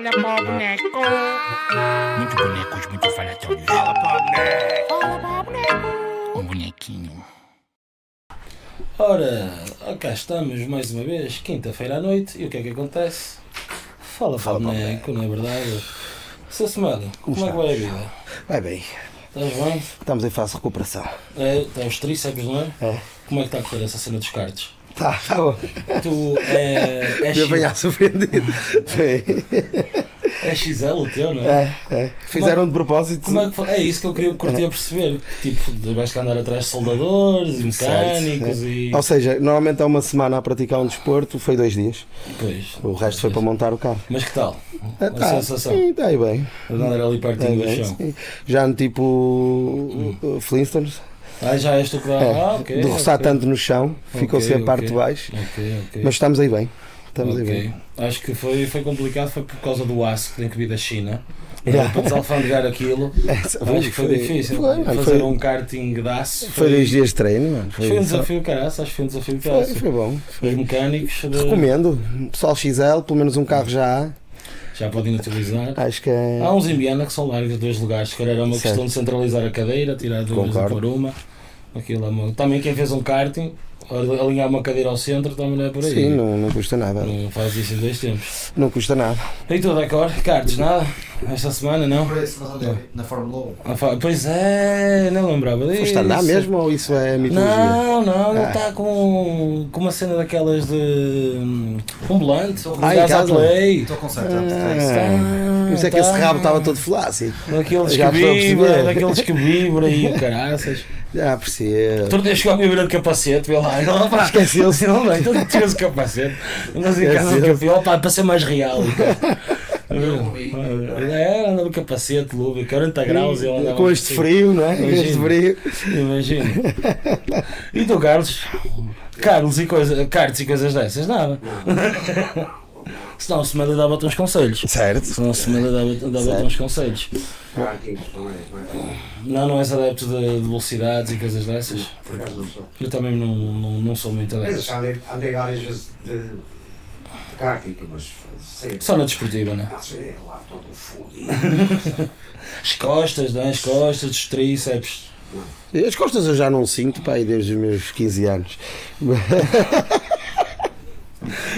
Olha para o boneco. Muito bonecos, muito falatórios. Fala para o boneco. Fala boneco. Um bonequinho. Ora, cá estamos mais uma vez, quinta-feira à noite, e o que é que acontece? Fala, Fala boneco, não é verdade? Sr. Semana, como, é que vai a vida? Vai bem, Estás bem? estamos em fase de recuperação. É, está os tríceps, não é? É. Como é que está a correr essa cena dos cartes? Tá, tá bom. Tu é, é, Me apanhar surpreendido. É XL o teu, não é? É, é. Fizeram de propósito. Como é, que é isso que eu queria curtir a perceber. Tipo, vais que andar atrás de soldadores e Certo, mecânicos é. e. Ou seja, normalmente é uma semana a praticar um desporto, foi dois dias. Pois. O resto foi para montar o carro. Mas que tal? É, A tá, sensação. Sim, está aí bem. Andar ali pertinho aí do bem chão. sim. Já no tipo uh, Flintstones, Ah, já és tu que dá. é, Ah, ok. de roçar ok. tanto no chão, ficou-se a parte de baixo. Mas estamos aí bem. Estamos aí bem. Acho que foi, foi complicado, foi por causa do aço que tem que vir da China. Yeah. Para desalfandegar aquilo, Essa acho que foi, difícil. Foi, Fazer foi, um karting de aço. foi dois dias de treino, mano. Foi um desafio, caraças, acho que foi um desafio de Foi, foi bom. Os Foi. mecânicos de- Recomendo. Pessoal XL, pelo menos um carro já há. já podem utilizar. Acho que é. Há uns em Viana que são largos dois lugares, se calhar é uma Certo. questão de centralizar a cadeira, tirar duas e pôr uma. Aquilo é uma... Também quem fez um karting, alinhar uma cadeira ao centro também não é por aí. Sim, não, não custa nada. Não faz isso em dois tempos. Não custa nada. E tu, Decor? Cartes, nada? Esta semana não? Mas andei na Fórmula 1. Ah, fa- Pois é, não lembrava disso. Foste andar mesmo ou isso é mitologia? Não, não, ele Ah. está com, com uma cena daquelas de hum, um volante, um Ah, em gás à casa? play. Estou com certo. Ah, isso é que esse tá. rabo estava todo flácido. Daqueles Já que vibra, daqueles que vibra e o caraças. Já percebo. Tu tens chegou a vibra de capacete, vê lá. Ele, pá, Esqueceu-se. Ele não, então tiras o capacete. Andas em casa do ó, pá, para ser mais real. É, anda no capacete, luva, 40 graus e Com este assim. frio, não é? Com este Imagina. frio. Imagina. E tu, Carlos? Carlos e coisas, cartas e coisas dessas, nada. Senão o Semelha dava-te uns conselhos. Certo. Senão o Semelha dava-te dava uns conselhos. Não, não és adepto de, de velocidades e coisas dessas? Por acaso não sou. Eu também não, não, não sou muito Mas adepto. já andei, andei várias vezes de, de karting, mas. Só na desportiva, né? Não sei, lá todo fudido. As costas, né? As costas, os tríceps. As costas eu já não sinto, pá, desde os meus 15 anos.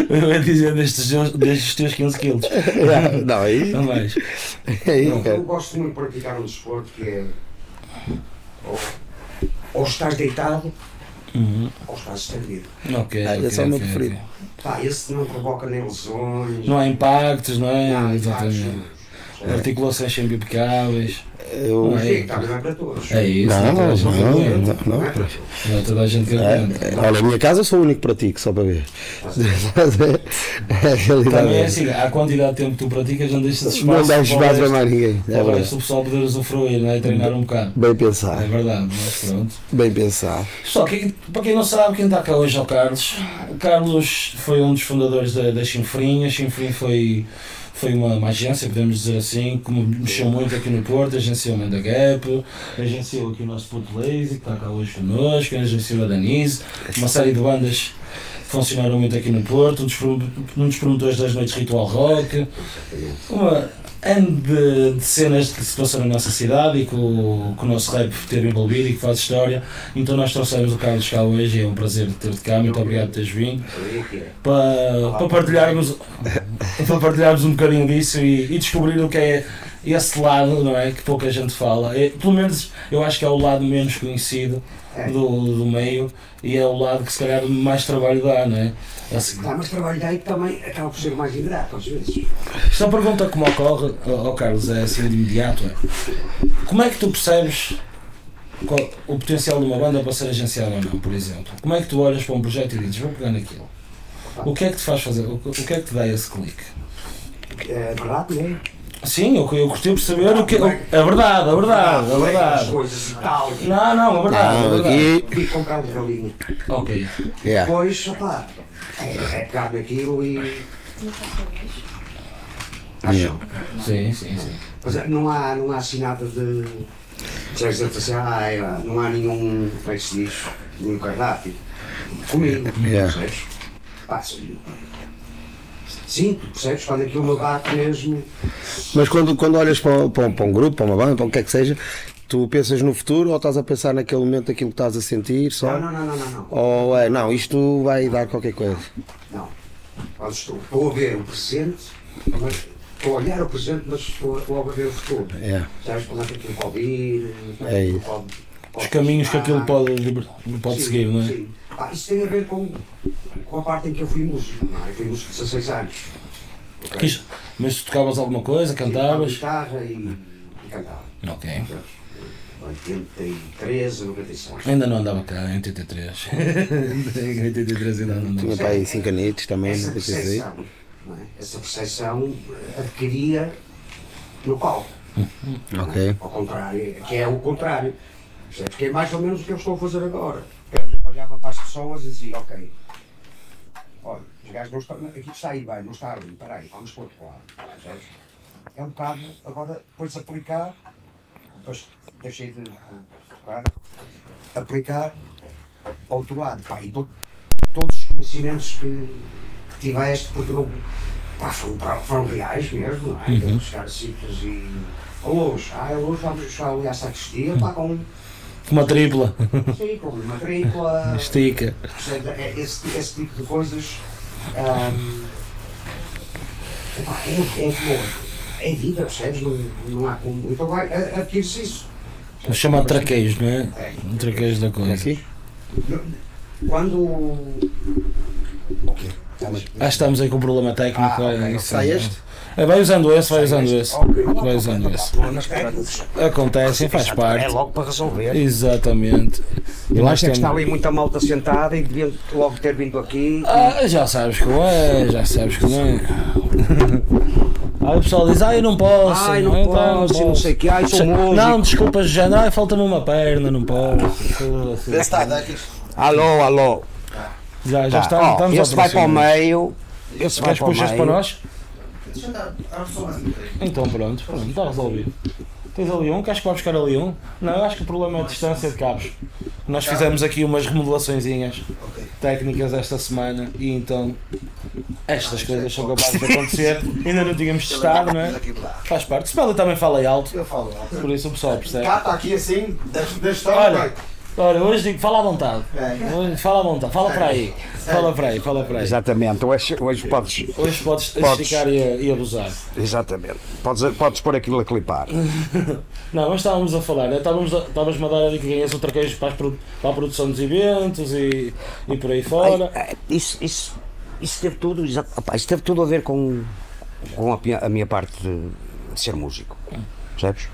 Eu ia dizer destes, os teus 15 quilos. Não, aí. Não mais. aí Eu, cara. eu gosto muito de praticar um desporto que é. Ou, ou estás deitado Uhum. ou estás estendido. Ok. Ah, ok, esse é o meu preferido. Pá, esse não provoca nem lesões. Não há impactos, não é? Não, Exatamente. impactos. Articulações sempre impecáveis. Eu. É? é para todos. É isso. Não, não, não, não, não. Não é para é toda a gente que. É, olha, a minha casa eu sou o único que pratico, só para ver. É. Também é é assim, a quantidade de tempo que tu praticas não deixa de espaço. Não para o espaço para mais ninguém. para É o verdade. do pessoal poder usufruir, não é? Treinar um bocado. Bem É pensado. verdade, mas pronto. Bem pensado. Só que, para quem não sabe, quem está cá hoje é o Carlos. O Carlos foi um dos fundadores da, da Chinfrim. A Chinfrim foi, foi uma, uma agência, podemos dizer assim, que mexeu muito aqui no Porto. Agenciou o Menda Gap, agenciou aqui o nosso Puto Lazy, que está cá hoje connosco, agenciou a Danise, uma série de bandas que funcionaram muito aqui no Porto, um dos, um dos promotores das noites Ritual Rock, uma ano de, cenas que se passam na nossa cidade e que o, que o nosso rap teve envolvido e que faz história. Então nós trouxemos o Carlos cá hoje é um prazer ter-te cá, muito obrigado por teres vindo, para, para, partilharmos, para partilharmos um bocadinho disso e, e descobrir o que é esse lado, não é? Que pouca gente fala. É, pelo menos eu acho que é o lado menos conhecido. Do, do meio e é o lado que se calhar mais trabalho dá, não é? Assim, Tá, mas trabalhar também acaba por ser mais ingrato às vezes. É uma pergunta que me ocorre, ó ó Carlos, é assim de imediato. É. Como é que tu percebes qual- o potencial de uma banda para ser agenciada ou não, por exemplo? Como é que tu olhas para um projeto e dizes, vou pegar naquilo? O que é que te faz fazer? O, que- é que te dá esse clique? É verdade, não é? Sim, eu, eu gostei de perceber o que. o- É verdade, é verdade, é As verdade. coisas e tal. Não, não, é verdade. é aqui. Fui comprar um galinho. Ok. Yeah. Depois, opá, é, é pegar naquilo e. Acho. Sim, sim, sim. Mas é, não há, não há assim nada de. Sabes assim, ah, é, não há nenhum. Como é que se diz? Nenhum cardápio. Comigo. Yeah. Sabes? Pá, se, sinto, percebes? Quando aquilo me bate mesmo. Mas quando, quando olhas para, um- para um- para um grupo, para uma banda, para o que é que seja, tu pensas no futuro ou estás a pensar naquele momento aquilo que estás a sentir só? Não, não, não, não, não. não. Ou é, não, isto vai dar qualquer coisa. Não. Quando estou, estou a ver o presente, mas estou a olhar o presente, mas estou logo a ver o futuro. É. Sabes para onde é que aquilo pode ir, É isso. pode, pode Os caminhos que aquilo pode, pode Sim, seguir, não é? sim. Ah, isso tem a ver com, com a parte em que eu fui músico. Não é? Eu fui músico de 16 anos. ok? Que isto- Mas tu tocavas alguma coisa, Tocava cantavas? guitarra e, e cantava. Ok. 83 a 96. Ainda não andava cá em 83. em 83 ainda não Tinha andava. para aí 5 anitos também, Essa dizer. percepção, não é? essa percepção adquiria no palco. Ok. Ao contrário, que é o contrário. Que é mais ou menos o que eu estou a fazer agora. Eu olhava para as pessoas e dizia, ok, olha, os gajos não estão, aqui está aí bem, não está ali, peraí, vamos para o outro lado. É um bocado, agora, depois de aplicar, depois deixei de tocar, aplicar ao outro lado. Pá, e to- todos os conhecimentos que, que tiveste, porque não, pá, foram, foram reais mesmo, não é? Uhum. A sítios e. A luz, ah, a luz vamos buscar ali à sacristia, pá, com, Uma tripla. sim, com matrícula, Estica. percebe? É esse, esse tipo de coisas. epá, é, é, como- é vida, percebes? Não, não há como. Então vai, a- adquire-se isso. Chama traquejo, não é? É. Um traquejo da coisa. Aqui? Quando. O quê? Estás- Ah, estamos aí com um problema técnico. Ah, ok, é ok. isso. Sai este? É, vai usando esse, vai usando esse. Vai usando esse. Técnicos. Acontecem, faz É parte. logo para resolver. Exatamente. E lá é que está ali muita malta sentada e deviam logo ter vindo aqui. Ah, já sabes como é, já sabes como é. Aí o pessoal diz, ai eu não posso. Ai, não então, posso, e não sei o quê, ai, sou músico. Não, desculpas, já ai, falta-me uma perna, não posso. Alô, alô. Já, já Tá, está, ó, estamos esse vai para o meio. Esse vai Queres para o puxas meio. para nós? Então pronto, pronto, está resolvido. Tens ali um, queres que vá buscar ali um? Não, acho que o problema é a distância de cabos. Nós fizemos aqui umas remodelaçõezinhas técnicas esta semana e então estas coisas são capazes de acontecer. Ainda não tínhamos testado, não é? Faz parte. Se Spelly também fala alto, Eu falo alto. por isso o pessoal percebe. Cá está aqui assim, deixa deixa Olha, olha, hoje digo, fala à vontade. Hoje, fala à vontade, fala para aí. Fala para aí, fala para aí. Exatamente, hoje, hoje podes. Hoje podes Podes. esticar e, e abusar. Exatamente. Podes, podes pôr aquilo a clipar. Não, mas estávamos a falar, né? estávamos a, estávamos a dar ali que ganhas o traquejo para, para a produção dos eventos e, e por aí fora. Ai, Isso, isso, isso teve tudo, isso teve tudo a ver com, com a, minha- a minha parte de, de ser músico. Percebes?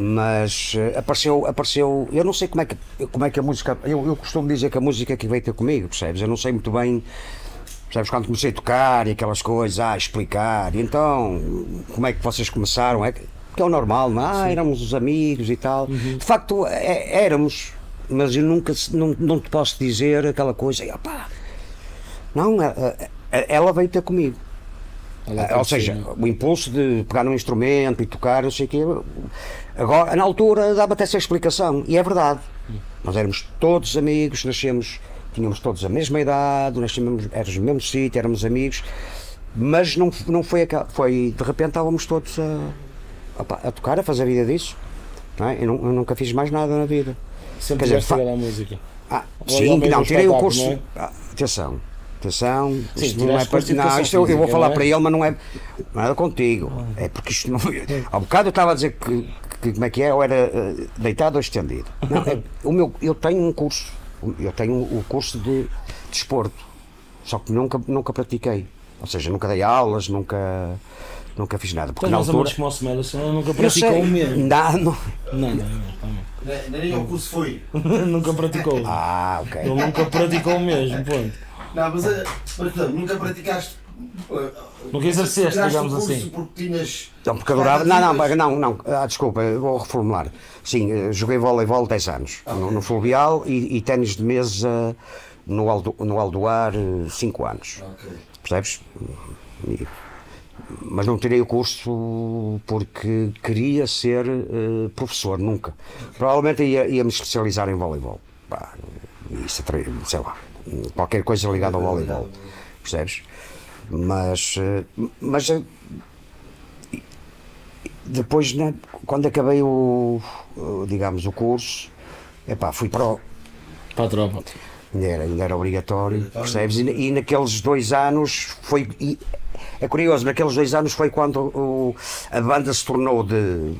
Mas eh, apareceu, apareceu. Eu não sei como é que, como é que a música. Eu, eu costumo dizer que a música é que veio ter comigo, percebes? Eu não sei muito bem. Percebes? Quando comecei a tocar e aquelas coisas, ah, explicar. E então, como é que vocês começaram? É que, que é o normal, não é? Ah, éramos os amigos e tal. De facto, é- éramos. Mas eu nunca. Não, não te posso dizer aquela coisa. "Ah, pá, não, a- a- a- ela veio ter comigo. Ou seja, o impulso de pegar num instrumento e tocar, não sei o quê. Agora, na altura, dava até essa explicação. E é verdade. Nós éramos todos amigos, nascemos, tínhamos todos a mesma idade, nascemos, éramos no mesmo sítio, éramos amigos. Mas não, não foi aquela. Foi, de repente, estávamos todos a, a, a tocar, a fazer a vida disso. Não é? eu, eu nunca fiz mais nada na vida. sempre quer dizer, fa- à música. Ah, sim, não, tirei o curso. é? Ah, atenção, atenção. Sim, isto não é para, de não, isto eu, eu vou falar é? para ele, mas não é nada contigo. É porque isto não. Há bocado eu estava a dizer que, que como é que é, eu era eh, deitado ou estendido. Não, é, o meu, eu tenho um curso, eu tenho o curso de desporto, só que nunca, nunca pratiquei. Ou seja, nunca dei aulas, nunca, nunca fiz nada. Porque Estás na mais ou altura. como o Semelho, senão nunca Eu praticou sei, o mesmo. não, não. Não, não, não, Nem o curso foi. nunca praticou. Ah, ok. Ele nunca praticou o mesmo, ponto. Não, mas eh, nunca praticaste. eh, Nunca exerceste, digamos assim. Porque tinhas. Não, porque adorava. Não, não, não, não. Ah, desculpa, vou reformular. Sim, eh, joguei voleibol 10 anos no, no Fluvial e, e ténis de mesa no, Aldo, no Aldoar 5 anos. Ok. Percebes? E- mas não tirei o curso porque queria ser eh, professor, nunca. Provavelmente ia, ia me especializar em voleibol. Pá, isso, sei lá, qualquer coisa ligada ao voleibol. Percebes? Mas, eh, mas eh, depois, né, quando acabei o, digamos, o curso, epá, fui para o, Para a tropa. Ainda era, ainda era obrigatório, percebes? E, e naqueles dois anos foi. e é curioso, naqueles dois anos foi quando o- a banda se tornou de.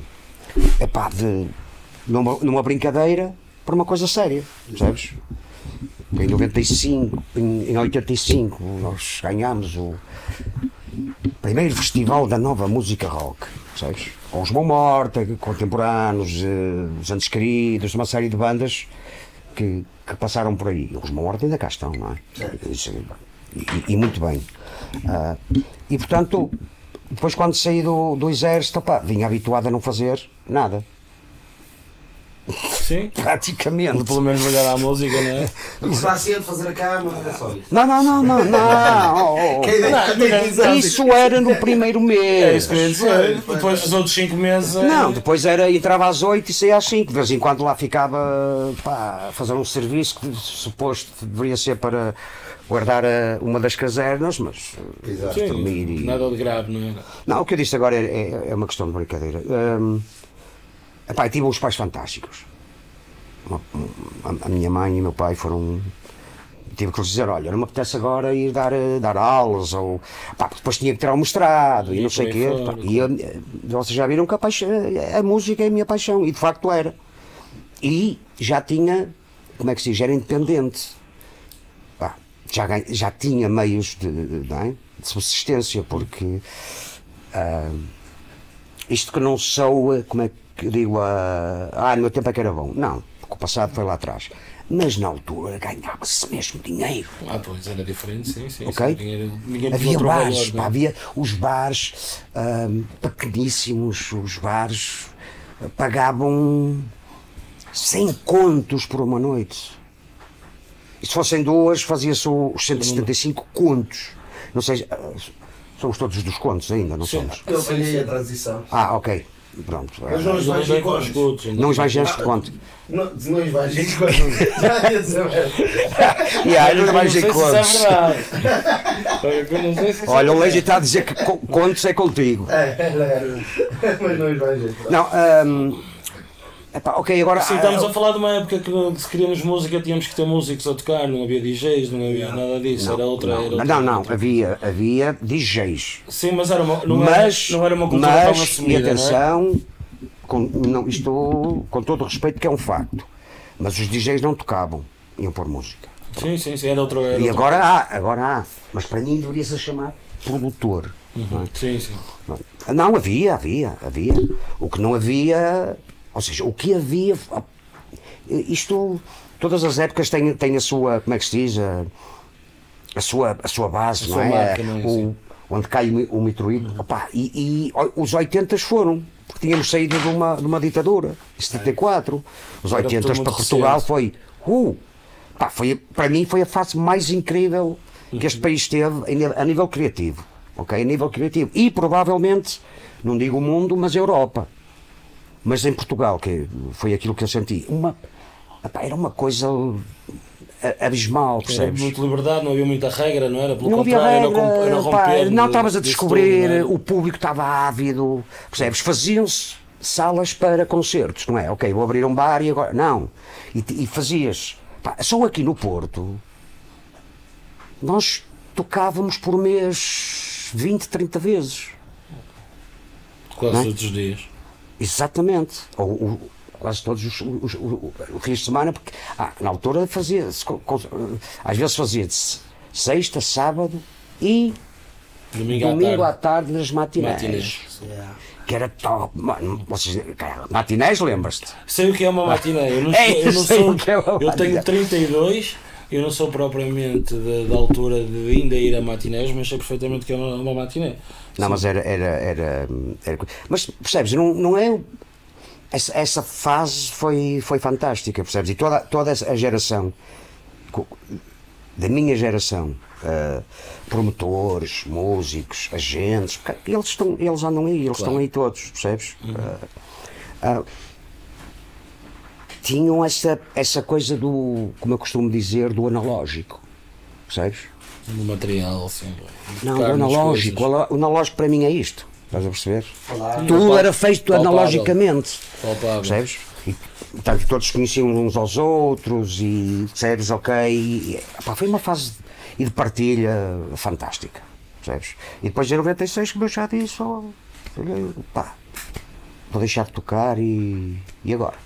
Epá, de. numa, numa brincadeira para uma coisa séria, percebes? Em 95, em, em 85, nós ganhámos o primeiro festival da nova música rock, percebes? Com os Mão Morta, contemporâneos, eh, os Antes Queridos, uma série de bandas que, que passaram por aí. Os Mão Morta ainda cá estão, não é? Isso, e, e muito bem. Ah, e portanto, depois quando saí do, do exército, opá, vinha habituado a não fazer nada, Sim. praticamente. Pelo menos olhar à música, não é? Começar cedo, fazer a cama, é só isso. Não, não, não, não, não. Isso era no primeiro mês. É isso que eu ia dizer. Depois dos outros 5 meses. é- Não, depois era, entrava às 8 e saía às 5. De vez em quando lá ficava pá, a fazer um serviço que suposto deveria ser para guardar a- uma das casernas, mas eh, Exato. Sim, dormir e- Nada de grave, não é? Não, o que eu disse agora é, é- é uma questão de brincadeira. Hum, epá, tive uns pais fantásticos. A, minha mãe e o meu pai foram. Tive que lhes dizer: olha, não me apetece agora ir dar, eh, dar aulas, ou. Pá, depois tinha que tirar o mestrado e, E não sei o quê. pá, e eu, eh, vocês já viram que a, paixão, a música é a minha paixão, e de facto era. E já tinha. Como é que se diz? Era independente. Pá, já, ganha- já tinha meios de, não é? de subsistência, porque ah, isto que não sou, eh, como é que eu digo, ah, ah, no meu tempo é que era bom. Não, porque o passado foi lá atrás. Mas na altura ganhava-se mesmo dinheiro. Ah, pois era diferente, sim, sim. Ok? sim. Ninguém, ninguém Havia outro bares, valor, pá, é? havia os bares ahm, pequeníssimos, os bares ah, pagavam 100 contos por uma noite. E se fossem duas, fazia-se os 175 contos. Não sei, ah, somos todos dos contos ainda, não somos? Eu apanhei a transição. Ah, ok. Pronto. Mas não os Mas vais não em é com os escudos. Não os vais de conto. Não, não os vais contos. Já ia dizer merda. Yeah, não vais é contos. isso é Olha, o. Leite está a dizer que co- contos é contigo. É, é, é. Mas não os vais contos. Não, ahm, epá, ok, agora. Sim, estamos a falar de uma época que se queríamos música tínhamos que ter músicos a tocar, não havia DJs, não havia nada disso, era outra. não, era outra- não, não, outra- havia, havia DJs. Sim, mas era uma, não, mas, era, não era uma cultura tão mas, assumida. e não é? atenção, com, não, isto com todo o respeito que é um facto, mas os DJs não tocavam, iam pôr música. Sim, sim, sim, era outra. Era E agora há, agora há, mas para mim deveria-se chamar produtor. não é? Sim, sim. Não, havia, havia, havia. O que não havia, ou seja, o que havia, isto, todas as épocas têm, têm a sua, como é que se diz, a, a sua, a sua base, A não sua é? marca, não é? O- onde cai o, o meteorito. Opá, e, e os 80 foram, porque tínhamos saído de uma, de uma ditadura, em 74. Os Era 80 tudo para Portugal recente. foi, uh, pá, foi, para mim foi a fase mais incrível que este país teve a nível criativo. Ok? A nível criativo. E provavelmente, não digo o mundo, mas a Europa. Mas em Portugal, que foi aquilo que eu senti. Uma, epá, era uma coisa abismal, Era percebes? muita liberdade, não havia muita regra, não era? Pelo Não contrário, regra, era, era pá, não estavas a descobrir, tudo, é? o público estava ávido, percebes? Faziam-se salas para concertos, não é? Ok, vou abrir um bar e agora. Não. E, e fazias. pá, só aqui no Porto, nós tocávamos por mês 20, 30 vezes. Quase é? todos os dias. Exatamente. Ou, ou- quase todos os, os, os- os fins de semana, porque ah, na altura fazia-se, co- às vezes fazia-se sexta, sábado e Domingo, à domingo à tarde. tarde nas matinés. Matinés. Que era top. Mano, vocês, cara, matinés, lembras-te? Sei o que é uma matiné. Eu não, É, sou, eu não sei sou- o que é uma eu tenho 32, eu não sou propriamente da, altura de ainda ir a matinés, mas sei perfeitamente que é uma, uma matiné. Não, mas era, era, era, era- Mas percebes, não, não é. Essa, essa fase foi, foi fantástica, percebes? E toda, toda a geração, da minha geração, ah, promotores, músicos, agentes, eles, estão, eles andam aí, eles estão aí todos, percebes? Ah, ah, tinham essa, essa coisa do, como eu costumo dizer, do analógico, percebes? no material, assim. Não, tocar o nas analógico. O analógico para mim é isto. Estás a perceber? Falar. Tudo era feito Palpável. analogicamente. Palpável. Percebes? E, portanto, todos conheciam uns aos outros e percebes, ok. E, foi uma fase e de partilha fantástica. Percebes? E depois em 96, como eu já disse, olha, pá, vou deixar de tocar e, e agora?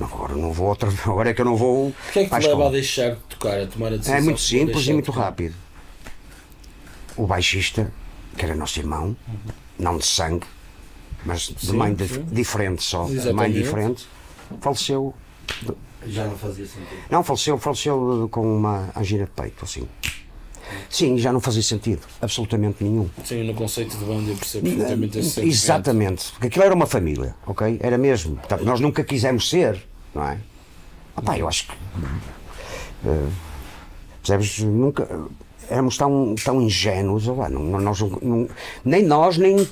Agora não vou outra agora é que eu não vou. O que é que te leva a deixar de tocar, a tomar a decisão? É muito simples e muito rápido. O baixista, que era nosso irmão, não de sangue, mas de Sim, mãe sim. diferente só, mãe diferente, faleceu. Já não fazia sentido. Não, faleceu, faleceu com uma angina de peito, assim. Sim, já não fazia sentido, absolutamente nenhum. Sim, no conceito de banda eu percebo perfeitamente esse sentimento. Exatamente, porque aquilo era uma família, ok? Era mesmo. Portanto, nós nunca quisemos ser, não é? Ah, pá, eu acho que. eh, percebes? Nunca. Éramos tão, tão ingênuos, lá, não, nós não- nem nós, nem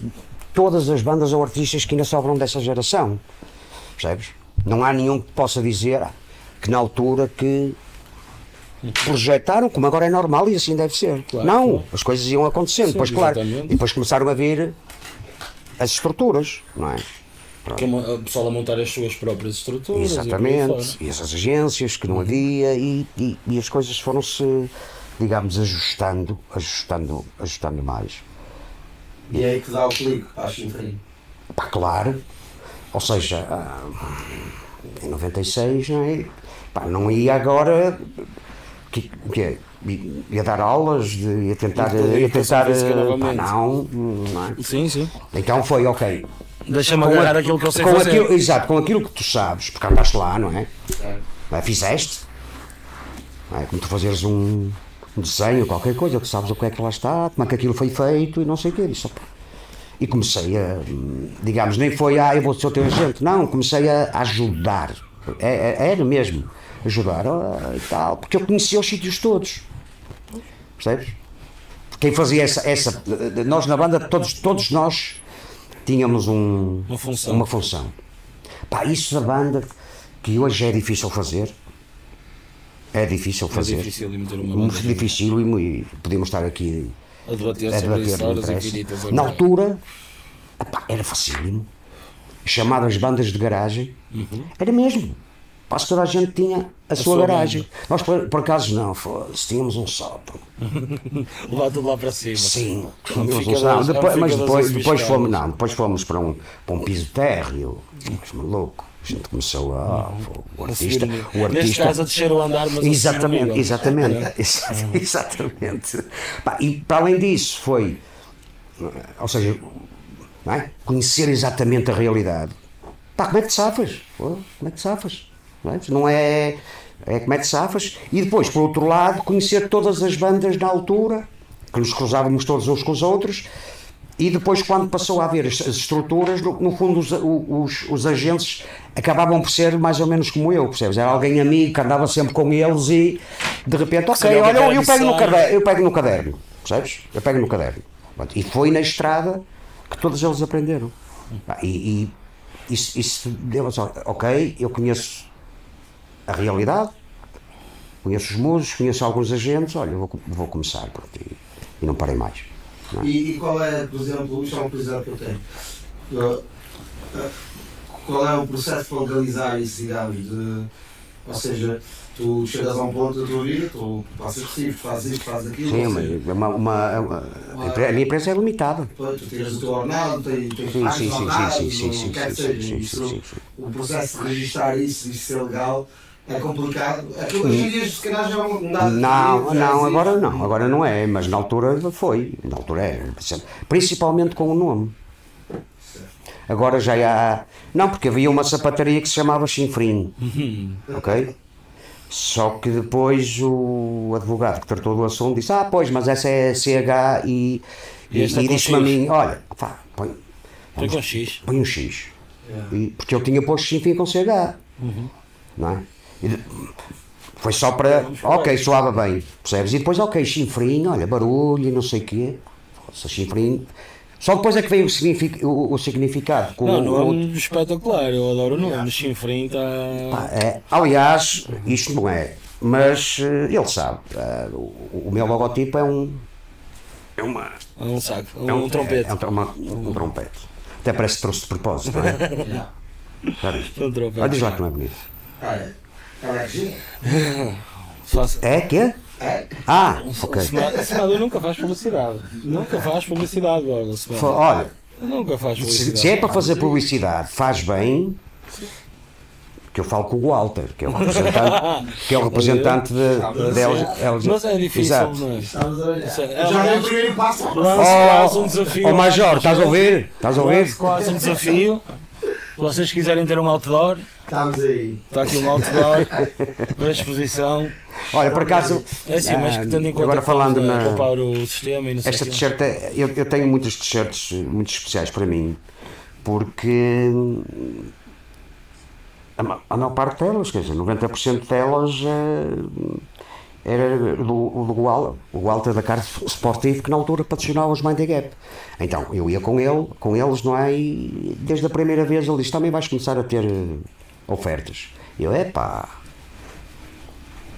todas as bandas ou artistas que ainda sobram dessa geração. Percebes? Não há nenhum que possa dizer que na altura que projetaram, como agora é normal e assim deve ser. Claro, não, claro. as coisas iam acontecendo, Sim, depois, claro. exatamente. E depois começaram a vir as estruturas, não é? Uma- o pessoal a montar as suas próprias estruturas. e. Exatamente, e essas agências que não havia e, e, e as coisas foram-se, digamos, ajustando, ajustando, ajustando mais. E é aí que dá o clique para a chinfrim. Pá, claro, ou seja, ah, em 96 não, é? Pá, não ia agora que, que é? ia dar aulas, de, ia tentar, ia tentar, física pá, não, não é? Sim, sim. Então foi, ok, Deixa-me agarrar a- aquilo que eu sei com fazer. aquilo, exato, com aquilo que tu sabes, porque andaste lá, não é? Não é? Fizeste. Não é como tu fazeres um, um desenho, qualquer coisa, que sabes o que é que lá está, como é que aquilo foi feito e não sei o quê. Disse, "Opa." E comecei a, digamos, nem foi, ah, eu vou ser o teu agente. Não, comecei a ajudar. É, é- era mesmo, ajudar e tal, porque eu conhecia os sítios todos. Percebes? Quem fazia essa, essa nós na banda, todos, todos nós tínhamos um, Uma função. uma função. Pá, isso da banda, que hoje é difícil fazer, é difícil É fazer. difícil de meter uma Muito difícil e, mu- podíamos estar aqui a debater a debater, horas. Na altura, epá, era facílimo. Chamadas bandas de garagem, Uhum. era mesmo. Quase toda a gente tinha a, sua, sua garagem. Nós, por, por acaso, não, foda-se, tínhamos um sótão. Levar tudo lá para cima. Sim, tínhamos um sótão. Depois, mas depois, depois, fomos, não, depois fomos para um, para um piso térreo. Mas maluco. A gente começou a. O A artista. O Neste artista caso, a descer o andar, mas a Exatamente, exatamente, É. exa- exatamente. E para além disso foi, ou seja, é? conhecer exatamente a realidade. Pá, como é que te safas? Como é que te safas? Não é? É, é como é que safas? E depois, por outro lado, conhecer todas as bandas na altura, que nos cruzávamos todos uns com os outros, e depois, quando passou a haver as, as estruturas, no, no fundo, os, os, os agentes acabavam por ser mais ou menos como eu, percebes? Era alguém amigo que andava sempre com eles e de repente, ok, olha, era eu, pego no caderno, eu pego no caderno, percebes? Eu pego no caderno. E foi na estrada que todos eles aprenderam. E, e isso, isso deu só, ok, eu conheço a realidade, conheço os músicos, conheço alguns agentes, olha, vou, vou começar pronto, e, e não parei mais. E, e qual é, por exemplo, isto é uma curiosidade que eu tenho. Eu, eh, Qual é o processo para legalizar isso, digamos? De, ou seja, tu chegas a um ponto da tua vida, tu passas recibos, fazes isto, fazes aquilo. Sim, mas uma, uma- uma- a minha empresa é limitada. tu tiras o teu ordenado, tens, tens Sim, pagos sim, sim, sim, sim, sim, que sim, seja. sim, Isso, sim, sim. O processo de registrar isso e ser legal é complicado. É hoje em dia, se calhar, já não dá. Não, não, agora não, agora não é, mas na altura foi, na altura é, principalmente com o nome. Agora já há. Não, porque havia uma sapataria que se chamava Chinfrim, ok? Só que depois o advogado que tratou do assunto disse: Ah, pois, mas essa é CH e, E e, é e disse-me a mim: Olha, pá, põe, Foi com X. põe um X. E- porque eu tinha posto Chinfrim com CH. Não é? Foi só para. Ok, soava bem, percebes? E depois, ok, chinfrim, olha, barulho e não sei o quê. Nossa, chinfrim. Só depois é que veio o, signific- o- o significado. com Não, o- nome espetacular, eu adoro o nome. Chinfrim está. É, aliás, isto não é. Mas eh, ele sabe. eh, o, o meu logotipo é um. É uma. É um saco, um, É um trompete. É um, uma- um trompete. Até parece que trouxe de propósito, não é? Já viste? Um trompete. Ah, diz lá que não é bonito. Olha, olha aqui. Faça- É? Que? É. Ah, ok. Semado nunca faz publicidade. Nunca faz publicidade, Olha, Nunca faz se, publicidade. se é para fazer publicidade, faz bem. Que eu falo com o Walter, que é o representante, que é o representante de, de LG. Mas é difícil, Exato. não é? É- Já é o primeiro passo. Quase um desafio. Ó Major, estás a ouvir? Estás a ouvir? quase um desafio. Se vocês quiserem ter um outdoor, Estamos aí. está aqui um outdoor para exposição. Olha, por acaso, É assim, mas que tendo em conta agora falando na, poupar o sistema e não Esta t-shirt, é- eu, eu tenho muitas t-shirts muito especiais para mim, porque a, ma- a maior parte delas, quer dizer, 90% delas eh, era do, do Wal- o Walter da Carte Sportivo que na altura patrocinava os Mind the Gap. Então eu ia com ele, com eles, não é? E desde a primeira vez ele disse: também vais começar a ter eh, ofertas. E eu, epá,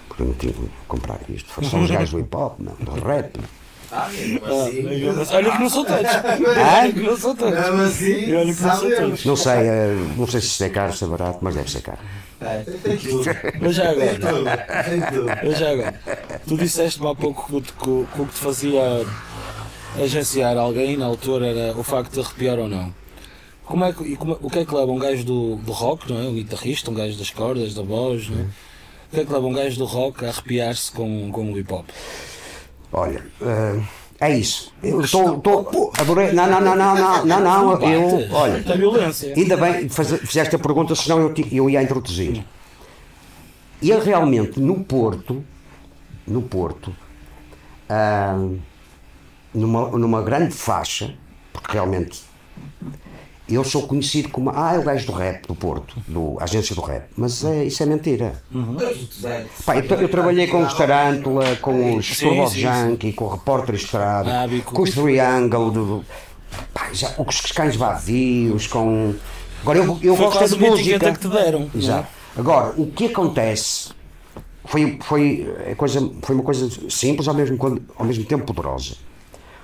porque não tive que comprar isto. São os gajos do hip hop, não, do rap. Ah, Ah, assim. Olha que não sou todos. Ah? Olha que não sou. Mesmo assim, Olha que não sou sei, eh, não sei se isto é caro, se é barato, mas deve ser caro. É, tem- tudo. Mas já Tem agora, tudo. Tem tudo. mas já agora, tu disseste-me há pouco que, o- que, o- que o que te fazia agenciar alguém na altura era o facto de arrepiar ou não. Como é que, e como- o que é que leva um gajo do, do rock, não é? Um guitarrista, um gajo das cordas, da voz, não é? O que é que leva um gajo do rock a arrepiar-se com, com o hip hop? Olha, eh, é isso. Eu estou. Adorei. Não, não, não, não, não, não, não. Eu, olha, ainda bem fizeste a pergunta, senão eu, ti- eu ia introduzir. E realmente, no Porto, no Porto, ah, numa, numa grande faixa, porque realmente eu sou conhecido como. Ah, é o gajo do rap do Porto, do, agência do rap. Mas é, isso é mentira. Pá, eu, eu trabalhei com os Tarântula, com os Turbo. Junkie, com o Repórter Estrada, com os Triangle, do, pá, já, com os cães vazios, com. Agora eu, eu Foi gosto é de música. que te deram. é? Exato. Agora, o que acontece foi, foi, é coisa, foi uma coisa simples, ao mesmo, ao mesmo tempo poderosa.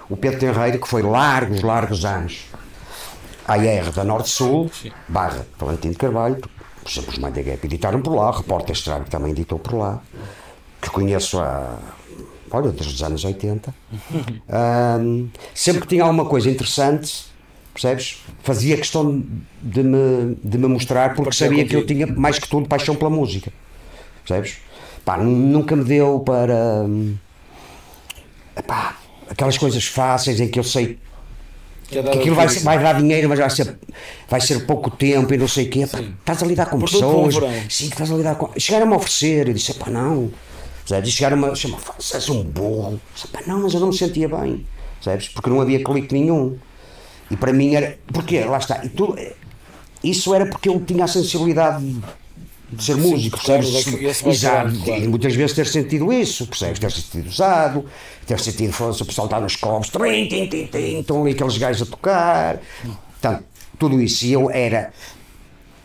O Pedro Tenreira, que foi largos, largos anos, AR da Norte-Sul, barra Valentim de Carvalho, por exemplo, os Mind the Gap editaram por lá, Repórter Estrada também editou por lá, que conheço há, olha, desde os anos 80. Ahm, sempre que tinha alguma coisa interessante, percebes? Fazia questão de me, de me mostrar porque sabia que eu tinha mais que tudo paixão pela música, percebes? Pá, nu- nunca me deu para. hum, epá, aquelas coisas fáceis em que eu sei Que é aquilo vai, vai dar dinheiro, mas vai ser, vai ser pouco tempo e não sei o quê. Estás a lidar com Por pessoas. Sim, estás a lidar com. Chegaram-me a oferecer, eu disse, pá, não. Sabes? E chegaram-me a chamar, és um burro. Disse, pá, não, mas eu não me sentia bem. Sabes? Porque não havia clique nenhum. E para mim era. Porquê? Lá está. Tu, isso era porque eu tinha a sensibilidade de ser músico, claro, percebes? vai Exato. claro. E muitas vezes ter sentido isso, percebes? Ter sentido usado, ter sentido, fosse o pessoal está nos copos, trim, tim, tim, tim, estão ali aqueles gajos a tocar. Portanto, tudo isso. E eu era.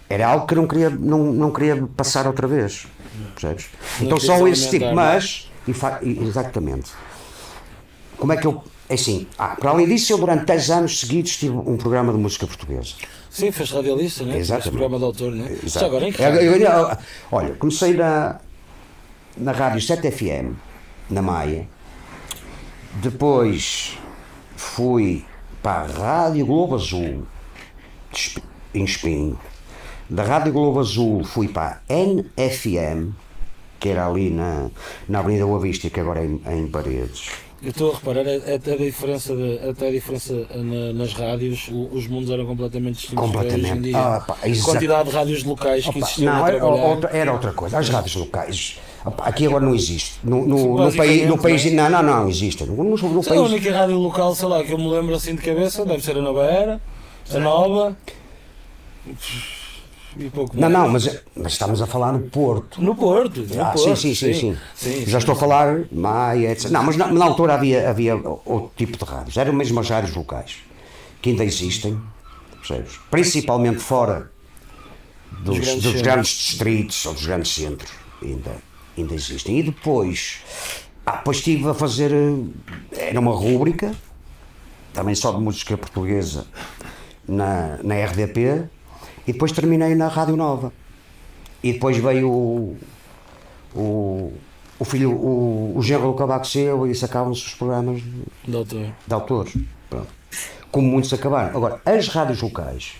Era algo que eu não queria, não, não queria passar outra vez. Percebes? Então só esse tipo. é? Mas. e e- exatamente. Como é que eu. É assim, ah, para além disso, eu durante 10 anos seguidos tive um programa de música portuguesa. Sim, fez radialista, né? Exatamente. Programa de autor, né? Exato. Agora em que Eu- rádio? eu- eu- olha, comecei na, na Rádio 7 FM, na Maia. Depois fui para a Rádio Globo Azul, em Espinho. Da Rádio Globo Azul fui para a NFM, que era ali na, na Avenida Boa Vista, que agora é em, é em Paredes. Eu estou a reparar, é- é até a diferença, de- até a diferença na- nas rádios, o- os mundos eram completamente distintos. Completamente. Hoje em dia. Ah, pá, a quantidade de rádios locais que existiam não, era outra, era outra coisa. As rádios locais. aqui agora não existe. No, no, no país, no país. não Não, não, existe. No, no, no Sei, a país. única rádio local, sei lá, que eu me lembro assim de cabeça, deve ser a Nova Era, a Nova. E pouco Não, mais. não, mas, mas estamos a falar no Porto. No Porto. No Ah, Porto sim, sim, sim, sim. sim, Já estou a falar Maia, etc. Não, mas na, na altura havia, havia outro tipo de rádios. Eram mesmo as rádios locais, que ainda existem, percebes? Principalmente fora dos, grandes dos grandes distritos ou dos grandes centros. Ainda, ainda existem. E depois, ah, depois estive a fazer, eh, era uma rúbrica, também só de música portuguesa, na, na RDP, e depois terminei na Rádio Nova. E depois veio o, o, o filho, o, o genro do Cavaco Seu, e isso acabam-se os programas de, de autores. Pronto. Como muitos acabaram. Agora, as rádios locais,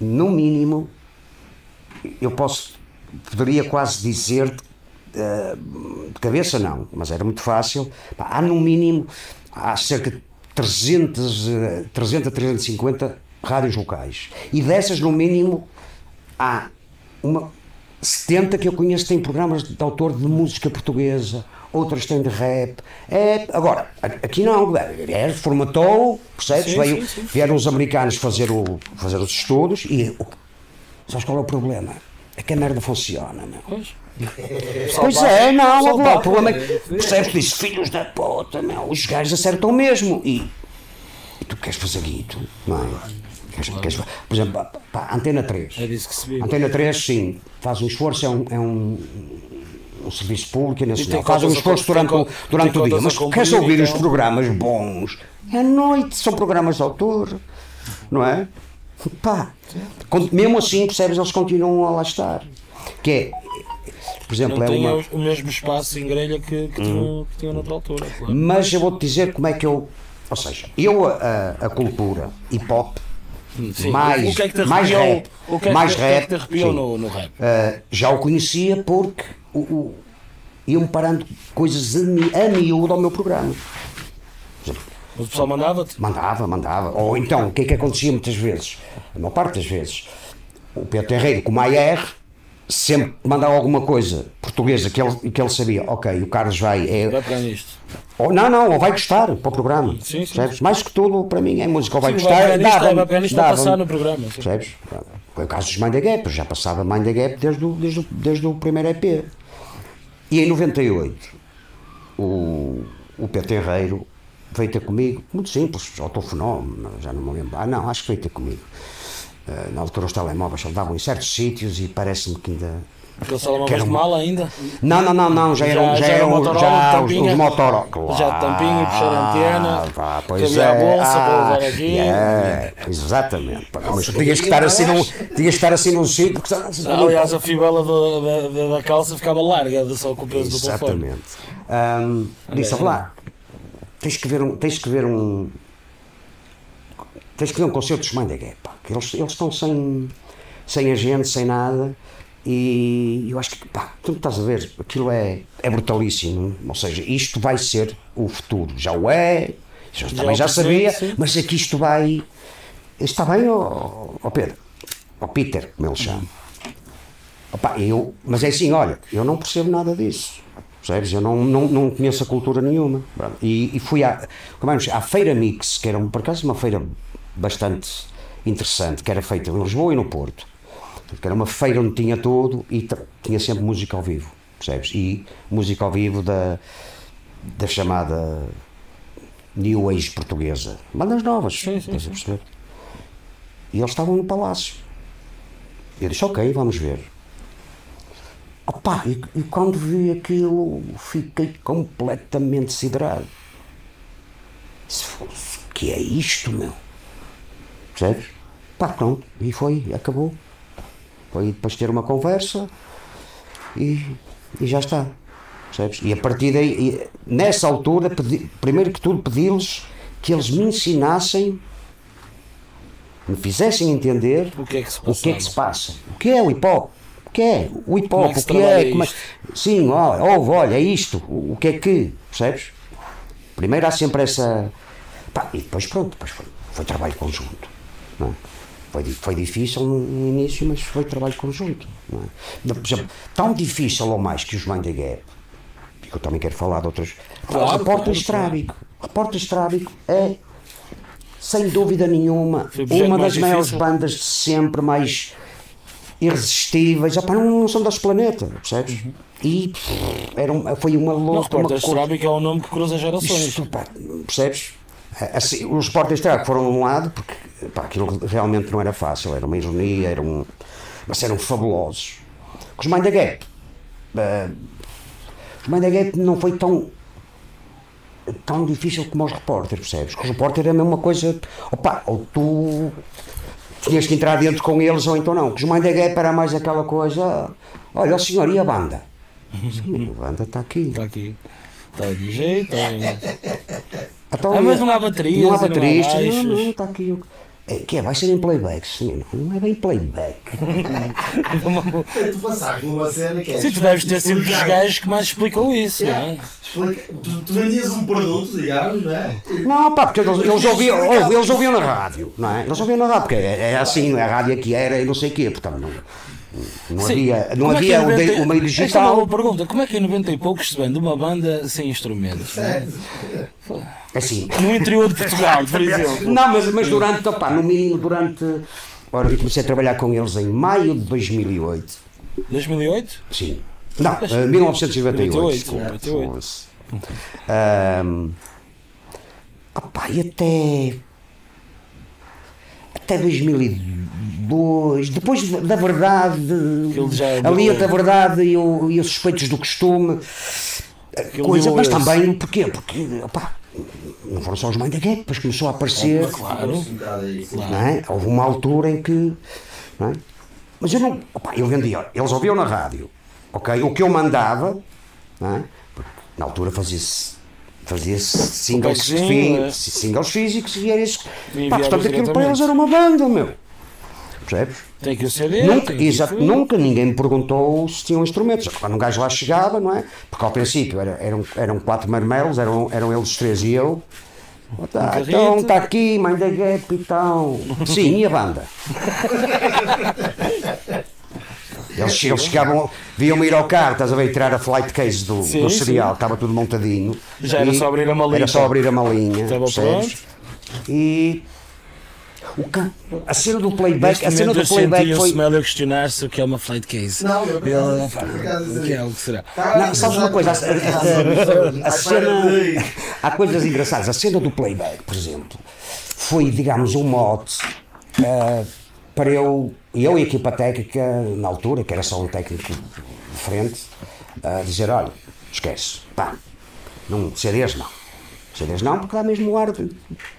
no mínimo, eu posso, poderia quase dizer, eh, de cabeça não, mas era muito fácil, há no mínimo, há cerca de 300, eh, 300 a 350 rádios locais. E dessas, no mínimo, há uma 70 que eu conheço têm programas de autor de música portuguesa, outras têm de rap. É, agora, aqui não, é, formatou, percebes? Sim, Veio, sim, sim. Vieram os americanos fazer, o, fazer os estudos e. Sabes qual é o problema? É que a merda funciona, meu. Pois. Pois é, não, o problema é é, que percebes disso, filhos da puta, meu, os gajos acertam mesmo e, e tu queres fazer guito, não é? Queres, queres, por exemplo, pá, Antena 3. É disso que se vive. Antena 3, sim, faz um esforço, é um, é um, um serviço público e nacional. Faz um esforço durante, tem o- durante o dia. Mas queres ouvir os então. programas bons? É à noite, são programas de autor, não é? Pá, mesmo assim, percebes, eles continuam a lá estar. Que é, por exemplo, Não é uma. o- mesmo espaço em grelha que, que, tinham, que tinham noutra altura. Claro. Mas eu vou-te dizer como é que eu. Ou seja, eu a, a- a cultura hip hop, Sim. mais, o que é que te mais rap, o que é que, mais o que é que rap, no, no rap? Uh, já o conhecia porque o, o, iam parando coisas a, a miúdo ao meu programa. O pessoal mandava-te? Mandava, mandava. Ou então, o que é que acontecia muitas vezes? A maior parte das vezes, o Pedro Herreiro, como AR, sempre que mandava alguma coisa portuguesa que ele, que ele sabia, ok, o Carlos vai. É, Vai para isto. ou, não, não, ou vai gostar para o programa. Sim, sim. percebes? Mais que tudo, para mim, é música. Ou vai Sim, gostar, dava-me, vai pegar nisto, passar no programa. sim. Percebes? Foi o caso dos Mind the Gap, já passava Mind the Gap desde o, desde o, desde o primeiro EP. E em 98, o, o Pedro Herreiro veio ter comigo, muito simples, autofenómeno, já não me lembro. Ah, não, acho que veio ter comigo. Eh, na altura os telemóveis andavam em certos sítios e parece-me que ainda. Aquele telemóvel Que era de mala ainda? Não, não, não, não, já eram, já, já era eram Motorola, já os, tampinha? os Motorola. Já de tampinha puxar a antena, pá, que pois havia a é. bolsa para ah, levar aqui. é, exatamente. pá, Mas tu tinhas que estar assim num, tinhas que estar assim num sítio porque senão- Aliás, a fibela da, da, da, calça ficava larga, só com o peso do telefone. Exatamente. Ahm, disse, "Ouve lá, tens que ver um. Tens que ver um. Tens que ver um concerto dos Gap, pá, que eles, eles estão sem, sem agente, sem nada. E eu acho que, pá, tu estás a ver, aquilo é, é brutalíssimo. Ou seja, isto vai ser o futuro. Já o é, já, também é o já sabia, sim. mas aqui isto vai. Está bem, ó ó Pedro? Ó Peter, como ele chama. Opa, eu, mas é assim, olha, eu não percebo nada disso. Percebes? Eu não, não, não conheço a cultura nenhuma. E, e fui à, como é que à Feira Mix, que era por acaso uma feira bastante interessante, que era feita em Lisboa e no Porto. Que era uma feira onde tinha tudo e tinha sempre música ao vivo. Percebes? E música ao vivo da, da chamada New Age portuguesa. Bandas novas. estás a perceber? E eles estavam no palácio. Eu disse, ok, vamos ver. Opa, e, e quando vi aquilo, fiquei completamente siderado. Disse, "Foda-se, O que é isto, meu? Percebes? Pá, pronto, e foi, acabou. Foi depois ter uma conversa e, e já está. Percebes? E a partir daí, nessa altura, pedi- primeiro que tudo, pedi-lhes que eles me ensinassem, me fizessem entender O que é que se o que é que se passa? O que é o hip hop? O que é o hip hop? é o que é? como é-? Sim, olha, ouve, olha, é isto. O, o que é que? Percebes? Primeiro há sempre essa. Pá, e depois pronto, depois foi, foi trabalho conjunto. Não é? Foi, foi difícil no, no início, mas foi trabalho conjunto. não é? Por exemplo, tão difícil ou mais que os Mind the Gap, que eu também quero falar de outras. Claro, Repórter Estrábico. Repórter Estrábico é, sem dúvida nenhuma, uma das maiores difícil. bandas de sempre, mais irresistíveis. Opá, não, não são deste planeta, percebes? E pff, era foi uma Não, luta. Uma repórter Estrábico é um nome que cruza gerações. isto, pá, percebes? Assim, os Sport Estrago foram de um lado, porque pá, aquilo realmente não era fácil, era uma ironia, era um, mas eram fabulosos. Os Mind the Gap, eh, os Mind the Gap não foi tão tão difícil como os repórteres, percebes? Que os repórteres é a mesma coisa, opa, ou tu tinhas que entrar dentro com eles ou então não. Que os Mind the Gap era mais aquela coisa, olha o senhor, e a banda? Sim, a banda está aqui. Está aqui. Está de jeito. Então, Ah, mas não há baterias Não há não há não, está aqui. o- É, que é, vai ser em playback, sim, não, é bem playback. Tu passaste numa cena que é. Sim, tu deves ter sido dos gajos que mais explicam isso, não é? explica- Tu, tu vendias um produto, digamos, não é? Não, pá, porque eles, eles, ouviam, ou- eles ouviam na rádio, não é? Eles ouviam na rádio, porque é, é assim, a rádio aqui era e não sei o quê, portanto não, não Sim. havia, não Como é que havia de- 90 o meio Esta é uma digital. boa pergunta. Como é que em 90 e poucos se vende uma banda sem instrumentos? não é? Assim. No interior de Portugal, por exemplo. Não, mas, mas durante, opá, no mínimo durante. Ora, eu comecei a trabalhar com eles em maio de 2008. 2008? Sim. Não, eh, 1998. 98, desculpa. 98. Fosse. Ahm, opá, e até. Até 2002, depois da verdade, já ali deu- até a verdade e, o, e os suspeitos do costume, Aquilo coisa, mas esse. também, porquê? Porque, opá, não foram só os Mind the Gap, depois começou a aparecer, Claro. É? Houve uma altura em que. Não é? Mas eu não. Opa, eu vendia. Eles ouviam na rádio. ok? O que eu mandava. Não é? Porque na altura fazia-se. Fazia-se singles, fi- é. singles físicos e era isso. E Pá, portanto, aquilo para eles era uma banda, meu. Percebes? Tem que o CD. Nunca, exato, nunca ninguém me perguntou se tinham instrumentos. Quando um gajo lá chegava, não é? Porque ao princípio era- eram, eram quatro marmelos, eram, eram eles os três e eu. Oh, tá, então está aqui, mãe da Gap então. Sim, e a banda? Eles, eles chegavam, viam-me ir ao carro, estás a ver, tirar a flight case do, Sim, do sim. cereal, estava tudo montadinho. Já era só abrir a malinha. Era só abrir a malinha. Estava? E o ca- a cena do playback, Neste a cena do eu playback foi. Smell a questionar-se o que é uma flight case. Não, eu Ele não fala. O que é o que será? Não, sabes uma coisa? A, a- a- a cena. Há coisas engraçadas. A cena do playback, por exemplo, foi, digamos, um mote eh, para eu, eu e a equipa técnica, na altura, que era só um técnico de frente, a dizer: olha, esquece, pá, não, CDs não. CDs não, porque dá mesmo o ar de,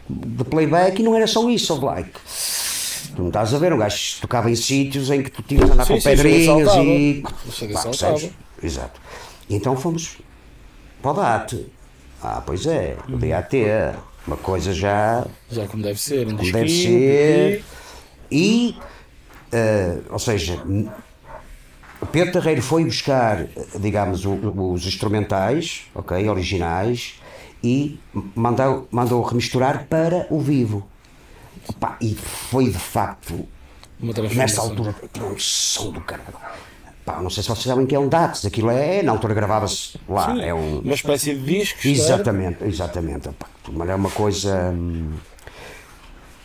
de playback e não era só isso, like. Tu não estás a ver, um gajo tocava em sítios em que tu tinhas de andar Sim, com sim, pedrinhas e. Pá, percebes? Exato. E então fomos para o DAT. Ah, pois é, o DAT. Uma coisa já Já como deve ser. Um como deve ser. E, eh, ou seja, Pedro Terreiro foi buscar, eh, digamos, os instrumentais, ok, originais, e mandou, mandou remisturar para o vivo. Opa, e foi de facto transformação. altura tinha um som do caralho. Pá, não sei se vocês sabem que é um DATS, aquilo é, na altura gravava-se lá, Sim, é um... Uma espécie de disco. Exatamente, exatamente. Pá, é uma coisa...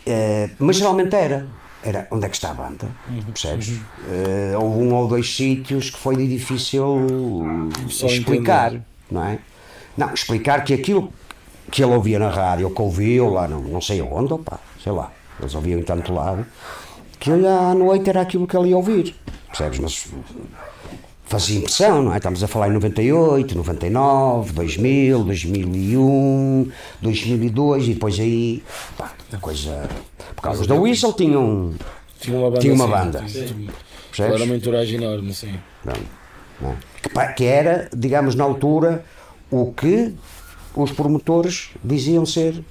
é, mas geralmente era. Era onde é que está a banda, percebes? Eh, houve um ou dois sítios que foi difícil Só explicar, entender. não é? Não, explicar que aquilo que ele ouvia na rádio, ou que ouviu lá, não, não sei onde, opa, sei lá, eles ouviam em tanto lado, que ele à noite era aquilo que ele ia ouvir, percebes? Mas fazia impressão, não é? Estamos a falar em 98, 99, 2000, 2001, 2002 e depois aí, pá, a coisa. Por causa da Whistle tinham. Tinha uma banda. Tinha uma banda. Era Percebes? uma entourage enorme, sim. Pronto, não é? que, que era, digamos, na altura, o que os promotores diziam ser.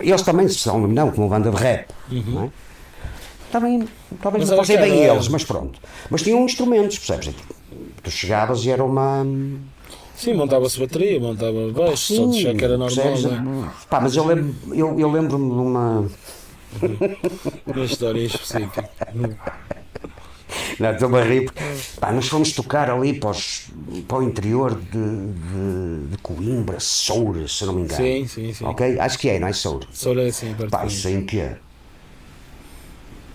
Eles também são, não, como banda de rap, não é? Também, talvez Mas não era fossem bem era- eles, mas pronto. Mas tinham instrumentos, percebes? Tu chegavas e era uma. Sim, montava-se bateria, montava baixo, só de achar que era normal, percebes? não é? Pá, mas eu lembro- eu, eu lembro-me de uma. Uma história em específico. Não, estou-me a rir. porque, Pá, nós fomos tocar ali para, os- para o interior de, de, de Coimbra, Soura, se não me engano. Sim, sim, sim. Ok? Acho que é, não é Soura? Era assim, perto Pá, isso em que é?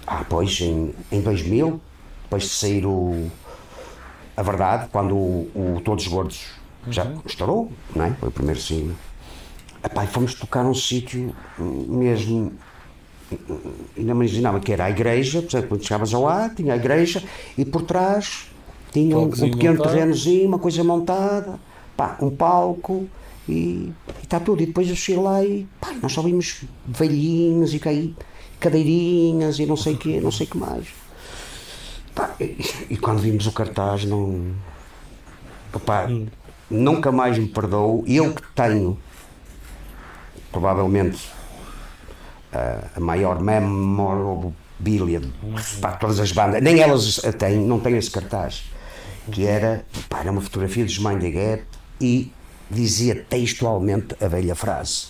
Ah, pois, em, em 2000, depois de sair o. A verdade, quando o, o Todos Gordos já Uhum. estourou, não é? Foi o primeiro single. Epá, fomos tocar num sítio mesmo. Ainda me imaginava que era a igreja, por exemplo, quando chegavas ao ar, tinha a igreja e por trás Tinha um, um pequeno montado. terrenozinho, uma coisa montada, pá, um palco e está tudo. E depois eu cheguei lá e pá, nós só vimos velhinhos e caí, cadeirinhas e não sei o quê, não sei o que mais. Pá, e, e quando vimos o cartaz, não. Opá, nunca mais me perdoo. Eu que tenho, provavelmente, a, a maior memorabilia pá, todas as bandas, nem elas a têm, não têm esse cartaz. Que era, pá, era uma fotografia dos Mind Gap e dizia textualmente a velha frase: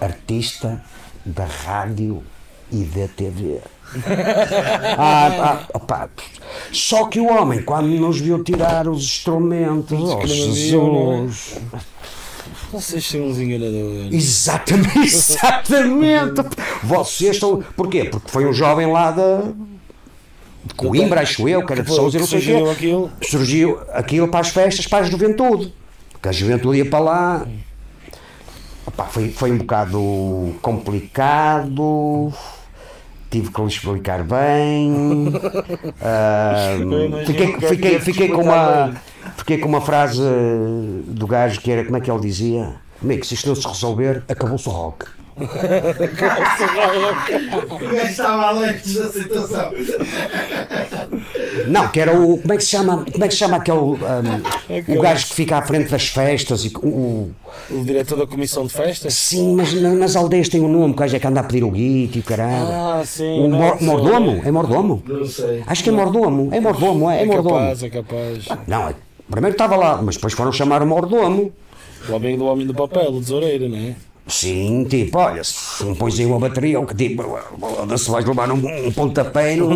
artista da rádio e da TV. Ah, ah, só que o homem, quando nos viu tirar os instrumentos, oh, haviam, Jesus, Vocês são uns enganadores. Exatamente, exatamente. Vocês estão. Porquê? Porque foi um jovem lá da. de Coimbra, acho eu, que era de Sousa, não sei o surgiu quê. aquilo. Surgiu aquilo para as festas, para a juventude. Porque a juventude ia para lá. Opá, foi, foi um bocado complicado. Tive que lhe explicar bem. Imagino fiquei, que é fiquei, que fiquei, com uma, fiquei com uma frase do gajo que era, como é que ele dizia? Amigo, se isto não se resolver, acabou-se o rock. O gajo estava alegre da situação. Não, que era o. Como é que se chama? Como é que se chama aquele. um, o gajo que fica à frente das festas e o. O diretor da comissão de festas? Sim, mas na- nas aldeias tem um nome, o gajo é que anda a pedir o guito e o caralho. Ah, sim. o não, mor- mordomo? É mordomo? Não sei. Acho que é mordomo. É mordomo, é, é É mordomo. capaz, é capaz. Não, é- primeiro estava lá, mas depois foram chamar o mordomo. O homem do homem do papel, o tesoureiro, não é? Sim, tipo, olha, se não pões aí uma bateria, ou que tipo, se vais levar um, um pontapé, não,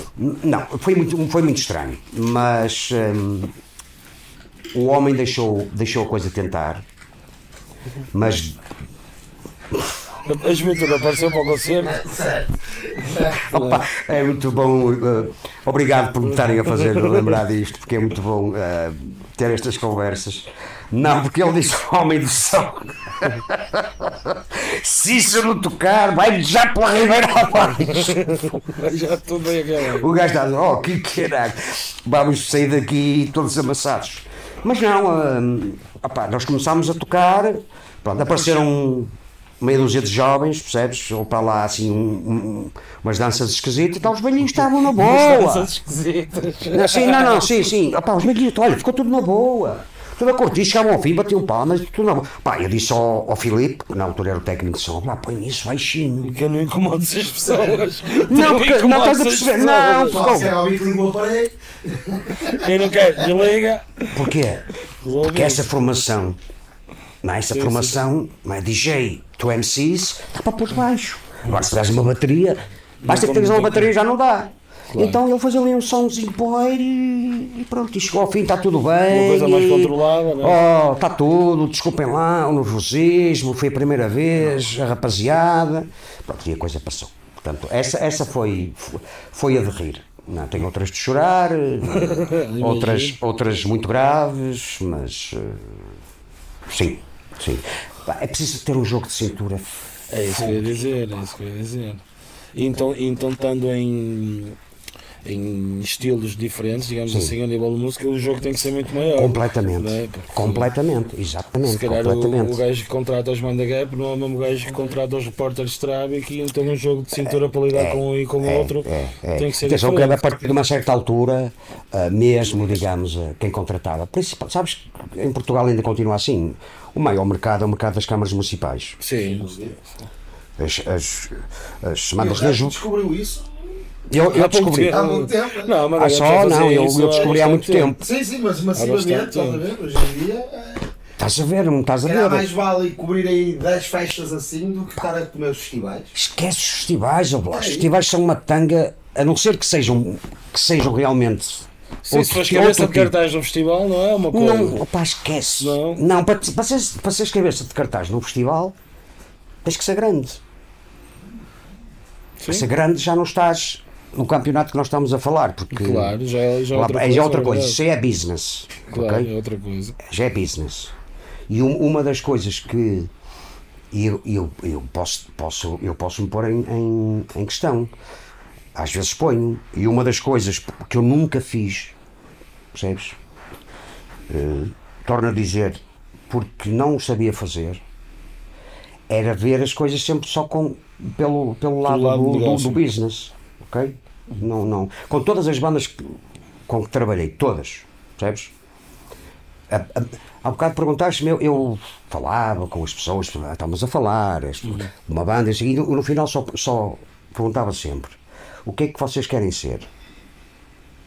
não foi, muito, foi muito estranho. Mas hum, o homem deixou, deixou a coisa tentar, mas A juventude apareceu para o concerto. opa, é muito bom. eh, obrigado por me estarem a fazer lembrar disto, porque é muito bom eh, ter estas conversas. Não, porque ele disse ao homem do som. Se isso não tocar, vai já pela Ribeira abaixo. Já tudo bem acabado. O gajo está a dizer, oh, que caralho, vamos sair daqui todos amassados. Mas não, opá, nós começámos a tocar, pronto, apareceram meia dúzia de jovens, percebes? Ou para lá assim, um- um- umas danças esquisitas, então os velhinhos estavam na boa. Danças esquisitas. Não, sim, não, não, sim, sim. Opá, os velhinhos, olha, ficou tudo na boa. Tudo a curtir, chegavam ao fim, batiam palmas, tudo na boa. Pá, eu disse ao, ao Filipe, que na altura era o técnico de som, lá põe isso baixinho. Que eu não incomodo as pessoas. Não, porque não estás a perceber, não, se é ouvir que ligou o aparelho. Quem não quer, desliga. Porquê? Porque essa formação, não é? essa Sim, formação, não é? DJ, tu MCs, dá para pôr baixo. Agora se tens uma bateria, basta que tenhas uma não bateria já não dá. Claro. Então ele fazia ali um somzinho poeiro e, e pronto, e chegou ao fim, está tudo bem. Uma coisa mais controlada, não é? Oh, está tudo, desculpem lá, o nervosismo, foi a primeira vez, a rapaziada. Pronto, e a coisa passou. Portanto, essa, essa foi, foi a de rir. Não, tem outras de chorar, outras, outras muito graves, mas eh, sim, sim. É preciso ter um jogo de cintura. É isso que eu ia dizer, é isso que eu ia dizer. Então, então estando em, em estilos diferentes, digamos Sim. assim, a nível de música, o jogo tem que ser muito maior. Completamente. é? Porque Completamente, Se exatamente. calhar o, completamente. o gajo que contrata os Manda Gap não é o mesmo gajo que contrata os repórteres de e então um jogo de cintura para lidar com um e com o outro É, é. tem que ser Atenção que diferente. a partir de uma certa altura, ah, mesmo, digamos, ah, quem contratava, principal, sabes que em Portugal ainda continua assim, o maior mercado é o mercado das câmaras municipais. Sim, As, as, as O mandas gajo das... descobriu isso Eu, eu descobri. tempo. há muito tempo. Não, mas Ah, só? Não, eu, eu descobri há muito bastante tempo. Sim, sim, mas massivamente, bastante estás a tempo. ver? Hoje em dia, é, Estás a ver, não estás a era ver? mais vale cobrir aí 10 festas assim do que estar a comer os festivais. Esquece os festivais, ó, Blas. Os festivais são uma tanga, a não ser que sejam, que sejam realmente. Sim, se fores outro cabeça de tipo. cartaz no festival, não é uma coisa. Não, opá, esquece. Não? para, para, seres, para seres cabeça de cartaz num festival, tens que ser grande. Para ser grande já não estás no campeonato que nós estamos a falar, porque Claro, já, é- já é outra é coisa. já outra é coisa, verdade. isso é business. Claro, ok? é outra coisa. já é business. E um- uma das coisas que eu, eu, eu, posso, posso, eu posso me pôr em, em, em questão, às vezes ponho, e uma das coisas que eu nunca fiz percebes? Eh, torno a dizer, porque não o sabia fazer, era ver as coisas sempre só com, pelo, pelo lado, lado do do, do business, ok? Não, não. Com todas as bandas que- com que trabalhei, todas, percebes? A- a- Há bocado perguntaste-me, eu, eu falava com as pessoas, ah, estávamos a falar, este- Uhum. uma banda, e no, no final só, só perguntava sempre: o que é que vocês querem ser?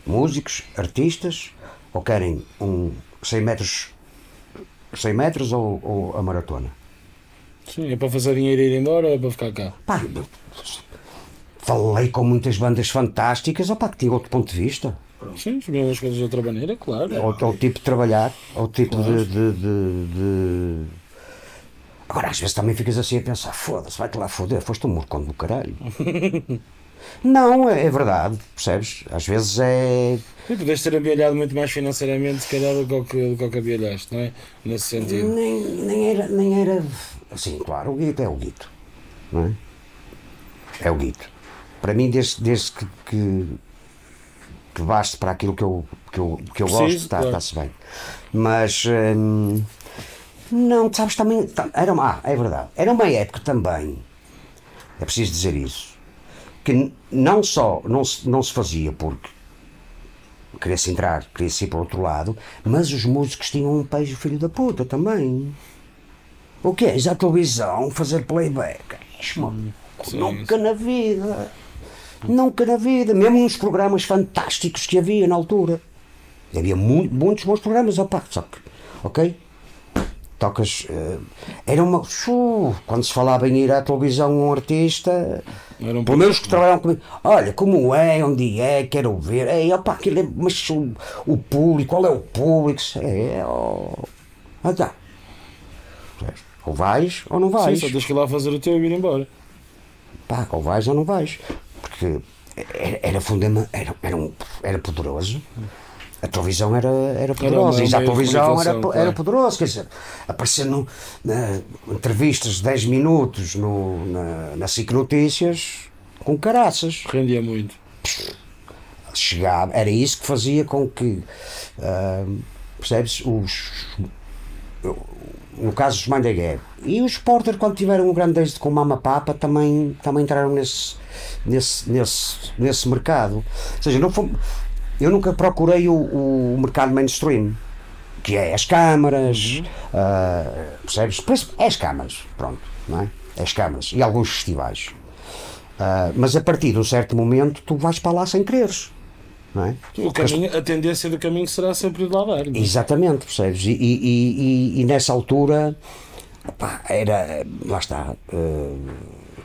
Músicos, artistas, ou querem um 100 metros, 100 metros ou, ou a maratona? Sim, é para fazer dinheiro e ir embora ou é para ficar cá? Pá, falei com muitas bandas fantásticas, opá, que tinham outro ponto de vista. Sim, viam as coisas de outra maneira, claro. Ao, ao tipo de trabalhar, ao tipo de, de- de- de- Agora, às vezes também ficas assim a pensar: foda-se, vai-te lá foder, foste um morcão do caralho. Não, é, é verdade, percebes? Às vezes é. Sim, podes ter abialhado muito mais financeiramente, se calhar, do que do que abialhaste, não é? Nesse sentido. Nem, nem, era, nem era. Assim, claro, o guito é o guito. Não é? É o guito. Para mim, desde, desde que, que, que baste para aquilo que eu, que eu, que eu Preciso, gosto, está- claro. está-se bem. Mas. hum, não, sabes, também. ta- Era uma, ah, é verdade. Era uma época também. É preciso dizer isso. Que não só não se, não se fazia porque queria-se entrar, queria-se ir para o outro lado, mas os músicos tinham um peixe filho da puta também. O que é? Já televisão, fazer playback. Mano, Sim, Nunca na vida. Nunca na vida. Mesmo nos programas fantásticos que havia na altura. Havia mu- muitos bons programas, opa, só que, ok? Tocas. eh, era uma. Xu, quando se falava em ir à televisão um artista. Era um Pelo menos que trabalhavam comigo. Olha, como é, onde é, quero ver. Ei, opa, aquilo é, mas o, o público, qual é o público? É, é oh, ah, tá. Ou vais ou não Sim, vais. só tens que ir lá fazer o teu e ir embora. Pá, ou vais ou não vais. Porque era, era fundamental, era, era, um, era poderoso. A televisão era, era poderosa. e já a televisão era, claro. era poderoso. Quer dizer, aparecer no, na, entrevistas de 10 minutos no, na, na SIC Notícias com caraças. Rendia muito. Chegava, era isso que fazia com que, ah, percebes, os, no caso the Gap. E os Porter, quando tiveram um grande êxito com o Mama Papa, também, também entraram nesse, nesse, nesse, nesse mercado. Ou seja, não fomos, eu nunca procurei o, o mercado mainstream, que é as câmaras, ah, percebes? É as câmaras, pronto, não é? É As câmaras e alguns festivais. Ah, mas a partir de um certo momento tu vais para lá sem quereres. Não é? O caminho, a tendência do caminho será sempre de lá dar. não é? Exatamente, percebes? E, e- e- e- nessa altura opá, era, lá está, eh,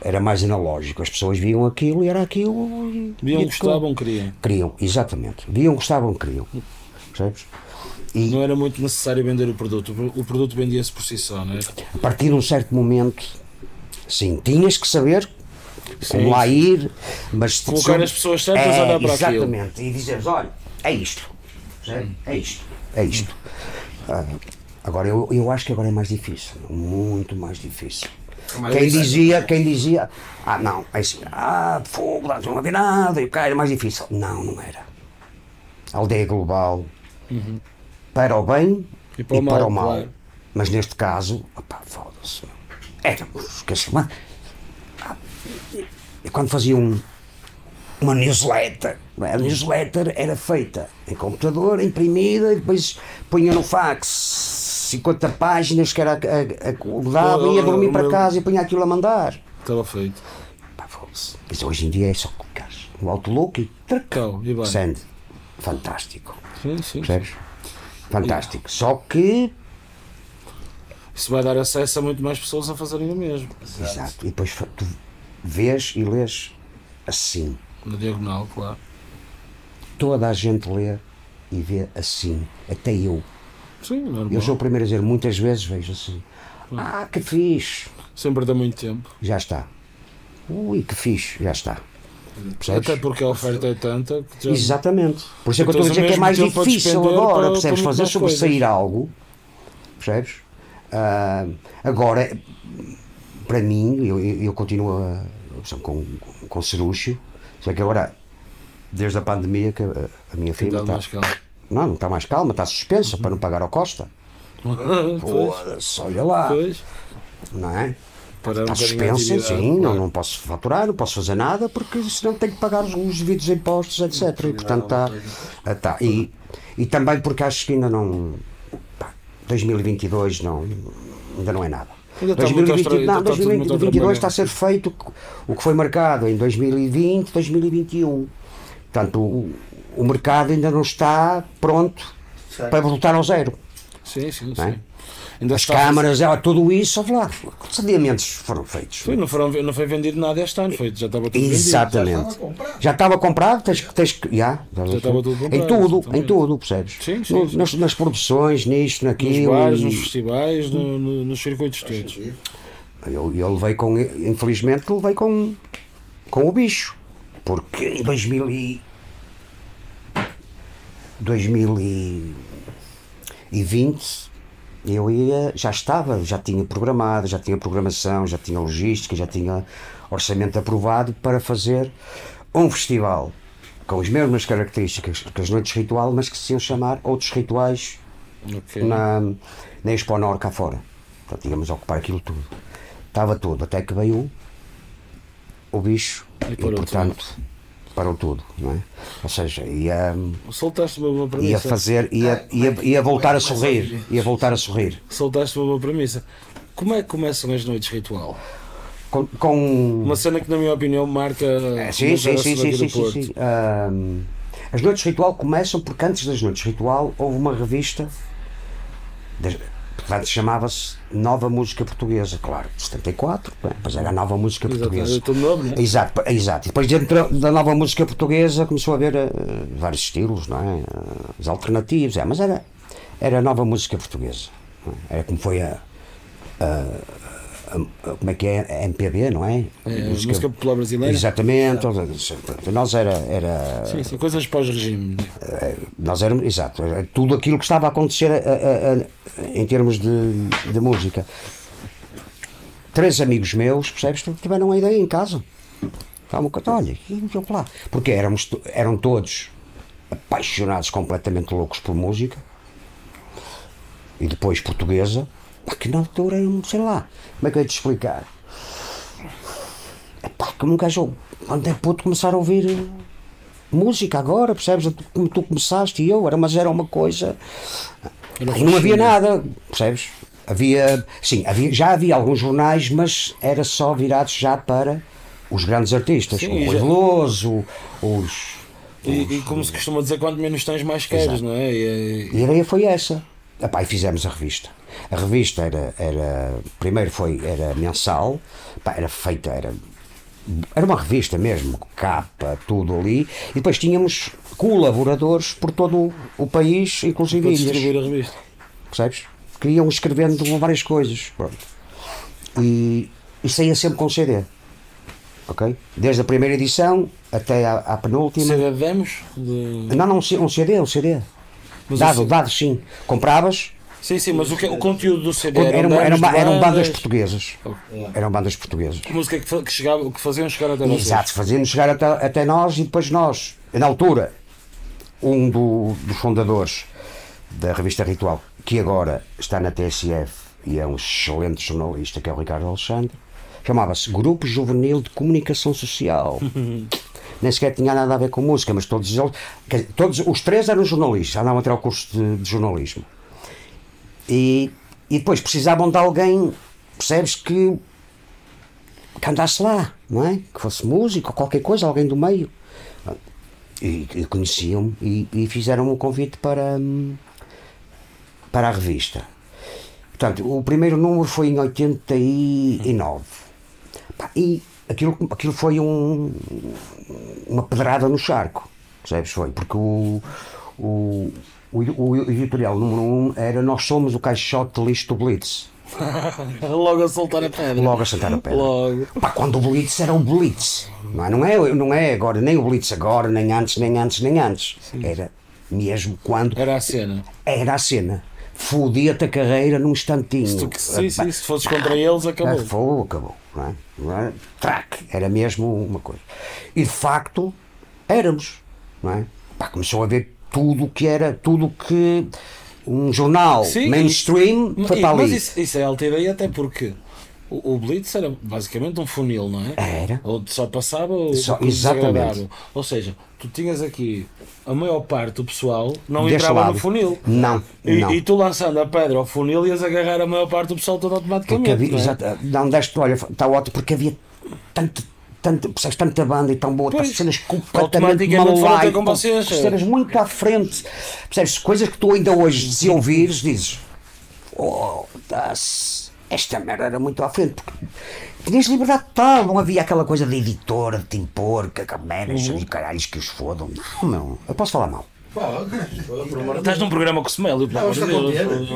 era mais analógico. As pessoas viam aquilo e era aquilo. E, Viam, e gostavam, queriam. Queriam, exatamente. Viam, gostavam, queriam. Percebes? E Não era muito necessário vender o produto. O produto vendia-se por si só, não é? a partir de um certo momento, sim, tinhas que saber como Sim, lá sim. ir, mas Colocar as pessoas certas a olhar para aquilo. Exatamente, e dizeres: olha, é isto, percebe? é isto, é isto. Ah, agora, eu, eu acho que agora é mais difícil, muito mais difícil. Mais Quem dizia, quem dizia, ah, não, é assim, ah, fogo, não havia nada, e o cara era mais difícil. Não, não era. Aldeia global, para o bem Uhum. E para o mal, claro. Mas neste caso, opá, foda-se. Éramos, dizer, uma- ah, e quando faziam um, uma newsletter, é? a newsletter era feita em computador, imprimida, e depois punha no fax 50 páginas que era a, a, a, dava, Oh, ia dormir para meu- casa e punha aquilo a mandar. Estava feito. Pá. Mas hoje em dia é só colocar no Outlook e Tracão, e bem. send. Fantástico. Sim, sim. Percebes? Fantástico. Só que Isso vai dar acesso a muito mais pessoas a fazerem o mesmo. Exato. E depois tu vês e lês assim. Na diagonal, claro. Toda a gente lê e vê assim. Até eu. Sim, normal. Eu sou o primeiro a dizer, muitas vezes vejo assim. Ah, que fixe. Sempre dá muito tempo. Já está. Ui, que fixe. Já está. Percebes? Até porque a oferta é tanta que já. Exatamente. Por isso é que eu Então, estou a dizer que é mais difícil agora, para- percebes? Fazer sobressair algo, percebes? Ah, agora, para mim, eu, eu continuo a, opção com, com cerúcio, só que agora, desde a pandemia, que a, a minha filha está. Não, não está mais calma, está suspensa para não pagar ao Costa. pois, Foda-se, olha lá, pois. não é? Para um Está a suspensa, sim, não, claro. não posso faturar, não posso fazer nada, porque senão tenho que pagar os, os devidos impostos, etc. E portanto está. ah, tá. E, e também porque acho que ainda não. pá, 2022 não, ainda não é nada. Ainda está muito 2020, austra- não, está tudo muito 2022 está a ser feito o que foi marcado em 2020, 2021. Portanto, o, o mercado ainda não está pronto Certo. para voltar ao zero. Sim, sim, Não é? sim. Ainda As câmaras, ela, tudo isso, lá, quantos adiamentos foram feitos? Foi, não, foram, não foi vendido nada este ano, foi, já estava tudo vendido. Exatamente. Já estava comprado. Já estava comprado, tens, que- tens que. Já, estava tudo comprado, Em tudo, em exatamente. tudo, percebes? Sim, sim, No- sim. Nas, nas produções, nisto, Nos naquilo. bares, e- nos festivais, no- no- nos circuitos todos. Eu, eu levei com. Infelizmente, levei com. com o bicho. Porque em 2000 e. 2020 eu ia, já estava, já tinha programado, já tinha programação, já tinha logística, já tinha orçamento aprovado para fazer um festival com as mesmas características que as noites ritual, mas que se iam chamar outros rituais Ok. na, na Expo Nor cá fora. Portanto, íamos ocupar aquilo tudo. Estava tudo, até que veio o bicho E e, parou portanto, parou tudo, não é? Ou seja, ia, Soltaste uma boa ia premissa. fazer, ia, ia, ia voltar a sorrir, ia voltar a sorrir. Soltaste uma boa premissa. Como é que começam as noites ritual? Com, com Uma cena que, na minha opinião, marca. É, sim, sim, sim, sim, sim, sim, sim. Ahm, as noites ritual começam porque antes das noites ritual houve uma revista, das- portanto chamava-se Nova Música Portuguesa, claro, de 74, bem, depois era a Nova Música Exato, Portuguesa. era tudo novo, não é? Exato, exato. E depois dentro da nova música portuguesa começou a haver eh, vários estilos, não é? Os alternativos, é, mas era, era a nova música portuguesa. é? Era como foi a- a- como é que é? A MPB, não é? É, a música popular brasileira. Exatamente. Para nós era, era Sim, sim, coisas pós-regime. né? eh, nós éramos, exato, era tudo aquilo que estava a acontecer a- a- a- em termos de, de música. Três amigos meus, percebes, tiveram uma ideia em casa. Calma, olha, e vamos lá. Porque éramos, eram todos apaixonados, completamente loucos por música. E depois portuguesa. Que na altura, sei lá, como é que eu ia te explicar? Epá, que um gajo, quando é puto, começar a ouvir eh, música agora, percebes? Como tu começaste e eu, era, mas era uma coisa. Era E não havia nada, percebes? Havia, sim, havia, já havia alguns jornais, mas era só virados já para os grandes artistas, Sim, o e Veloso, os. E, e como se costuma dizer, quanto menos tens, mais queres, não é? E, E a ideia foi essa. Epá, e fizemos a revista. A revista era, era primeiro foi, era mensal, Epá, era feita, era, era uma revista mesmo, capa, tudo ali, e depois tínhamos colaboradores por todo o país, inclusive para distribuir a revista. percebes? Que iam escrevendo várias coisas. Pronto. E, e saía sempre com CD. Ok? Desde a primeira edição até à, à penúltima. CD de demos? De... Não, não, um CD, um CD. Mas dado, C- dado sim. Compravas, Sim, sim, mas o, que, o conteúdo do CD eram, eram, eram, demos eram, bandas bandas, portuguesas. Eram bandas portuguesas. música que, fa- que, chegava, que faziam chegar até vocês. Exato, fazíamos chegar até, até nós e depois nós, na altura, um do- dos fundadores da revista Ritual, que agora está na TSF e é um excelente jornalista, que é o Ricardo Alexandre, chamava-se Grupo Juvenil de Comunicação Social. Nem sequer tinha nada a ver com música, mas todos eles, todos, os três eram jornalistas, andavam a tirar o curso de, de jornalismo. E, e depois precisavam de alguém, percebes, que que andasse lá, não é? Que fosse músico qualquer coisa, alguém do meio. E, e conheciam-me e, e fizeram um convite para, para a revista. Portanto, o primeiro número foi em 89. Pá, E aquilo, aquilo foi um, uma pedrada no charco, percebes? Foi, porque o, o, o, o editorial número 1 um era Nós somos o caixote lixo do Blitz. Logo a soltar a pedra. Logo a sentar a pedra. Logo. Pá, quando o Blitz era o Blitz. Não é, não, é, não é agora, nem o Blitz agora, nem antes, nem antes, nem antes. Era mesmo quando Era a cena. era a cena. Fodia-te a carreira num instantinho. Tu, sim, sim, se fosses contra eles, acabou. Ah, Foi, acabou. Não é? É? Trac, era mesmo uma coisa. E de facto, éramos. Não é? Pá, começou a haver tudo o que era, tudo o que um jornal Sim, mainstream e- foi para mas ali. isso, isso é LTV até porque o, o Blitz era basicamente um funil, não é? Era. Onde só passava o Só- exatamente. Ou seja, tu tinhas aqui a maior parte do pessoal não Deste entrava lado. no funil. Não, E, não. e tu lançando a pedra ao funil ias agarrar a maior parte do pessoal todo Porque automaticamente. havia, não é? exato, não deste, olha, está ótimo, porque havia tanto, tanto, percebes, tanta banda e tão boa, Pois. cenas completamente malai, com vocês, é. cenas muito à frente, percebes, coisas que tu ainda hoje, se ouvires, dizes, oh, das- esta merda era muito à frente, porque tinhas liberdade total, não havia aquela coisa de editora, de te impor, que a merda, Uhum. e caralhos que os fodam, não, meu, eu posso falar mal. Estás num programa com o Smélio, pelo amor de Não, Deus.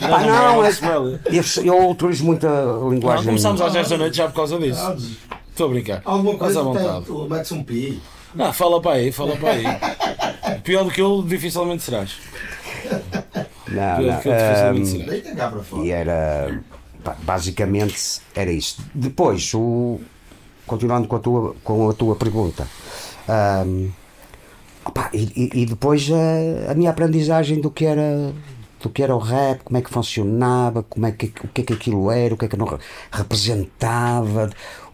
Pá, Não, é, é eu, eu utilizo muita Não, linguagem. começámos às 10 da noite já por causa disso. Estou a brincar. Alguma coisa à tem- vontade. tu metes um pi. Não, fala para aí, fala para aí. Pior do que eu, dificilmente serás. Não, Pior não, do que eu, dificilmente serás. Deita cá para fora. E era. Basicamente era isso. Depois, o, continuando com a tua, com a tua pergunta. ahm, opá, e, e- depois a, a minha aprendizagem do que era do que era o rap, como é que funcionava, como é que, o que é que aquilo era, o que é que não re- representava,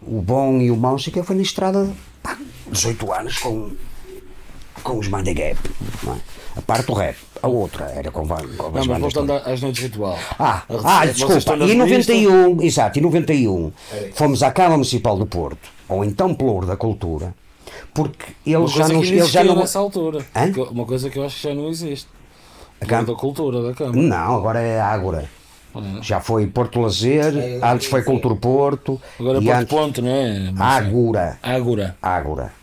o bom e o mau, sei que foi na estrada, pá, 18 anos com, com os Mind the Gap, é? a parte do rap, a outra era com, com as Não, mas voltando às noites ritual. ah, ah desculpa. E em revista? 91, exato, em 91, fomos à Câmara Municipal do Porto, ou então Pelouro da Cultura, porque eles já não. Eles já não nessa altura. Hã? Uma coisa que eu acho que já não existe. A A Câmara- da cultura da Câmara. não, agora é Ágora. Já foi Porto Lazer, antes foi Cultura Porto, Agora é e Porto antes Ponto, não é? Ágora. Ágora. Ágora.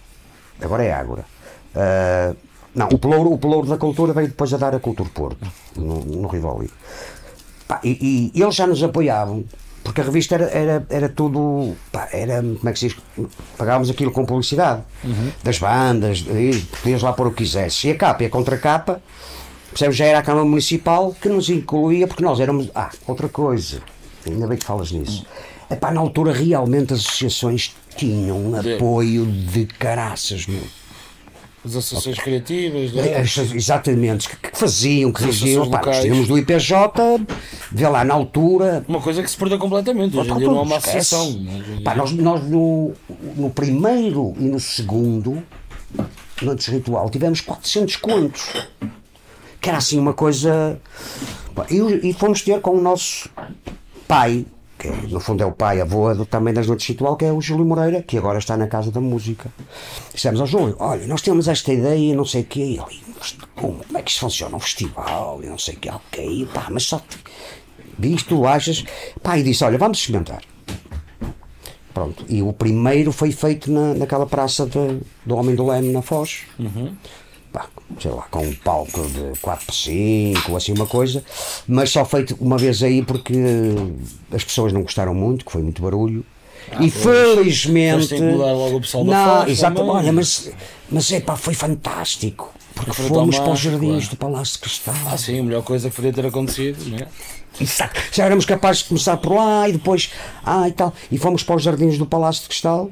Agora é Ágora. Ah, não, o pelouro, o pelouro da cultura veio depois a dar a Cultura Porto, no, no Rivoli. Pá, e, e eles já nos apoiavam, porque a revista era, era, era tudo. pá, era, como é que se diz? Pagávamos aquilo com publicidade. Das bandas, podias lá pôr o que quisesse. E a capa e a contracapa, percebes? Já era a Câmara Municipal que nos incluía, porque nós éramos. Ah, outra coisa, ainda bem que falas nisso. Epá, na altura realmente as associações tinham um apoio de caraças, meu. As associações criativas. não é? As- Exatamente, que, que faziam, que associações Pá, tínhamos do IPJ, vê lá na altura. Uma coisa que se perdeu completamente. Hoje em dia não há uma associação. Pá, nós nós no, no primeiro e no segundo, Noites Ritual, tivemos 400 contos. Que era assim uma coisa. E, e fomos ter com o nosso pai, que é, no fundo é o pai, avô também das Noites Ritual, que é o Júlio Moreira, que agora está na Casa da Música. Dissemos ao Júlio: olha, nós temos esta ideia, não sei o quê. E ele, "Mas como, como é que isto funciona? Um festival, e não sei o quê. Ok, pá, mas só. Diz, tu achas? Pá, e disse: olha, vamos experimentar. Pronto, e o primeiro foi feito na, naquela praça de, do Homem do Leme na Foz. Pá, sei lá, com um palco de 4 por 5, assim uma coisa, mas só feito uma vez aí porque as pessoas não gostaram muito, que foi muito barulho. e felizmente. Foste incomodar logo o pessoal da Não, Foz exatamente, olha, mas, mas é pá, foi fantástico. Porque fomos tão para os jardins claro. do Palácio de Cristal. Ah, sim, a melhor coisa que podia ter acontecido, não é? Exato. Já éramos capazes de começar por lá e depois. Ah, e tal. E fomos para os jardins do Palácio de Cristal,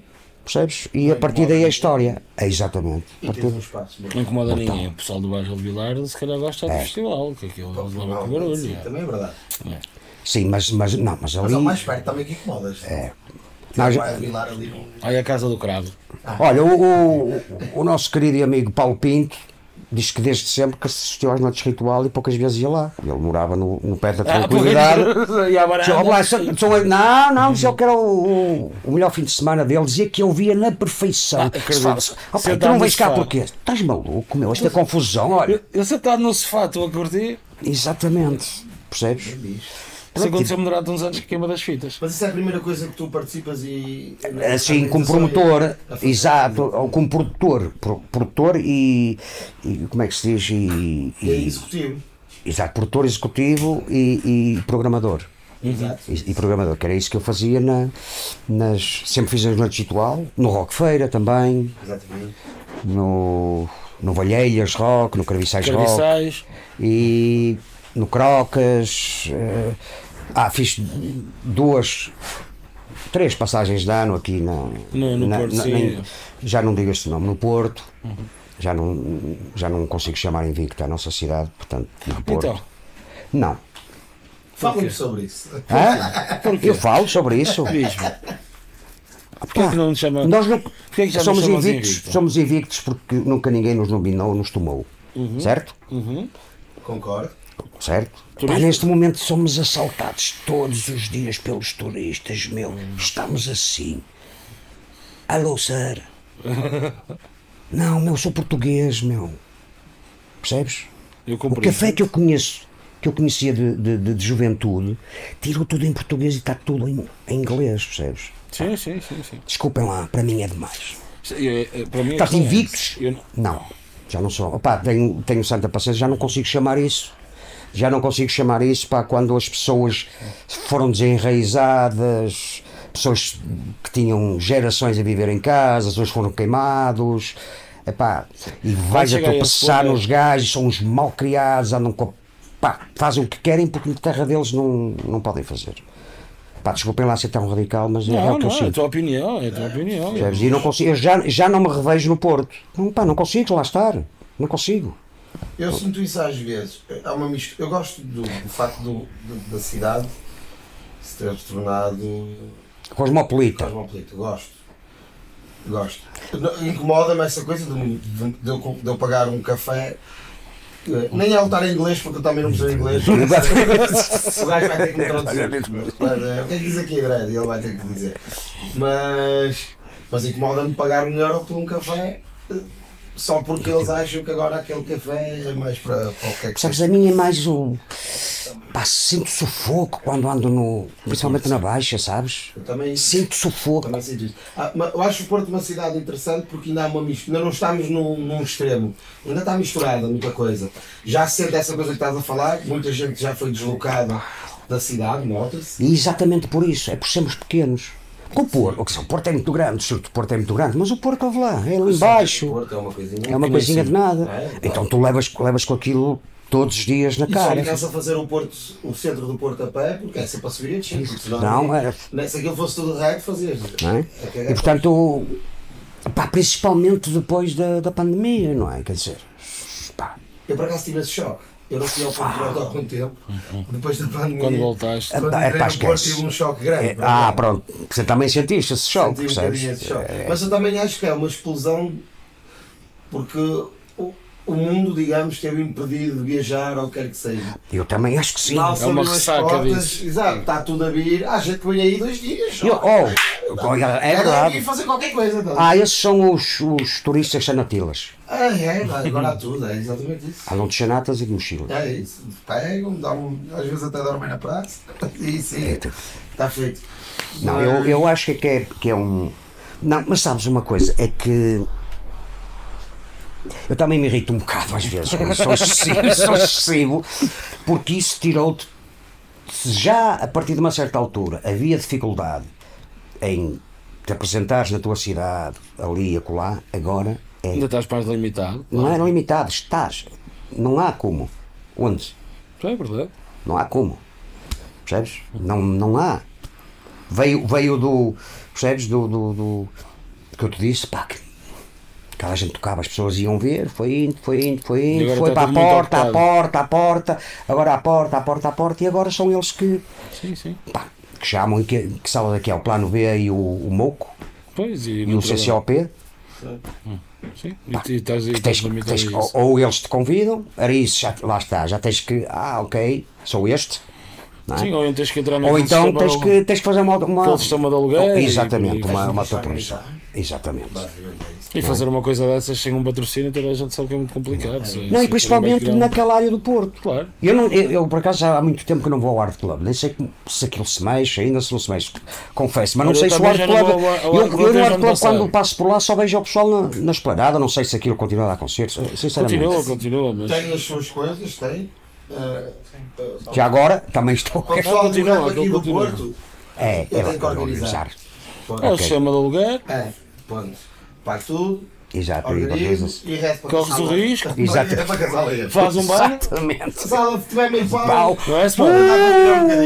percebes? E a partir daí a história. É exatamente. A E partir- tens um espaço. Não incomoda ninguém. O pessoal do bairro de Vilar se calhar gosta do festival, que aquilo eles levam com barulho. Sim, não é? também é verdade. Sim, mas, mas não, mas Mas ali. ao mais perto também que incomodas. É. Nós- vilar ali. Olha a casa do cravo. Olha, o, o, o nosso querido e amigo Paulo Pinto diz que desde sempre que assistiu às noites ritual e poucas vezes ia lá. Ele morava no, no pé da Ah, tranquilidade. pois, e à varanda. Dizia, "Ó, Blas, são- são- não, não, dizia que era o, o, melhor fim de semana dele, dizia que eu via na perfeição. Ah, acredito. Se fala, "Ó, pá, Sentado tu não vens cá sofá." porquê? Estás maluco, meu? Esta confusão, olha. Eu, eu sentado no sofá, estou a curtir. Exatamente. Percebes? Isso aconteceu-me durante uns anos que queima das fitas. Mas isso é a primeira coisa que tu participas e. Assim, como promotor, exato, ou como produtor, pro- produtor e, e como é que se diz? E, E é e- executivo. exato, produtor executivo e, e programador. Exato. E, e programador, que era isso que eu fazia na, nas. Sempre fiz as noites ritual, no Rock Feira também, Exatamente. no, no Valheiras Rock, no Carviçais Rock Carviçais. e no Crocas. Ah, fiz duas, três passagens de ano aqui na, No- no na- Porto, na- sim. nem- já não digo este nome, no Porto. Já não, já não consigo chamar invicta a nossa cidade, portanto, do Porto. Então, Não. Fala-me sobre isso. Hã? Eu falo sobre isso. diz-me. Porquê é que não nos chama. Nós não, é que nos somos chamamos invictos, invicta? somos invictos porque nunca ninguém nos dominou, nos tomou. Uhum. Certo? Concordo. Certo? Pá, neste momento somos assaltados todos os dias pelos turistas, meu. Estamos assim. Alô, sir. Não, meu, sou português, meu. Percebes? O café que eu conheço, que eu conhecia de, de, de- de juventude, tirou tudo em português e está tudo em, em inglês, percebes? Sim, sim, sim. sim. Desculpem lá, para mim é demais. É, é, Estás é assim, invictos? eu não- Não, já não sou. Opá, tenho, tenho santa paciência, já não consigo chamar isso. Já não consigo chamar isso para quando as pessoas foram desenraizadas, pessoas que tinham gerações a viver em casa, as pessoas foram queimados. Epá, e vais a tropeçar ponto, é. nos gajos, são uns mal criados, andam com. Pá, fazem o que querem porque na terra deles não, não podem fazer. Pá, desculpem lá ser tão radical, mas é, Não, o que eu não, é a sinto. tua opinião, é a tua opinião. E não consigo, eu já, já não me revejo no Porto. Não, pá, não consigo lá estar. Não consigo. Eu sinto isso às vezes. Há uma mistura. Eu gosto do, do facto do, do- da cidade se ter tornado Cosmopolita. cosmopolita. Gosto. Gosto. Incomoda-me essa coisa de, de- de eu, de eu pagar um café. eh, Nem é lutar em inglês, porque eu também não percebo inglês. o gajo vai ter que me traduzir. Mas, eh, o que é que diz aqui, Greg? Ele vai ter que dizer. Mas, mas incomoda-me pagar um euro por um café eh, só porque eles acham que agora aquele café é mais para, para o que é que Sabes, a minha é mais o. Pá, sinto sufoco quando ando no. Principalmente na baixa, sabes? Eu também, Sinto sufoco. também sinto isso. Ah, eu acho o Porto uma cidade interessante porque ainda há uma mistura. Ainda não estamos num, num extremo. Ainda está misturada muita coisa. Já se sente essa coisa que estás a falar. Muita gente já foi deslocada da cidade, nota-se. E exatamente por isso, é por sermos pequenos. Com o Porto, o que são, o Porto é muito grande, o Porto é muito grande, mas o Porto, ouve lá, é ali O embaixo, Porto é uma coisinha. é uma coisinha de nada. É, Então tu levas, levas com aquilo todos os dias na E só cara. me cansa fazer o, Porto, o centro do Porto a pé porque é sempre a subir e a descer. senão Não, é- nem- Se aquilo fosse tudo reto, fazias. não é E portanto, pá, principalmente depois da, da pandemia, não é? Quer dizer, pá, Eu por acaso tive esse choque. Eu não fui ao Porto Porto há algum tempo. Depois da pandemia. Quando voltaste. Quando É, pá, esquece. tive um choque grande. é- para ah, mim. pronto, você também sentiste esse choque, Senti um percebes? esse choque. É, Mas eu também acho que é uma explosão porque o, mundo, digamos, teve impedido de viajar ou o que quer que seja. eu também acho que sim. Mal É uma ressaca disso. Exato, está tudo a vir. Há gente que vem aí dois dias. Eu- oh, olha, é Quer verdade. fazer qualquer coisa. Então. Ah, esses são os, os turistas sanatilas. Ah, é, agora há tudo, é exatamente isso. Andam de chanatas e de mochilas. É isso. Pegam, dão, às vezes até dormem na praça. E sim, está feito. Não, eu, eu acho que é, que é um. Não, mas sabes uma coisa, é que. Eu também me irrito um bocado às vezes, sou excessivo, sou excessivo, porque isso tirou-te. Se já a partir de uma certa altura havia dificuldade em te apresentares na tua cidade, ali e acolá, agora é. Ainda estás mais limitado. Não é limitado, estás. Não há como. Onde? É verdade. Não há como. Percebes? Não, não há. Veio, veio do. Percebes? Do, do, do. que eu te disse, pá, que cada gente tocava, as pessoas iam ver, foi indo, foi indo, foi E indo, foi para a porta, à porta, à porta, agora à porta, à porta, à porta, e agora são eles que, Sim, sim. pá, que chamam, que, que sala daqui é o plano B e o, o MOCO Pois, e, e o CCOP, Sim, e, e estás, e tens, tens, ou, eles te convidam, era isso, já, lá está, já tens que, ah, ok, sou este. É? Sim, ou então tens que entrar Ou então tens que, tens que fazer uma. uma sistema de aluguer e- Exatamente, e- uma, uma e- proposição. Exatamente. E fazer uma coisa dessas sem um patrocínio, toda a gente sabe que é muito complicado. Não, e principalmente naquela área do Porto. Claro. Eu, não, eu, eu, por acaso já há muito tempo que não vou ao Art Club, nem sei se aquilo se mexe, ainda se não se mexe, confesso, mas não Olha, sei eu se o Art Club. ao- ao Eu, eu no Art Club, quando passo por lá, só vejo o pessoal na, na esplanada, não sei se aquilo continua a dar concertos, sinceramente. Continua, continua, mas. Tem as suas coisas, tem. Eh, eh, Já agora também estou. o pessoal do continua, aqui aquilo do continua. Porto, É, Eu é, tenho que é organizar. organizar. É o Ok. sistema de aluguer. é, pronto. Pago tudo, Exato, e vocês- e resto para Corres o risco. Exato. É para casar aí. Faz um banho, Exatamente. Sala de futebol é meio Pau. não é.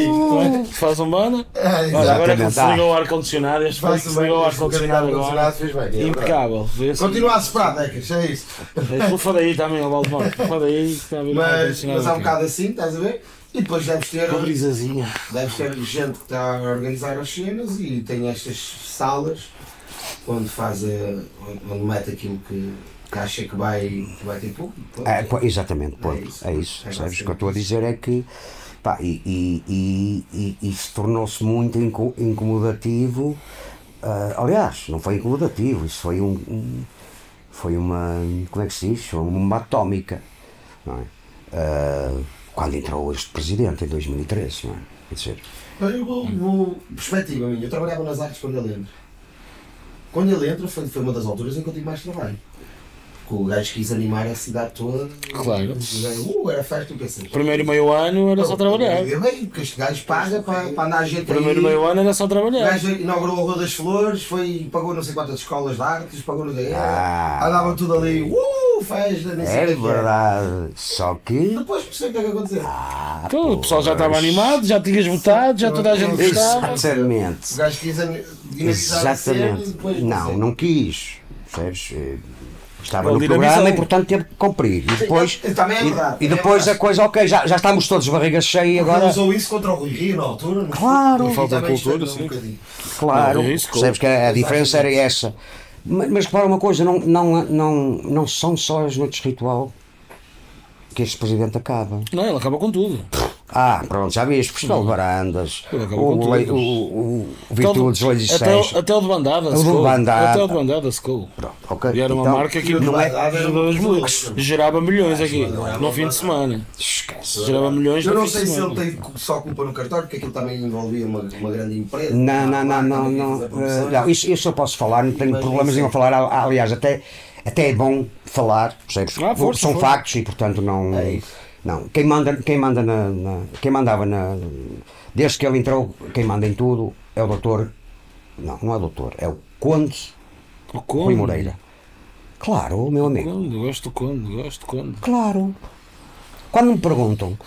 Não é? Faz um banho. É, Olha, exato. agora é que se ligou o ar-condicionado, este foi que Faz-se se ligou o ar-condicionado agora. é. Impecável. Continua a soprar, Decas, é isso. É, Foda aí também, o Valdemar. Foda aí que está a vir o Mas, há um bocado assim, estás a ver? E depois deves ter, deves ter gente que está a organizar as cenas e tem estas salas onde faz, onde mete aquilo que, que acha que vai, que vai ter público. É, exatamente, pô, É é isso. isso. É Sabes? O que eu estou a dizer é que pá, e, e, e, e, isso tornou-se muito inco- incomodativo. ah, aliás, não foi incomodativo, isso foi um, um- foi uma como é que se diz? Foi uma atómica. Não é? Ah, quando entrou este presidente em 2013, não é? Quer dizer, Eu vou, vou perspectiva minha, eu trabalhava nas artes quando ele entra. Quando ele entra foi, foi uma das alturas em que eu tive mais trabalho. Porque o gajo quis animar a cidade toda. Claro. Uh, era festa, o que é que Primeiro meio ano era só trabalhar. Eu bem, porque este gajo paga para, para andar a gente Primeiro aí. meio ano era só O trabalhar. gajo inaugurou a Rua das Flores, foi, pagou não sei quantas escolas de artes, pagou no DE, Ah. andava tudo ali, uh, festa, nem sei é o que é que é. verdade. Só que Depois percebi o que é que aconteceu. Então, o pessoal já estava animado, já tinhas votado, já toda a gente gostava. exatamente. O gajo quis a Exatamente. depois. Não, não quis. Percebes? Eh, Estava Ele no programa e portanto teve que cumprir. E depois, Sim, também é verdade, e, e é depois a verdade. coisa, ok, já, já estamos todos de barriga cheia Agora agora. usou isso contra o Rui Rio na altura. Claro. E Falta cultura, um sim. bocadinho. Claro, Não, é isso, percebes que a, a diferença era essa. Mas, mas repara uma coisa, não, não, não, não são só as noites de ritual que este presidente acaba. Não, ele acaba com tudo. Ah, pronto, já viste, de Varandas, o, lei- o, o, o Virtudes até, o- até o de bandada, O de bandada. Até o de bandada secou. Pronto, ok. E era uma Então, marca que não é, gerava milhões. gerava milhões aqui no fim de semana. esquece. Gerava milhões Eu não sei se ele tem só culpa no cartório, porque aquilo também envolvia uma, uma grande empresa. Não, não, não, não, não. eh, não, isso, isso eu posso falar, não tenho Mas problemas não nenhum a sei. falar. Aliás, até, até é bom falar, percebes? Ah, força, São força. factos e portanto não. É isso. Não, quem manda, quem manda na, na- Quem mandava na. Desde que ele entrou, quem manda em tudo é o doutor. Não, não é o doutor, é o Conde O Rui Conde. Moreira. Claro, meu amigo. Conde, gosto do Conde, gosto do Conde. Claro. Quando me perguntam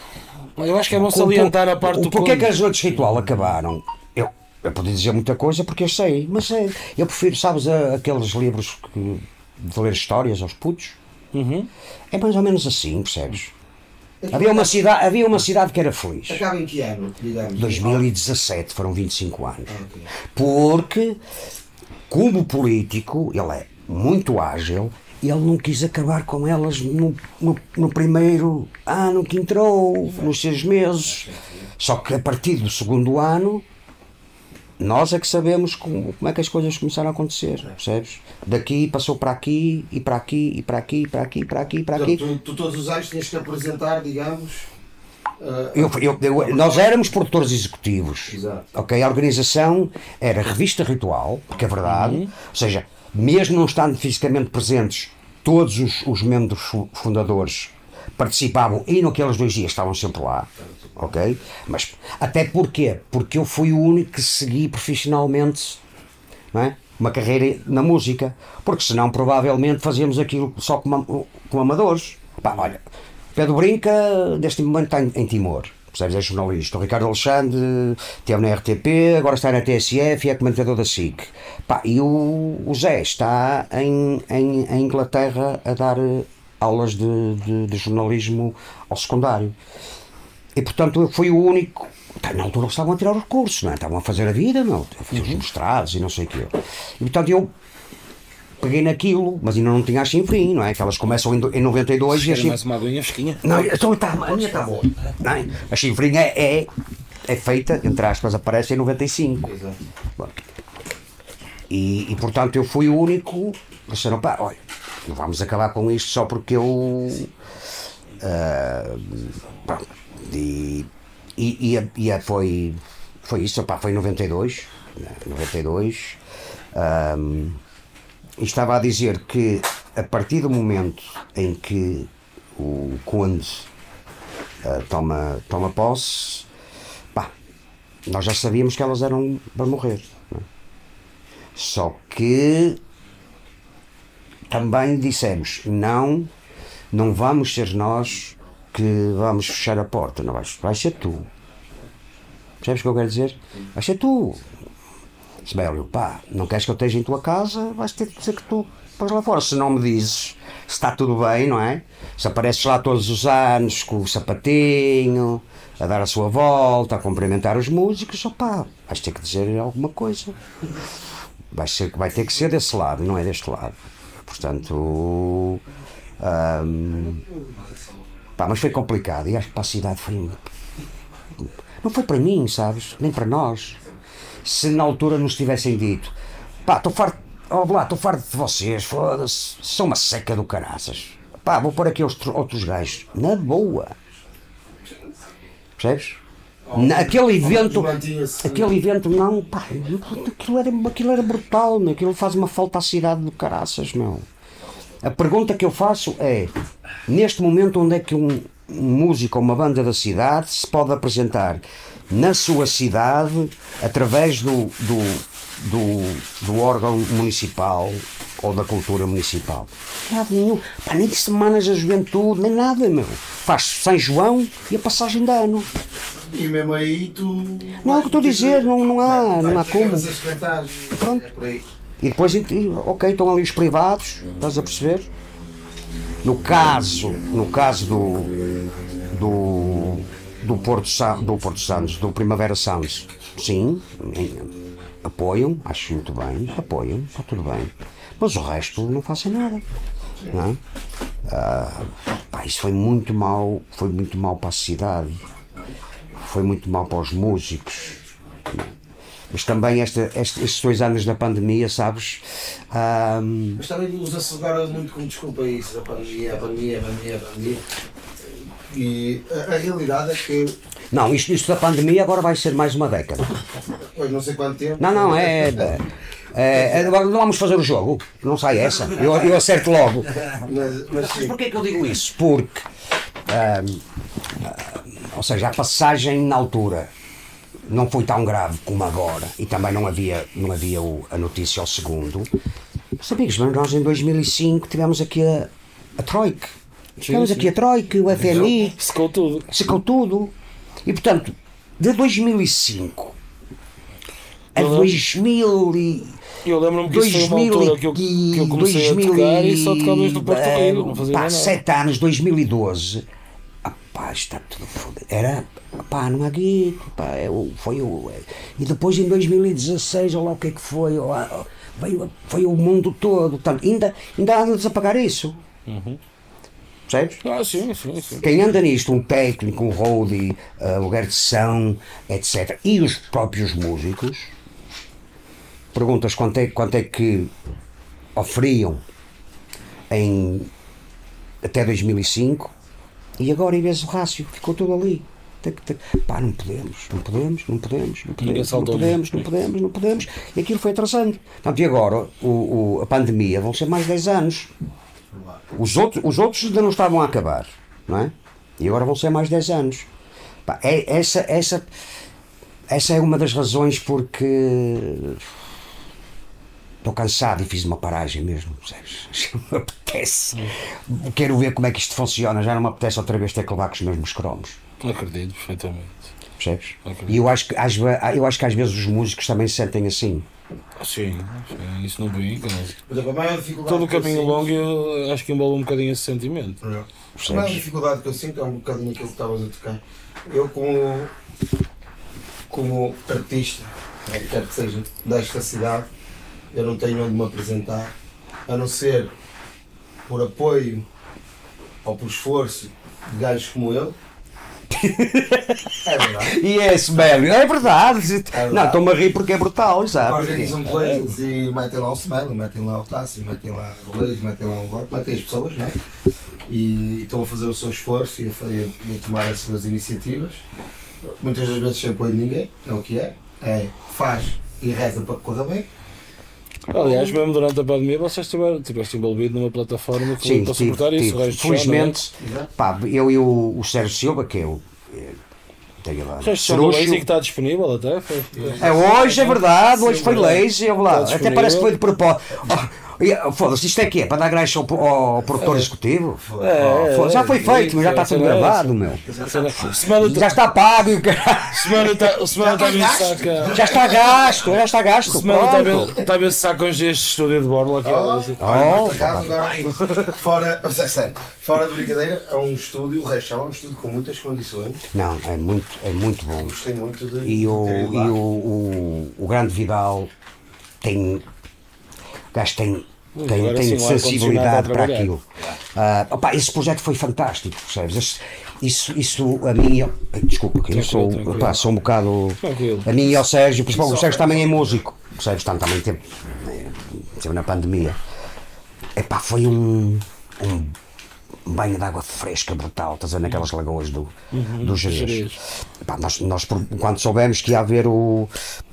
Eu acho que é bom salientar a parte o do Porquê Conde. que as noites de ritual acabaram? Eu, eu podia dizer muita coisa porque eu sei, mas é, eu prefiro, sabes, a- aqueles livros que, de ler histórias aos putos. Uhum. É mais ou menos assim, percebes? Havia uma, cidade, havia uma cidade que era feliz. Acaba em que ano, digamos? 2017, foram 25 anos. Ah, ok. Porque, como político, ele é muito ágil, ele não quis acabar com elas no, no, no primeiro ano que entrou, nos seis meses. Só que a partir do segundo ano, nós é que sabemos como, como é que as coisas começaram a acontecer, percebes? Daqui passou para aqui, e para aqui, e para aqui, e para aqui, e para aqui, e para aqui. Tu, tu todos os anos tinhas que apresentar, digamos. ah, Eu- eu- eu- nós éramos produtores executivos. Exato. Ok, a organização era revista ritual, porque é verdade, ou seja, mesmo não estando fisicamente presentes, todos os, os membros fu- fundadores participavam e naqueles dois dias estavam sempre lá, ok? Mas até porquê? Porque eu fui o único que segui profissionalmente não é? uma carreira na música, porque senão provavelmente fazíamos aquilo só como, como amadores. Pá, olha, Pedro Brinca, neste momento está em, em Timor, percebes? É jornalista. O Ricardo Alexandre esteve na RTP, agora está na TSF e é comentador da SIC. Pá, e o, o Zé está em, em, em Inglaterra a dar eh, aulas de, de, de jornalismo ao secundário. E portanto eu fui o único. Tá, Na altura estavam a tirar os cursos, não é? estavam a fazer a vida, não, a fazer os mestrados e não sei o quê. E portanto eu peguei naquilo, mas ainda não tinha a chinfrim, não é? Que elas começam em, do- em 92 e a chinfrim. mais uma aguinha fresquinha. Não, então está, a minha está boa. Não é? A chinfrim é, é, é feita, entre aspas, aparece em 95. Exato. Bom. E, e, portanto eu fui o único. Disseram, pá, olha, não vamos acabar com isto só porque eu. ah, pronto. E e, e, e foi, foi isso, pá, foi em 92. né, 92. ahm, e estava a dizer que a partir do momento em que o Conde ah, toma, toma posse, pá, nós já sabíamos que elas eram para morrer. é? Só que também dissemos: não, não vamos ser nós que vamos fechar a porta, não vais, vais ser tu. Percebes o que eu quero dizer? Vais ser tu. Se bem, pá, não queres que eu esteja em tua casa, vais ter que dizer que tu vais lá fora. Se não me dizes se está tudo bem, não é? Se apareces lá todos os anos com o sapatinho, a dar a sua volta, a cumprimentar os músicos, opá, vais ter que dizer alguma coisa. Vai, ser, vai ter que ser desse lado, não é deste lado. Portanto. hum, pá, mas foi complicado e acho que para a cidade foi. Não foi para mim, sabes? Nem para nós. Se na altura nos tivessem dito, pá, estou farto, ó lá, estou farto de vocês, foda-se, são uma seca do caraças. Pá, vou pôr aqui outros, outros gajos. Na boa. Percebes? Na- aquele evento, mantinha-se- aquele evento não, pá, aquilo era, aquilo era brutal, meu, aquilo faz uma falta à cidade do caraças, meu. A pergunta que eu faço é: neste momento, onde é que um, um músico ou uma banda da cidade se pode apresentar na sua cidade através do, do, do, do órgão municipal ou da cultura municipal? Nada nenhum. Pá, nem de semanas da juventude, nem nada, meu. Faz São João e a passagem de ano. E mesmo aí tu. Não, é o que estou a dizer, não, não há, não há como. Pronto. é. E depois, ok, estão ali os privados, estás a perceber? No caso, no caso do, do, do, Porto, do Porto Santos, do Primavera Sounds, sim, apoiam, acho muito bem, apoiam, está tudo bem. Mas o resto não fazem nada. Não é? Ah, pá, isso foi muito mal, foi muito mal para a cidade, foi muito mal para os músicos. Mas também esta, este- estes dois anos da pandemia, sabes? ahm, Mas também usa-se agora muito como desculpa isso, a pandemia, a pandemia, a pandemia, a pandemia. E a, a realidade é que, não, isto, isto da pandemia agora vai ser mais uma década. pois não sei quanto tempo. Não, não, é. é, é agora não vamos fazer o jogo, não sai essa. Eu, eu acerto logo. Mas, mas sim. porquê que eu digo isso? Porque, ah, ou seja, a passagem na altura não foi tão grave como agora e também não havia, não havia o- a notícia ao segundo. Mas, amigos, mas nós em 2005 tivemos aqui a, a Troika. Tivemos aqui a Troika, o FMI, Secou tudo. secou tudo. E portanto, de 2005 a Uhum. 2000 e Eu lembro-me que isso foi uma altura que eu, que eu comecei a tocar e só tocava desde o Porto Rico, pá, mais nada. 7 anos, 2012, ah, pá, está tudo fodido. Era, pá, não há guito, pá, é foi o. é- E depois em 2016, olha lá o que é que foi, veio, foi o mundo todo. Ainda, ainda há de desapagar isso. Uhum. Percebes? Ah, sim, sim, sim. Quem anda nisto, um técnico, um roadie, uh, lugar de som, etc. E os próprios músicos, perguntas quanto é, quanto é que oferiam em até 2005 e agora em vez do rácio, ficou tudo ali. Ter- Pá, não podemos, não podemos, não podemos, não podemos, não podemos, não podemos, não podemos. E aquilo foi atrasando. Portanto, e agora o, o- a pandemia vão ser mais 10 anos. Os outros, os outros ainda não estavam a acabar, não é? E agora vão ser mais 10 anos. Pá, é, essa, essa, essa é uma das razões porque estou cansado e fiz uma paragem mesmo, percebes? Não me apetece. Quero ver como é que isto funciona. Já não me apetece outra vez ter que levar com os mesmos cromos. Acredito perfeitamente. Percebes? Ok. E eu acho, que, às, eu acho que às vezes os músicos também se sentem assim. Sim, sim, isso não brinca. mas Todo o eu caminho sinto- longo eu acho que envolve um bocadinho esse sentimento. A maior dificuldade que eu sinto é um bocadinho aquilo que estavas a tocar. Eu como, como artista, né, quer que seja desta cidade, eu não tenho onde me apresentar, a não ser por apoio ou por esforço de gajos como eu. É verdade. E esse, velho, é verdade. verdade. Não, estou-me a rir porque é brutal, exato. Organizam coisas e metem lá o Smell, metem lá o Tássio, metem lá o Leis, metem lá o Voto, metem as pessoas, não é? E estão a fazer o seu esforço e a, fa- e a tomar as suas iniciativas. Muitas das vezes sem apoio de ninguém, é o que é. É, faz e reza para que corra bem. Aliás, mesmo durante a pandemia, vocês estiveram estiveste envolvido numa plataforma que Sim, para tive, suportar isso. tive. o resto já, Felizmente, é? pá, eu e o, o Sérgio Silva, que é o. é, Tenho lá. é? O. Lazy que está disponível até. Foi. É hoje, é verdade, hoje foi verdade. lazy, eu lá. Até parece que foi de propósito. Ah, Foda-se, isto é que é? Para dar graça ao, ao produtor executivo? É, Foda-se, já foi é, feito, já está é, tudo é, gravado, meu. Semana Já está pago e o caralho. Semana tá- semana está a ver se saca. Já está gasto, já está gasto. Semana está ver- está a ver se sacam este estúdio de borla aqui. Oh, agora, fora, é fora de brincadeira, é um estúdio, o resto é um estúdio com muitas condições. Não, é muito, é muito bom. Gostei muito de. E o, e o, o, o grande Vidal tem. O gajo tem, tem, tem sim, ar-condicionado sensibilidade para aquilo. Ah, opá, esse projeto foi fantástico, percebes? Isso, isso a mim. eu- Desculpa, que eu sou, tranquilo. opá, sou um bocado. Tranquilo. A mim e ao Sérgio, principalmente o Sérgio também é músico, percebes? Tam- Também teve, teve na pandemia. Epá, foi um, um banho de água fresca brutal, estás a ver naquelas lagoas do, do Jerez. Nós, nós, quando soubemos que ia haver o.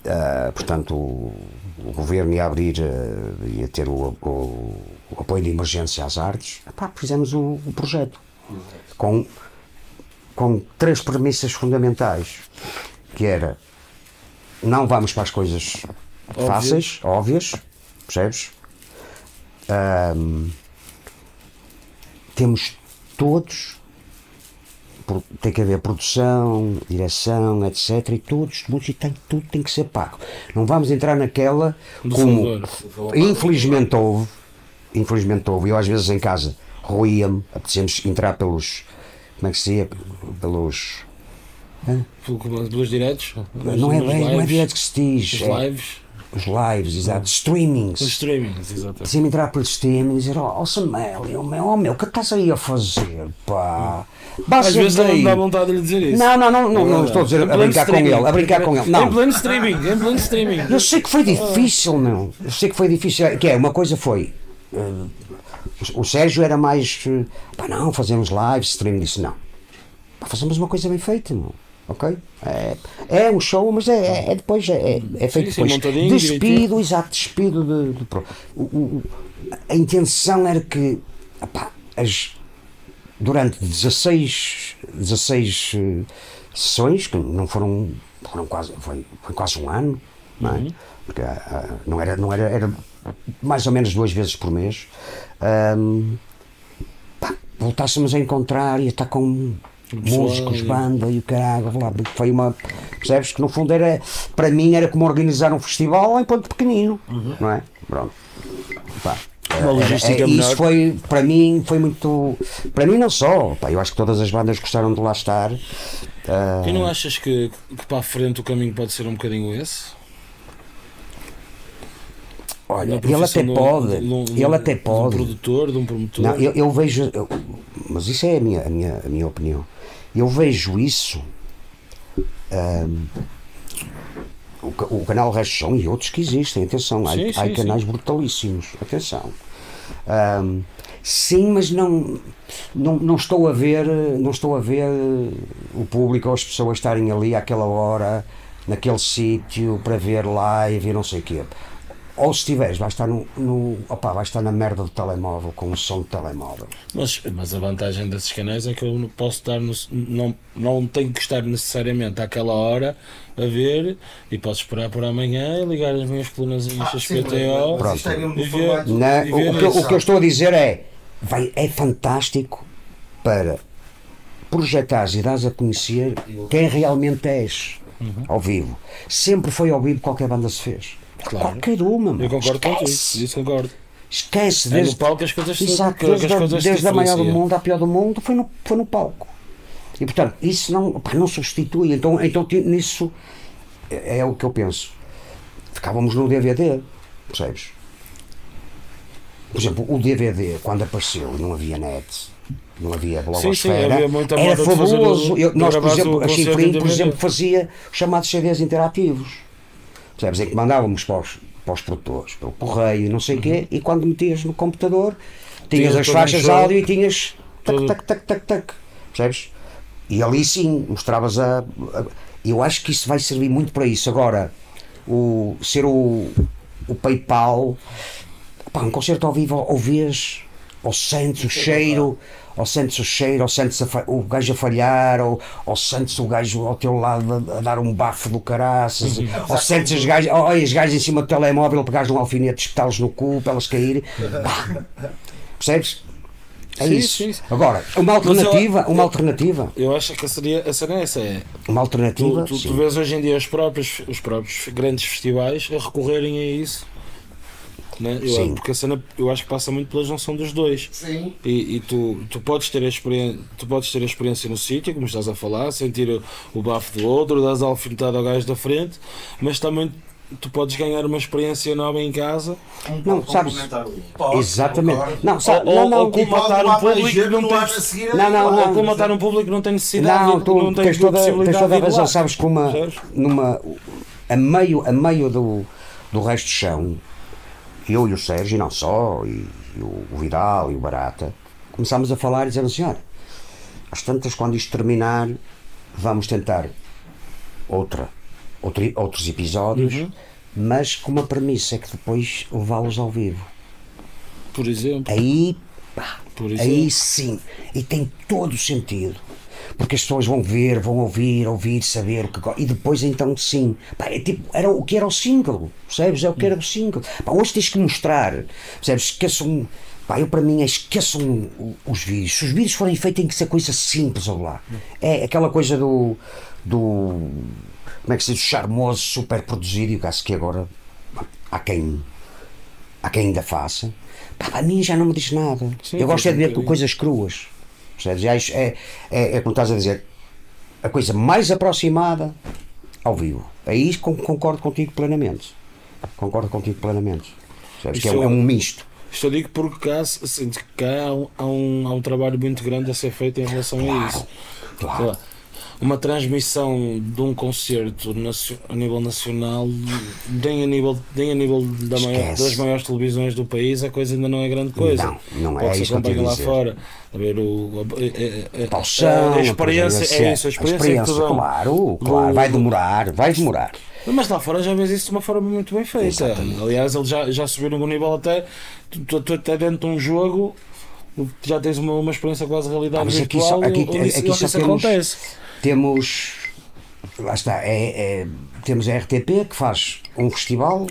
ah, portanto, o, o governo ia abrir, ah, ia ter o, o- o apoio de emergência às artes, epá, fizemos o, o projeto. Com, com três premissas fundamentais, que era não vamos para as coisas fáceis, óbvias, percebes? Ahm, temos todos tem que haver produção, direção, etc. E todos, música tem, tudo tem que ser pago. Não vamos entrar naquela Do como infelizmente houve, infelizmente houve, eu às vezes em casa roía-me, apetecemos entrar pelos como é que se diz? Pelos Pelos diretos? não é bem, não é direto que se diz. Os é- lives? os lives, exato, streamings. Os streamings, exatamente. Precisa entrar pelo streaming e dizer, ó oh, Samuel, oh, meu, oh, meu, o que estás aí a fazer, pá? Baixa Às vezes daí." não dá vontade de lhe dizer isso. Não, não, não, não, não estou a dizer Em a brincar com ele, a brincar com ele. Em Não, pleno streaming, em pleno streaming. eu sei que foi difícil, meu. Eu sei que foi difícil. Que é, uma coisa foi. eh, o, Sérgio era mais. eh, pá, não, fazemos live, stream. Disse, não. Pá, fazemos uma coisa bem feita, meu. Ok? É, é um show, mas é, é- é depois. É, é- é feito Sim, sim, depois. despido, exato, despido de. de pro- o- o- a intenção era que. epá, as, durante 16, 16 eh, sessões, que não foram, foram quase, foi, foi quase um ano, não é? Porque ah, ah, não era, não era, era mais ou menos duas vezes por mês. ahm, pá, voltássemos a encontrar e a estar com músicos, e- banda e o caralho, lá, foi uma, percebes que no fundo era, para mim era como organizar um festival em ponto pequenino, não é? Pronto. Pá, Uma logística é, menor. isso foi, para mim, foi muito. Para mim, não só. Pá, eu acho que todas as bandas gostaram de lá estar. Ah, E não achas que, que para a frente o caminho pode ser um bocadinho esse? olha, ele até de um- pode. de um- ele até De um pode. produtor, de um promotor. Não, eu, eu vejo. eu- mas isso é a minha, a minha, a minha opinião. Eu vejo isso. ahm, o, o canal Rachão e outros que existem, atenção, há, Sim, há sim, canais brutalíssimos, atenção. Ahm, sim, mas não, não, não estou a ver, não estou a ver o público ou as pessoas estarem ali àquela hora, naquele sítio, para ver live e não sei o quê. Ou se estiveres, vai estar, no, no, opá, vai estar na merda do telemóvel, com o som do telemóvel. Mas, mas a vantagem desses canais é que eu não posso estar no, não, não tenho que estar necessariamente àquela hora a ver e posso esperar por amanhã e ligar as minhas colunazinhas Ah, XPTO. de o, o que, eu- o que eu estou a dizer é, vai, é fantástico para projetares e dares a conhecer quem realmente és ao vivo. Sempre foi ao vivo qualquer banda se fez. Claro. Qualquer uma, meu. Eu concordo contigo, Esquece. isso concordo. Esquece, É no desde, palco as coisas Exato, que- que as desde, a- coisas desde a maior do mundo à pior do mundo foi no, foi no palco. E portanto, isso não, pá, não substitui. Então, então nisso é, é o que eu penso. Ficávamos no DVD, percebes? Por exemplo, o DVD, quando apareceu, não havia net, não havia blogosfera, havia muita era fabuloso. Eu- nós, por exemplo, a Chinfrim, por exemplo, fazia os chamados CDs interativos. Percebes? Em que mandávamos para os, para os produtores, pelo correio e não sei o quê, e quando metias no computador, tinhas Tinha as faixas de áudio e tinhas tac, Todo- tac, tac, tac, tac. Percebes? E ali sim mostravas a. a- eu acho que isso vai servir muito para isso. Agora, o, ser o, o PayPal, pá, um concerto ao vivo, ouvias ou sentes o cheiro, ou sentes o cheiro, ou sentes a o gajo a falhar, ou, ou sentes o gajo ao teu lado a, a dar um bafo do caraças, ou sentes as gajas, ou, ou as gajas em cima do telemóvel, pegares um alfinete, espetá-los no cu para elas caírem. Percebes? É Sim, isso. sim, sim. Agora, uma Mas eu- alternativa, uma eu- alternativa, Eu acho que a, seria, a cena é essa. É, uma tu, alternativa, tu, tu sim. vês hoje em dia os próprios, os próprios grandes festivais a recorrerem a isso. Né? Eu, Sim. Porque a cena eu acho que passa muito pela junção dos dois. Sim. E, e tu, tu, podes ter a experiência, tu podes ter a experiência no sítio, como estás a falar, sentir o, o bafo do outro, das a alfinetada ao gajo da frente, mas também tu podes ganhar uma experiência nova em casa Não, sabes? Pode, Exatamente. concordo. Não, sabe, Ou- não, ou- não, ou como- matar um público não tem- seguir, Não, não, não. ou como matar um público que não tem necessidade Não, tu não tem tens toda, tens toda a razão, sabes que uma, numa, a meio, a meio do, do resto do chão, eu e o Sérgio, e não só, e, e o, Vidal e o Barata, começámos a falar e dizer assim, olha, às tantas quando isto terminar, vamos tentar outra, outro, outros episódios, Uhum. mas com uma premissa, é que depois levá-los ao vivo. Por exemplo, Aí, pá, Por exemplo. aí sim, e tem todo o sentido. Porque as pessoas vão ver, vão ouvir, ouvir, saber o que E depois então sim. Pá, é tipo, era o que era o single, percebes? É o que era o single. Pá, hoje tens que mostrar, percebes? Esqueçam. Pá, eu para mim é esqueçam os vídeos. Se os vídeos forem feitos tem que ser coisa simples ou lá. É aquela coisa do. do como é que se diz? Charmoso, super produzido. E o caso que agora há quem há quem ainda faça. Pá, a mim já não me diz nada. Sim, eu gosto é de ver bocadinho. coisas cruas. Percebes? E É, é, é como estás a dizer, a coisa mais aproximada ao vivo. Aí con- concordo contigo plenamente. Concordo contigo plenamente. Que é, um- é um misto. isto eu digo porque cá, que cá há um, há, um, há um trabalho muito grande a ser feito em relação a isso. Claro. Uma transmissão de um concerto a nível nacional, nem a nível, nem a nível da maior- das maiores televisões do país, a coisa ainda não é grande coisa. Não, não é isso que eu lá dizer. fora, a ver o, a, a- a- Pau a- chão, a experiência, é isso, a experiência, te dão. claro, claro, vai demorar, vai demorar. Mas lá fora já vês isso de uma forma muito bem feita. Exatamente. Aliás, eles já, já subiram um nível até. Tu, tu, até dentro de um jogo já tens uma, uma experiência quase de realidade Ah, mas aqui virtual só- aqui- onde isso, aqui onde só isso temos- acontece. Temos. Lá está, é, é- temos a RTP que faz um festival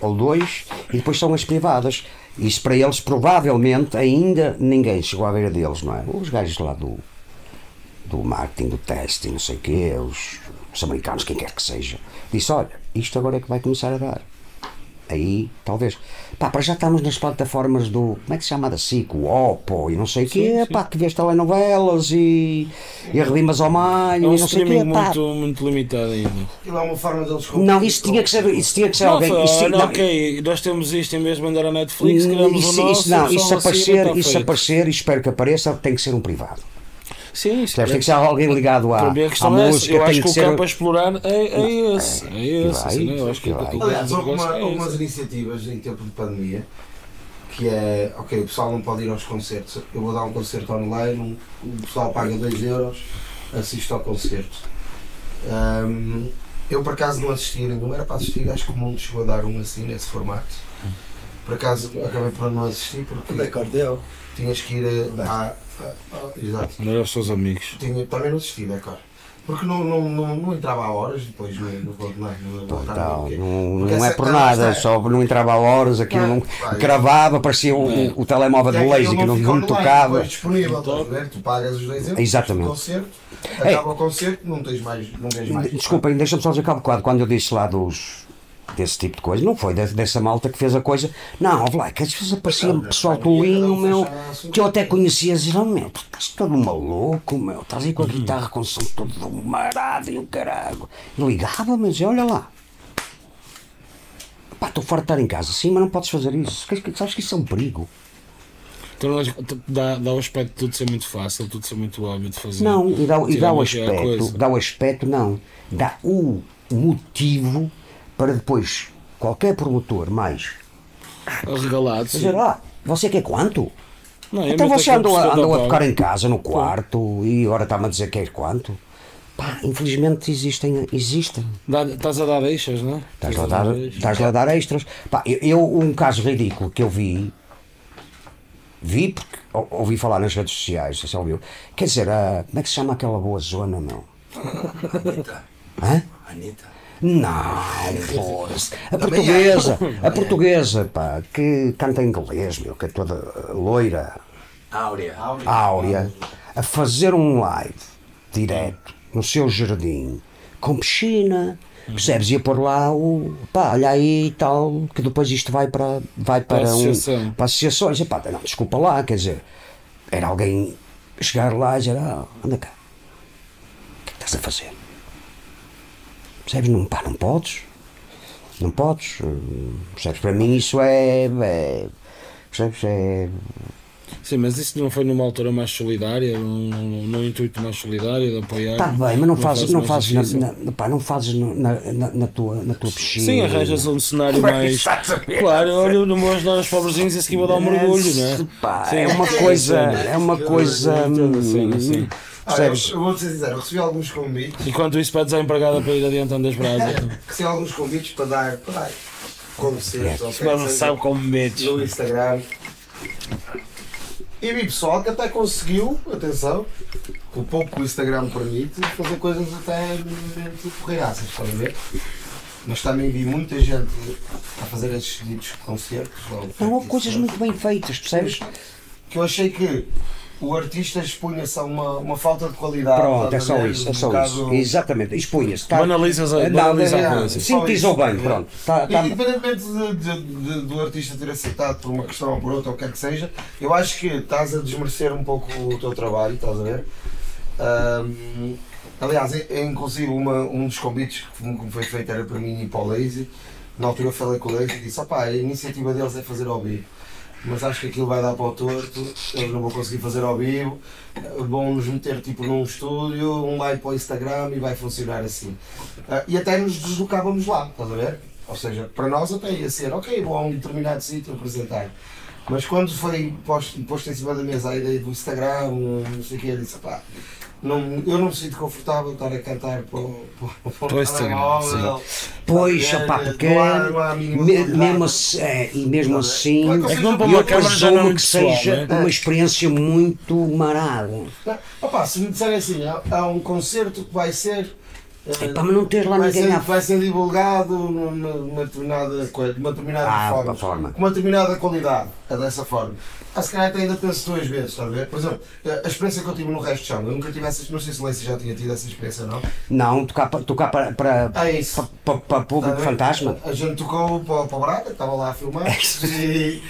ou dois e depois são as privadas. Isso para eles provavelmente ainda ninguém chegou à beira deles, não é? Os gajos lá do, do marketing, do testing, não sei o quê, os, os americanos, quem quer que seja, disse, olha, isto agora é que vai começar a dar. Aí, talvez. Pá, para já estamos nas plataformas do. Como é que se chama da SIC? O Oppo e não sei o quê. Sim. Pá, que vês telenovelas e. e arrimas ao É malho um e não sei o quê. streaming Pá. muito, muito limitado ainda. Aquilo é uma forma deles Não, isso tinha que ser, isso tinha que ser Não, alguém. Isso, olha, não, ok, nós temos isto em vez de mandar a Netflix, criamos isso, o nosso. isso, não, isso aparecer, isso aparecer, e espero que apareça, tem que ser um privado. Sim? Tem que ser alguém ligado à, Para mim a questão é música, Eu acho que que o ser. campo a explorar é, é esse. É esse. vai, assim, eu acho que que Aliás, houve negócio uma, é houve esse. umas iniciativas em tempo de pandemia que é, ok, o pessoal não pode ir aos concertos, eu vou dar um concerto online, um- o pessoal paga 2 euros, assiste ao concerto. Ahm, eu por acaso não assisti, não era para assistir, acho que o mundo chegou a dar um assim nesse formato. Por acaso acabei por não assistir porque Cordel. tinhas que ir a, a- exato. Não era os seus amigos. Tinha, também não assisti, é claro. Porque não, não, não, não entrava a horas depois no, no, no, no, no, Então, no- não, porque não é por nada, só não entrava a horas, aquilo não Vai. gravava, parecia o, É. o telemóvel de É que laser que não, não online, tocava. depois disponível, a ver? Tu pagas os 2 euros, Exatamente. o concerto, É. acaba o concerto, não tens mais. Não tens mais. Desculpem, deixa-me só dizer que há bocado, quando eu disse lá dos. Desse tipo de coisa, não foi de- dessa malta que fez a coisa. Não, ouve lá, que às vezes aparecia um pessoal tolinho, meu, que eu até conhecia, dizia, oh, meu, tu estás todo maluco, meu, estás aí com a guitarra com o som todo marado e o caralho. Eu ligava, mas olha lá. Pá, estou fora de estar em casa, sim, mas não podes fazer isso. Que- que- Sabes que isso é um perigo. Então nós- dá, dá o aspecto de tudo ser muito fácil, tudo ser muito óbvio de fazer. Não, e dá, e dá o aspecto, dá o aspecto, não, dá o motivo para depois qualquer promotor mais Arregalado. sim. dizer, ah, você quer quanto? Não, então você andou, a- 50 andou a tocar em casa, no quarto, e agora está-me a dizer que quer quanto? Pá, infelizmente existem, existem. Dá- Estás a dar deixas, não é? Estás lá a dar, estás lá a dar extras. Pá, eu, eu- um caso ridículo que eu vi, Vi porque ou- ouvi falar nas redes sociais, você ouviu? Quer dizer, a, como é que se chama aquela boa zona, meu? Anitta. Hã? Anitta. Não, foda-se. A portuguesa, a portuguesa, pá, que canta em inglês, meu, que é toda loira, Áurea. áurea, a fazer um live direto no seu jardim, com piscina, percebes? Ia pôr lá o. pá, olha aí e tal, que depois isto vai para, vai para, Para a um, associação. para associações. Epá, não, desculpa lá, quer dizer, era alguém chegar lá e dizer: ah, anda cá, o que é que estás a fazer? Percebes? Não, pá, não podes. Não podes. hum, Percebes? Para mim isso é. é percebes? É. Sim, mas isso não foi numa altura mais solidária, num, num, intuito mais solidário de apoiar. Está Tá bem, mas não fazes, não fazes, na, na, pá, não fazes na, na, na tua, na tua piscina. Sim, arranjas um cenário mais. Claro, olha, não vou ajudar os pobrezinhos e a seguir vou dar um mergulho, não é? Pá, Sim, é uma sim, coisa, sim. é uma coisa. entendo, sim, sim. Ah, eu, Percebes? eu vou-te eu recebi alguns convites. Enquanto isso pedes à empregada para ir adiantando as brasas. Recebi alguns convites para dar, para dar concertos é seja, sabe como metes. no Instagram. E vi pessoal que até conseguiu, atenção, com o pouco que o Instagram permite, fazer coisas até minimamente porreiraças, estão a ver? Mas também vi muita gente a fazer estes ditos concertos. ou coisas muito bem feitas, percebes? que eu achei que o artista expunha-se a uma, uma falta de qualidade. Pronto, é só ver? isso, é Um só bocado- isso. Exatamente, expunha-se. Tá- Banalizas a- banaliza é. Sintetizou bem, pronto. Tá- tá- Independentemente de- de- de- do artista ter aceitado por uma questão ou por outra, ou o que quer que seja, eu acho que estás a desmerecer um pouco o teu trabalho, estás a ver? Ahm, aliás, é, é inclusive uma, um dos convites que me- que me foi feito era para mim e para o Lazy. Na altura eu falei com o Lazy e disse: opá, a iniciativa deles é fazer ao vivo. Mas acho que aquilo vai dar para o torto, eles não vão conseguir fazer ao vivo, vão nos meter tipo num estúdio, um live para o Instagram e vai funcionar assim. Ah, e até nos deslocávamos lá, estás a ver? Ou seja, para nós até ia ser, ok, vou a um determinado sítio apresentar. Mas quando foi posto, posto em cima da mesa a ideia do Instagram, não sei o que, eu disse, pá, não, eu não me sinto confortável estar a cantar para o, para, Instagram. Pois, a opá, porque me- mesmo assim, é, e mesmo assim, Claro que É que não para eu uma é presumo que seja não é? uma experiência muito marada. Opa, se me disserem assim, há, há um concerto que vai ser. Eh, Epá, mas não tens lá vai ninguém ser, à vai ser divulgado numa, numa determinada coisa, numa determinada Ah, forma, uma forma. com uma determinada qualidade, é dessa forma. Ah, se calhar ainda penso duas vezes, está a ver? Por exemplo, a experiência que eu tive no resto de chão, eu nunca tive essa, não sei se o Lacey já tinha tido essa experiência, não? Não, tocar, para- tocar para, para, É isso. para, para público Está a ver? fantasma. A gente tocou para, para o Braga, que estava lá a filmar, e,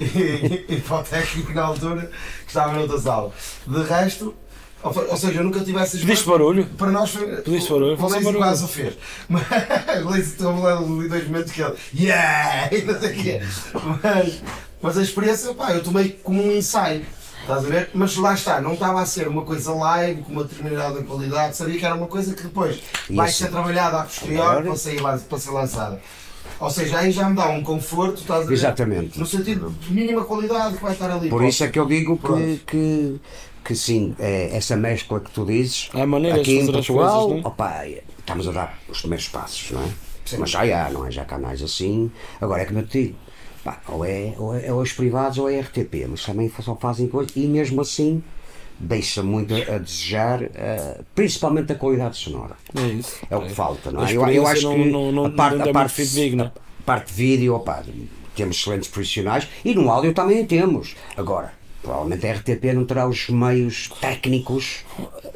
e, e para o técnico na altura, que estava noutra sala. De resto, ou, seja, eu nunca tive essas Pediste barulho? Para nós foi. Pediste barulho? O Lazy quase o fez. Mas Lazy estava lá ali dois momentos que ele. Yeah! E não sei o quê. Mas, mas a experiência, pá, eu tomei como um ensaio. Estás a ver? Mas lá está, não estava a ser uma coisa live, com uma determinada qualidade, sabia que era uma coisa que depois vai Isso. ser trabalhada a posteriori para, sair, para ser lançada. Ou seja, aí já me dá um conforto, estás a ver? Exatamente. No sentido de mínima qualidade que vai estar ali. Por isso é que eu digo Pronto. que, que sim, é, essa mescla que tu dizes, Há maneiras de aqui em fazer as Portugal, coisas, não é? opa, estamos a dar os primeiros passos, não é? Mas já há, não é? Já há canais assim. Agora é como eu te digo, pá, ou, é, ou é ou é os privados ou é RTP, mas também só fazem coisas e mesmo assim deixa muito a, desejar, eh, principalmente a qualidade sonora. É isso. É o que falta, não é? Eu, eu acho que não- não- a parte, a parte, a parte de vídeo, opá, temos excelentes profissionais e no áudio também temos. Agora, provavelmente a RTP não terá os meios técnicos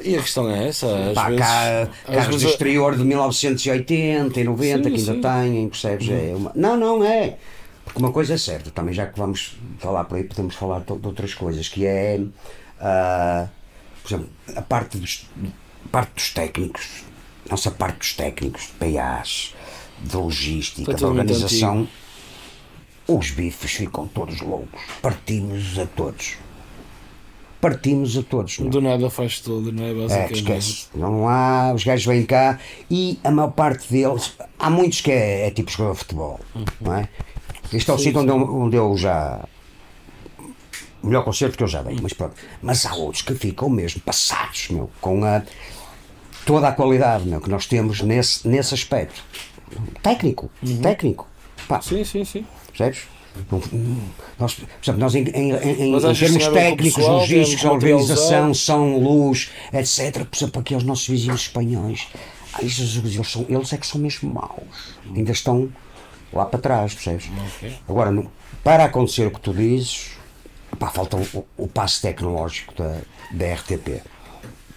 E a questão é essa, às Pá, vezes. cá, carros do vezes- exterior de 1980 e 90 Sim, que ainda sim. têm, percebes? É uma... Não, não é. Porque uma coisa é certa, também já que vamos falar por aí, podemos falar de, de outras coisas, que é, ah, por exemplo, a parte dos, parte dos técnicos, nossa parte dos técnicos, de PAs, de logística, de organização, os bifes ficam todos loucos. Partimos a todos. Partimos a todos. meu. Do nada faz tudo, não é? É, Basicamente. esquece. Não há, os gajos vêm cá e a maior parte deles, há muitos que é, é tipo jogador de futebol, não é? Este é o sítio onde, eu- onde eu já. O melhor concerto que eu já dei, mas pronto. Mas há outros que ficam mesmo passados, meu, com a, toda a qualidade meu, que nós temos nesse, nesse aspecto. Técnico, técnico. Pá, Sim, sim, sim. Percebes? Nós, por exemplo, nós em, em- em- em termos técnicos, pessoal, logísticos, organização, som, luz, etc. Por exemplo, aqui os nossos vizinhos espanhóis, ai Jesus, eles, são, eles é que são mesmo maus. Ainda estão lá para trás, percebes? Agora, no- para acontecer o que tu dizes, pá, falta o, o- passo tecnológico da, da RTP.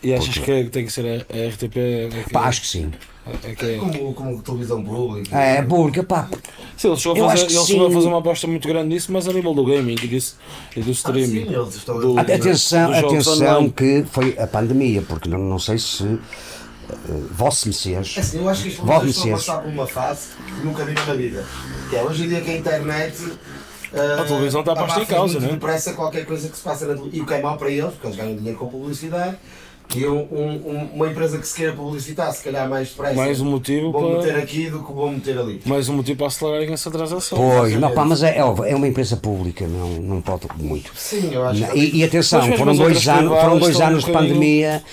E achas que tem que ser a, a RTP? É que, Pá, acho que sim. É que é- Como, como televisão pública. É, porque, pá, Sim, eles chegou a fazer, eles chegou a sim. fazer uma aposta muito grande nisso, mas a nível do gaming e, disso, e do Ah, streaming. sim, eles estão Do- a- Atenção, jogos atenção online. que foi a pandemia, porque não, não sei se uh, Vosso Messias. É assim, eu acho que as pessoas estão a passar por uma fase que nunca viram na vida. Que é hoje em dia que a internet. A televisão está posta em causa, muito né? depressa qualquer coisa que se passa na televisão. E o que é mau para eles, porque eles ganham dinheiro com publicidade. E um- um- um- uma empresa que se queira publicitar, se calhar mais depressa. Mais um motivo Vou meter para. aqui do que vou meter ali. Mais um motivo para acelerarem essa transação. Pois, não, pá, mas é, é uma empresa pública, não, não pode muito. Sim, eu acho que. E, e atenção, foram dois, anos, foram dois um anos de bocadinho- pandemia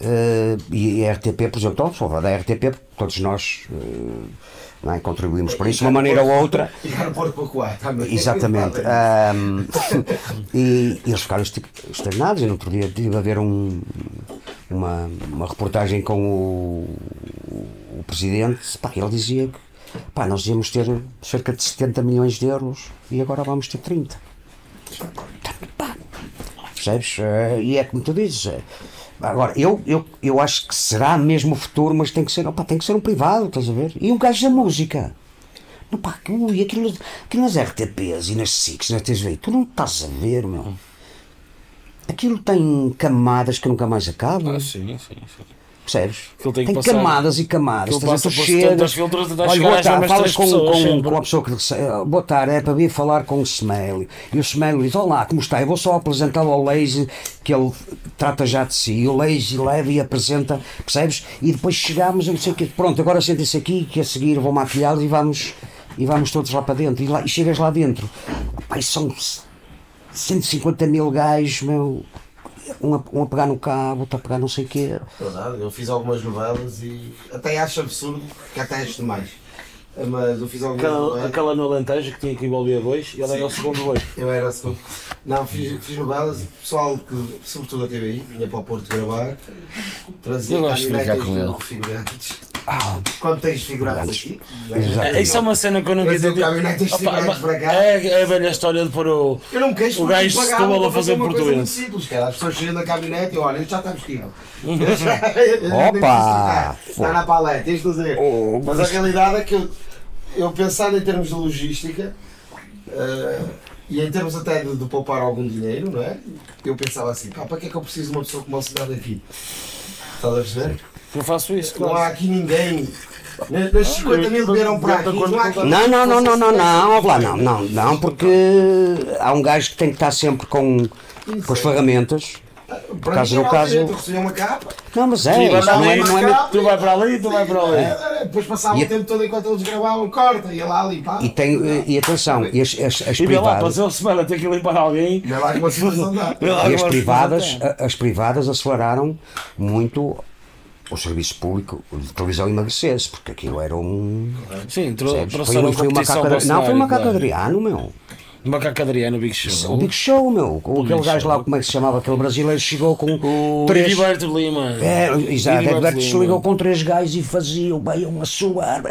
eh, e a RTP, por exemplo, então, só falar da RTP, porque todos nós eh, não é, contribuímos para isso de uma maneira ou outra. Cá no Porto Pacoá também. Exatamente. Ahm, e, e eles ficaram externados. E no outro dia tive a ver um- uma, uma reportagem com o, o presidente. Pá, ele dizia que pá, nós íamos ter cerca de 70 milhões de euros e agora vamos ter 30. Pá, percebes? Eh, E é como tu dizes. Agora, eu, eu, eu acho que será mesmo o futuro, mas tem que ser, opa, tem que ser um privado, estás a ver? E um gajo da música. Não, pá, ui, aquilo, aquilo nas RTPs e nas SICs, na TV, tu não estás a ver, meu. Aquilo tem camadas que nunca mais acabam. Ah, sim, sim, sim. Percebes? Tem tem passar- camadas e camadas. ver? passa por 70 chegas, filtros até olha, boa tarde, falas com, pessoas, com, com a pessoa que "Ah, boa tarde, é para vir falar com o Smell. E o Smell diz, olá, como está? Eu vou só apresentá-lo ao Lazy, que ele trata já de si. E o Lazy leva e apresenta, percebes? E depois chegamos, não sei o quê, pronto, agora sentem-se aqui, que a seguir vou maquilhá-los e vamos, e vamos todos lá para dentro. E, lá, e chegas lá dentro, pai, são 150 mil gajos, meu. Um a, um a pegar no cabo, outro a pegar não sei o quê. Verdade, eu fiz algumas novelas e até acho absurdo que até acho demais. Mas eu fiz algumas Aquela, novelas. aquela no Alentejo que tinha que envolver dois e ele era o segundo dois. Eu era segundo. Não, fiz, fiz novelas e o pessoal que, sobretudo a TVI, vinha para o Porto gravar, trazia Eu gosto de brincar com ele. Ah, Quando tens figurantes aqui, Exato. É, Isso é uma cena que eu nunca entendi. É, é a velha história de pôr o. eu não queixo O gajo pagavam Setúbal a fazer uma coisa português. simples, cara. As pessoas chegam na caminhonete e olha, isto já está vestido. Opa! Está na paleta, isto dizer. Oh, Mas a realidade é que eu, eu pensando em termos de logística eh, e em termos até de, de poupar algum dinheiro, não é? Eu pensava assim, pá, para que é que eu preciso de uma pessoa como a cidade aqui? Estás a perceber? Eu faço isso, Não há aqui ninguém. Nas 50 mil que vieram para aqui, não Não, não, não, não, não, não, lá, não, não, não, porque há um gajo que tem que estar sempre com, com as ferramentas. Para caso mim, no era caso- Não, mas é, Sim, isto não é, mas não é, Tu vai para ali, tu vai para ali. eh, depois passava E- o tempo todo enquanto eles gravavam, corta, ia lá limpar. e tem, e atenção, e as, as, as E lá, privadas, fazer o semana tem que limpar alguém. Lá lá e as privadas, as privadas aceleraram muito o serviço público de televisão emagrecesse, porque aquilo era um. Sim? Foi, trouxeram um- foi uma caca, o não, foi uma caca. Adriano, meu. Macaco Adriano, Big Show. O Big Show, meu. Com aquele Big gajo Show. lá, como é que se chamava? Aquele brasileiro chegou com O três. Heriberto Lima. É, exato, Heriberto chegou com três gajos e fazia bem uma suar.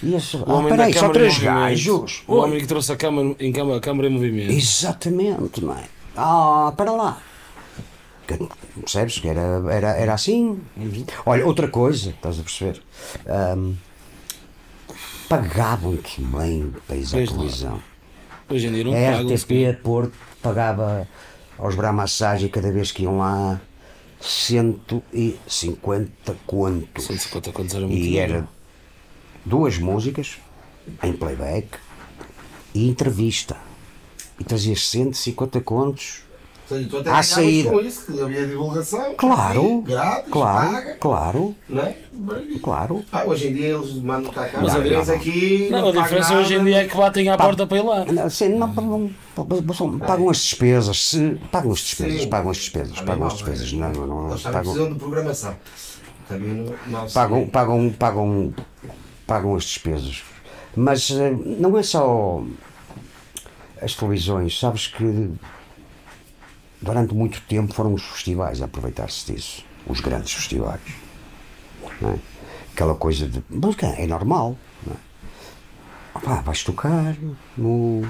E esse, O ah, peraí, só três gajos. O homem que trouxe a câmara em, câmara, a câmara em movimento. Exatamente, não é? Ah, para lá. Que- Percebes que era, era, era assim? Olha, outra coisa, estás a perceber? Ahm, Pagavam-te bem para ir à televisão. Hoje em dia não A. RTP Porto pagava aos Bramassagem cada vez que iam lá 150 contos. 150 contos era muito E dinheiro. era duas músicas em playback e entrevista. E trazias 150 contos. Ou seja, tu até À saída. com isso, que havia divulgação. Claro, Grátis, claro, paga, claro, não é? claro. Ah, hoje em dia eles mandam cá cá. Mas a eles diferença- aqui. Não, a pagam diferença nada. hoje em dia é que batem à porta para ir lá. Não, Assim, não, pagam, pagam- pagam as despesas, se, pagam as despesas, Sim. pagam as despesas, Também pagam as mal, despesas, é. não, não, não, Eles pagam, precisam de programação. Também não, não pagam, pagam, pagam, pagam as despesas. Mas eh, não é só. as televisões, sabes que durante muito tempo foram os festivais a aproveitar-se disso. Os grandes festivais. é? Aquela coisa de. Música é normal. Não é? Opá, vais tocar no,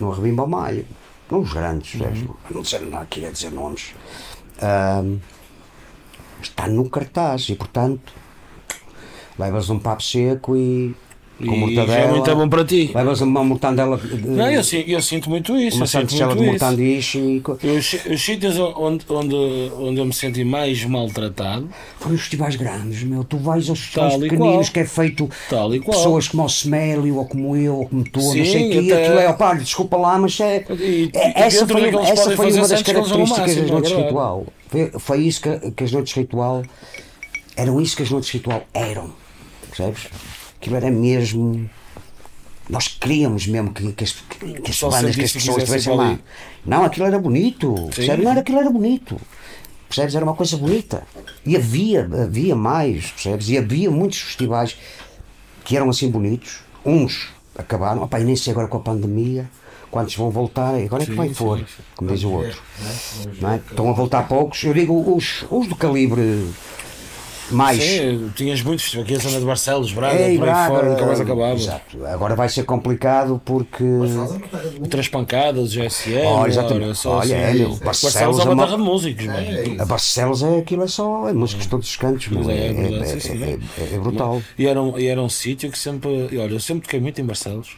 no Rebimbo ao Maio. Não os grandes, percebes? Não dizer, não queria dizer nomes. Ahm, está no cartaz e, portanto, levas um papo seco e. Com E já é mortadela. muito bom para ti. Levas uma mortandela. de- Não, eu, eu sinto muito isso. uma santichela de mortandiche e. Os os sítios onde, onde, onde eu me senti mais maltratado, Foi nos festivais grandes, meu. Tu vais aos festivais pequeninos qual. que é feito Tal e qual. pessoas como o Semélio ou como eu ou como tu, não Sim, sei o quê. Aquilo é, opá, desculpa lá, mas é. E- é- essa foi, essa foi uma das características das noites é verdade. ritual. Foi, foi isso que, que as noites ritual. Eram isso que as noites ritual eram. Percebes? Aquilo era mesmo. Nós queríamos mesmo que, que as, que as bandas, que as pessoas estivessem lá. Não, aquilo era bonito. Percebes? Não era aquilo era bonito. Percebes? Era uma coisa bonita. E havia, havia mais, percebes? E havia muitos festivais que eram assim bonitos. Uns acabaram, opa, e nem sei agora com a pandemia, quantos vão voltar, agora é que vai for, como diz o outro. Não é? Estão a voltar poucos, eu digo os, os do calibre mais. sim, tinhas muitos. Aqui a zona de Barcelos, Braga, Ei, por aí Braga, fora, nunca mais acabava. Exato. Agora vai ser complicado porque. Outras pancadas, GSM, Oh, exatamente. ora, só Olha, assim. é, Barcelos Barcelos é é uma terra de músicos, mano. A Barcelos é aquilo, é só é músicos de todos os cantos, é, é é, é- é- é- é brutal. E era um, e era um sítio que sempre. e Olha, eu sempre toquei muito em Barcelos.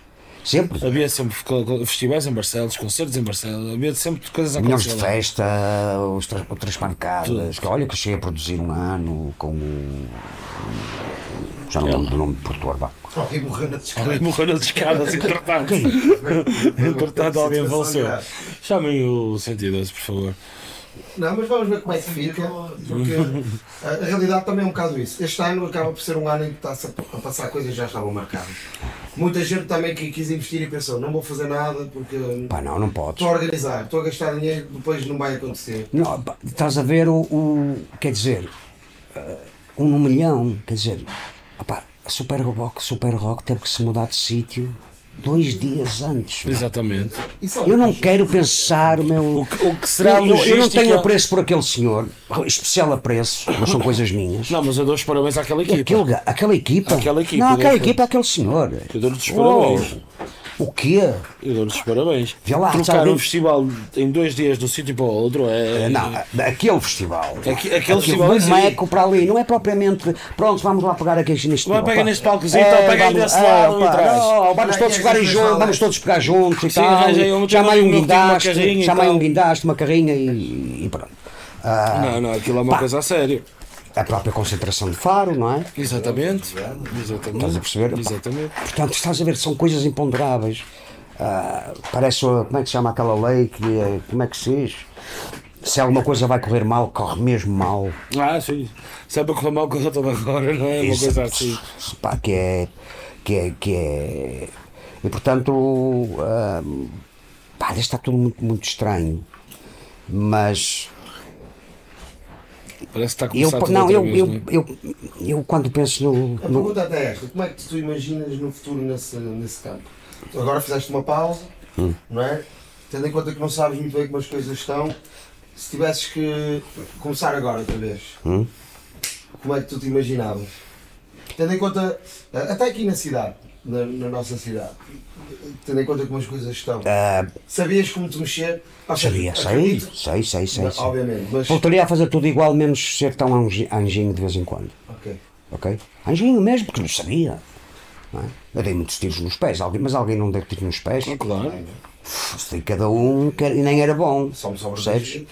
Sempre. Havia sempre festivais em Barcelos, concertos em Barcelos, havia sempre coisas a Milhões de festa, os tra- outras pancadas. Que, olha que cheguei a produzir um ano com o. Já não lembro do nome de Porto Urbano. Alguém morreu na descarga. Alguém morreu nas escadas, entretanto. entretanto, alguém faleceu. Chamem o 112, por favor. Não, mas vamos ver como é que fica, porque a, a realidade também é um bocado isso. Este ano acaba por ser um ano em que está-se a, passar coisas que já estavam marcadas. Muita gente também que quis investir e pensou, não vou fazer nada porque Pá, não, não podes. estou a organizar, estou a gastar dinheiro, depois não vai acontecer. Não, pá, estás a ver o, o- Quer dizer, eh, um milhão. Quer dizer, opá, Super Rock, Super Rock teve que se mudar de sítio dois dias antes. Exatamente. Eu não quero pensar, meu. O que, o que será Eu, eu- eu não tenho apreço por aquele senhor, especial apreço, mas são coisas minhas. Não, mas eu dou os parabéns àquela equipa. Aquele, aquela equipa. Aquela equipa, Não, aquela equipa é aquele senhor. Eu dou-lhes os parabéns. Oh, o quê? Eu dou-lhes os parabéns. Vê lá, Trocar um festival em dois dias de um sítio para o outro é. Não, aquele festival. Aqui- aquele festival um é meco para ali, não é propriamente. Pronto, vamos lá pegar aqui neste neste palcozinho, é, então pega aí vamos- desse é, lado e opa, atrás. não, vamos todos pegar juntos, vamos todos pegar juntos e tal. arranjei um, tipo guindaste, aí um guindaste, uma carrinha e, pronto. Não, não, aquilo é uma coisa a sério. A própria concentração de faro, não é? Exatamente. Exatamente. Estás a perceber? Exatamente. Portanto, estás a ver, são coisas imponderáveis. Ah, parece, como é que se chama aquela lei que é, como é que se diz? Se alguma coisa vai correr mal, corre mesmo mal. Ah, sim. Sempre a correr mal com a outra agora, não é? Uma Isso, coisa assim. Pá, que é. Que é, que é e portanto. ah, pá, está tudo muito, muito estranho. Mas. Parece que está a Eu, não, eu, vez, eu, não é? eu, eu, quando penso no. A no pergunta até é esta, como é que tu imaginas no futuro nesse, nesse campo? Tu agora fizeste uma pausa, Hum. não é? Tendo em conta que não sabes muito bem como as coisas estão, se tivesses que começar agora outra vez, Hum. como é que tu te imaginavas? Tendo em conta, eh, até aqui na cidade, na, na nossa cidade, tendo em conta como as coisas estão, ah, sabias como te mexer? Sabia, sei, sei, sei, sei. Não, sei. Obviamente, mas. Voltaria a fazer tudo igual, menos ser tão anjinho de vez em quando. Ok. Ok? Anjinho mesmo, porque não sabia. Não é? Eu dei muitos tiros nos pés, alguém, mas alguém não deu tiros nos pés. Ah, Claro. Se tem cada um quer- e nem era bom. Só me Percebes?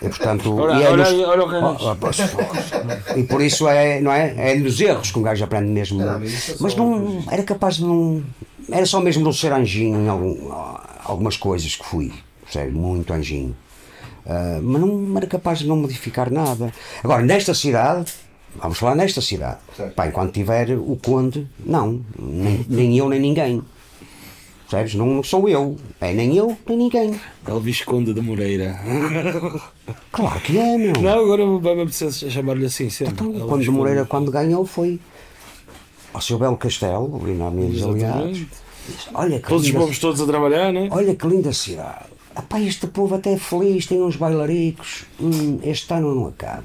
E portanto. Olha, e, é nos- olha o Canas. Oh, oh, oh. e por isso é, não é? É nos erros que um gajo aprende mesmo. Não, mas é mas não. Era capaz de não. Era só mesmo não ser anjinho em algum- algumas coisas que fui. Sério, muito anjinho. Ah, mas não era capaz de não modificar nada. Agora, nesta cidade, vamos falar nesta cidade. Pá, enquanto tiver o Conde, não. Nem, nem eu, nem ninguém. Percebes? Não, não sou eu. É nem eu, nem ninguém. É o Visconde de Moreira. Claro que é, meu. Não, agora vai-me apetecer chamar-lhe assim sempre. Então, o quando Visconde. Moreira, quando ganhou, foi ao seu belo castelo, ali na Avenida Aliados. Olha que Todos os povos todos a trabalhar, né? Olha que linda cidade. Epá, este povo até é feliz, tem uns bailaricos. Hum, este ano não acaba.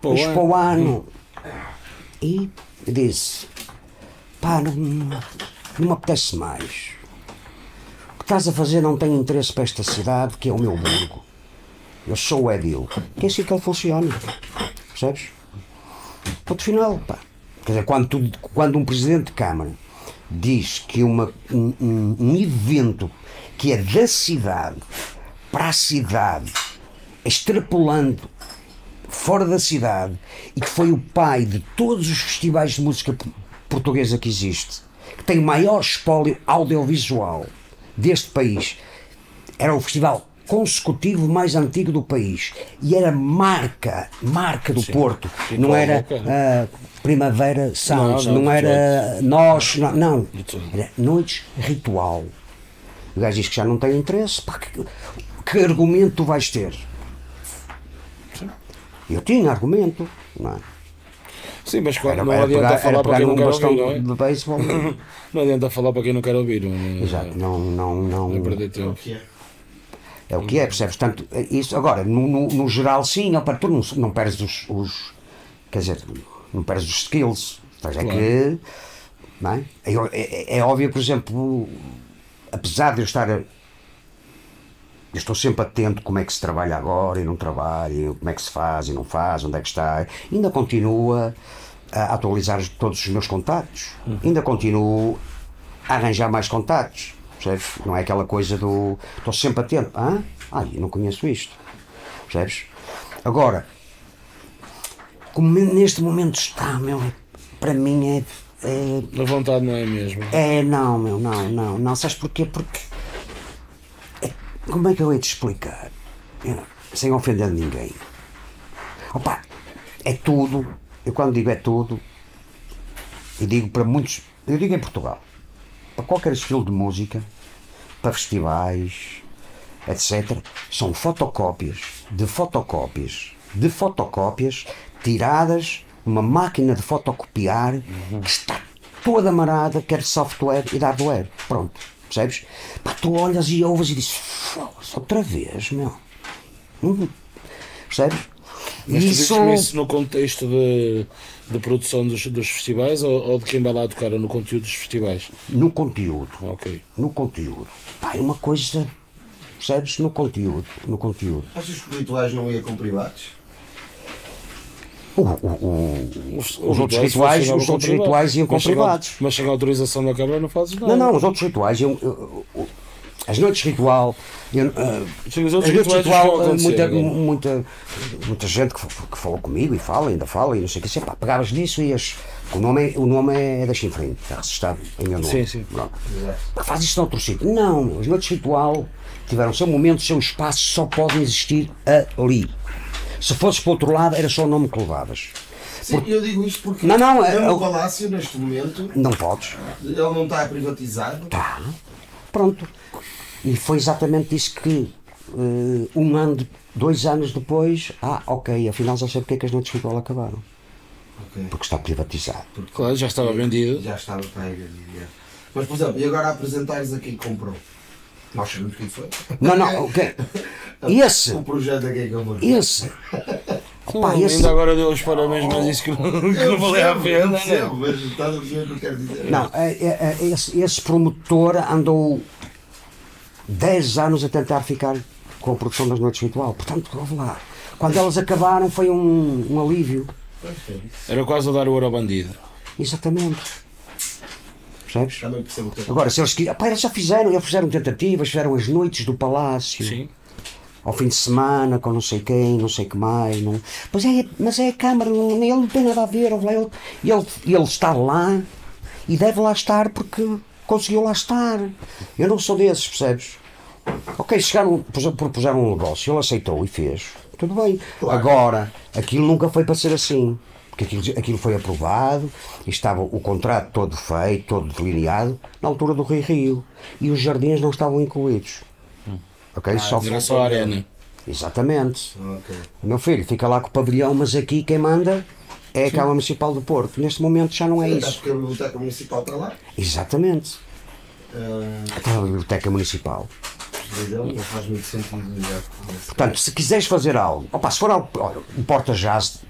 Pô, Mas é. para o ano. E disse: pá, não, não me apetece mais. O que estás a fazer não tem interesse para esta cidade, que é o meu burgo. Eu sou o Edil. Que é assim que ele funciona. Percebes? Ponto final, pá. Quer dizer, quando, tu- quando um presidente de Câmara diz que uma, um, um- um evento que é da cidade para a cidade, extrapolando fora da cidade e que foi o pai de todos os festivais de música portuguesa que existe, que tem o maior espólio audiovisual deste país, era o festival consecutivo mais antigo do país e era marca, marca do Porto, não qual era ah, Primavera Sounds, Não, não, não, era nós, não, não, era Noites Ritual. O gajo diz que já não tem interesse, pá, que, que argumento tu vais ter? Eu tinha argumento, não é? Sim, mas claro, Era, não era adianta pegar, falar para quem não quer bastão ouvir, não é? de beisebol. Não adianta falar para quem não quer ouvir. Não é? Exato, não, não, não. É perder O tempo. É? É o que é, percebes? Portanto, isso, agora, no, no, no geral, sim, opa, tu não, não perdes os, os- Quer dizer, não perdes os skills. Estás é Claro. que. Não é? É, é- é óbvio, por exemplo, apesar de eu estar. Eu estou sempre atento como é que se trabalha agora e não trabalha, como é que se faz e não faz, onde é que está. Ainda continua a atualizar todos os meus contactos. Ainda continuo a arranjar mais contactos. Percebes? Não é aquela coisa do. Estou sempre atento. Ah, ai, eu não conheço isto. Percebes? Agora, como neste momento está, meu, é- para mim é. é A vontade não é mesmo. é, não, meu, não, não, não. Sabes porquê? Porque. é- como é que eu hei de explicar? Eu- sem ofender ninguém. Opa, é tudo. Eu quando digo é tudo, eu digo para muitos. Eu digo em Portugal. Para qualquer estilo de música, para festivais, etc. São fotocópias de fotocópias de fotocópias tiradas numa máquina de fotocopiar que está toda amarada, quer software e hardware. Pronto, percebes? Pá, tu olhas e ouves e dizes, "Foda-se, outra vez, meu. Hum, Percebes? Mas tu Isso- dizes isso no contexto de, de produção dos, dos festivais ou, ou de quem vai lá tocar ou no conteúdo dos festivais? no conteúdo. Ok. No conteúdo. Pá, é uma coisa. Percebes? No conteúdo. No conteúdo. Achas que os rituais não ia com privados? O- o- o- Os, Os outros rituais- os com outros privados. rituais iam com Mas sem au- privados. Mas sem autorização da Câmara não fazes nada. Não, não, os outros rituais. Eu, eu- eu- as noites ritual. eu, Sim, os as noites ritual, muita, muita, muita gente que, que falou comigo e fala, ainda fala, e não sei o que, pá, pegavas nisso e ias. O nome, é, o nome é da Chinfrim, está registado em meu nome. Sim, sim. Pronto. Pá, Faz isto noutro sítio. Não, as noites ritual tiveram seu momento, seu espaço, só podem existir ali. Se fosses para o outro lado, era só o nome que levavas. Sim, eu digo isto porque Não, não, é- mesmo é o- o Palácio, neste momento, Não podes. ele não está privatizado. Tá. Pronto. E foi exatamente isso que eh, um ano, de- dois anos depois, ah, ok, afinal já sei porque é que as noites de ritual acabaram. Ok. Porque está privatizado. Claro, já estava vendido. Já estava para aí. já. Mas, por exemplo, e agora apresentares a quem comprou? Nós sabemos quem foi. Não, não, ok. Esse, O projeto a quem comprou. esse. Não, Opa, esse. Ainda agora deu os parabéns, mas isso que não, que não valia a pena. percebo, né? mas estás a perceber o que eu quero dizer? Não, é- é- é- esse, esse promotor andou 10 anos a tentar ficar com a produção das noites ritual. Portanto, vamos lá. Quando elas acabaram foi um, um alívio. Era quase a dar o ouro ao bandido. Exatamente. Percebes? É. Agora, se eles quiserem. Eles já fizeram, eles fizeram tentativas, fizeram as noites do palácio. Sim. Ao fim de semana, com não sei quem, não sei que mais. Não... Pois é, mas é a Câmara, não, ele não tem nada a ver. Ele, ele, ele está lá e deve lá estar porque conseguiu lá estar. Eu não sou desses, percebes? Ok, chegaram, pus- propuseram um negócio, ele aceitou e fez. Tudo bem. Agora, aquilo nunca foi para ser assim. Porque aquilo, aquilo foi aprovado, e estava o contrato todo feito, todo delineado, na altura do Rio Rio. E os jardins não estavam incluídos. Ok? Só Era só a arena. Exatamente. Ok. Meu filho, fica lá com o pavilhão, mas aqui quem manda é a Câmara Municipal do Porto. Neste momento já não é Até isso. porque a Biblioteca Municipal está lá. Exatamente. Ah, Aquela biblioteca municipal. não faz muito sentido. Portanto, se quiseres fazer algo, opa, se for algo, olha, o Porta Jazz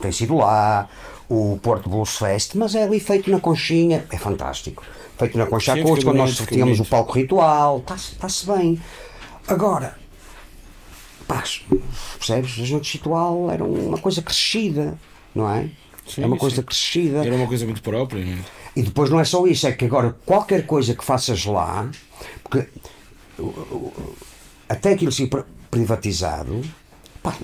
tem sido lá, o Porto Blues Fest, mas é ali feito na conchinha, é fantástico. Feito na concha Sim, acústica, quando nós tínhamos o palco ritual, está-se está-se bem. Agora, pá, percebes? A noite ritual era uma coisa crescida, não é? Sim, é uma sim. coisa crescida. Era uma coisa muito própria, não é? E depois não é só isso, é que agora qualquer coisa que faças lá, porque até aquilo ser pri- privatizado, pá,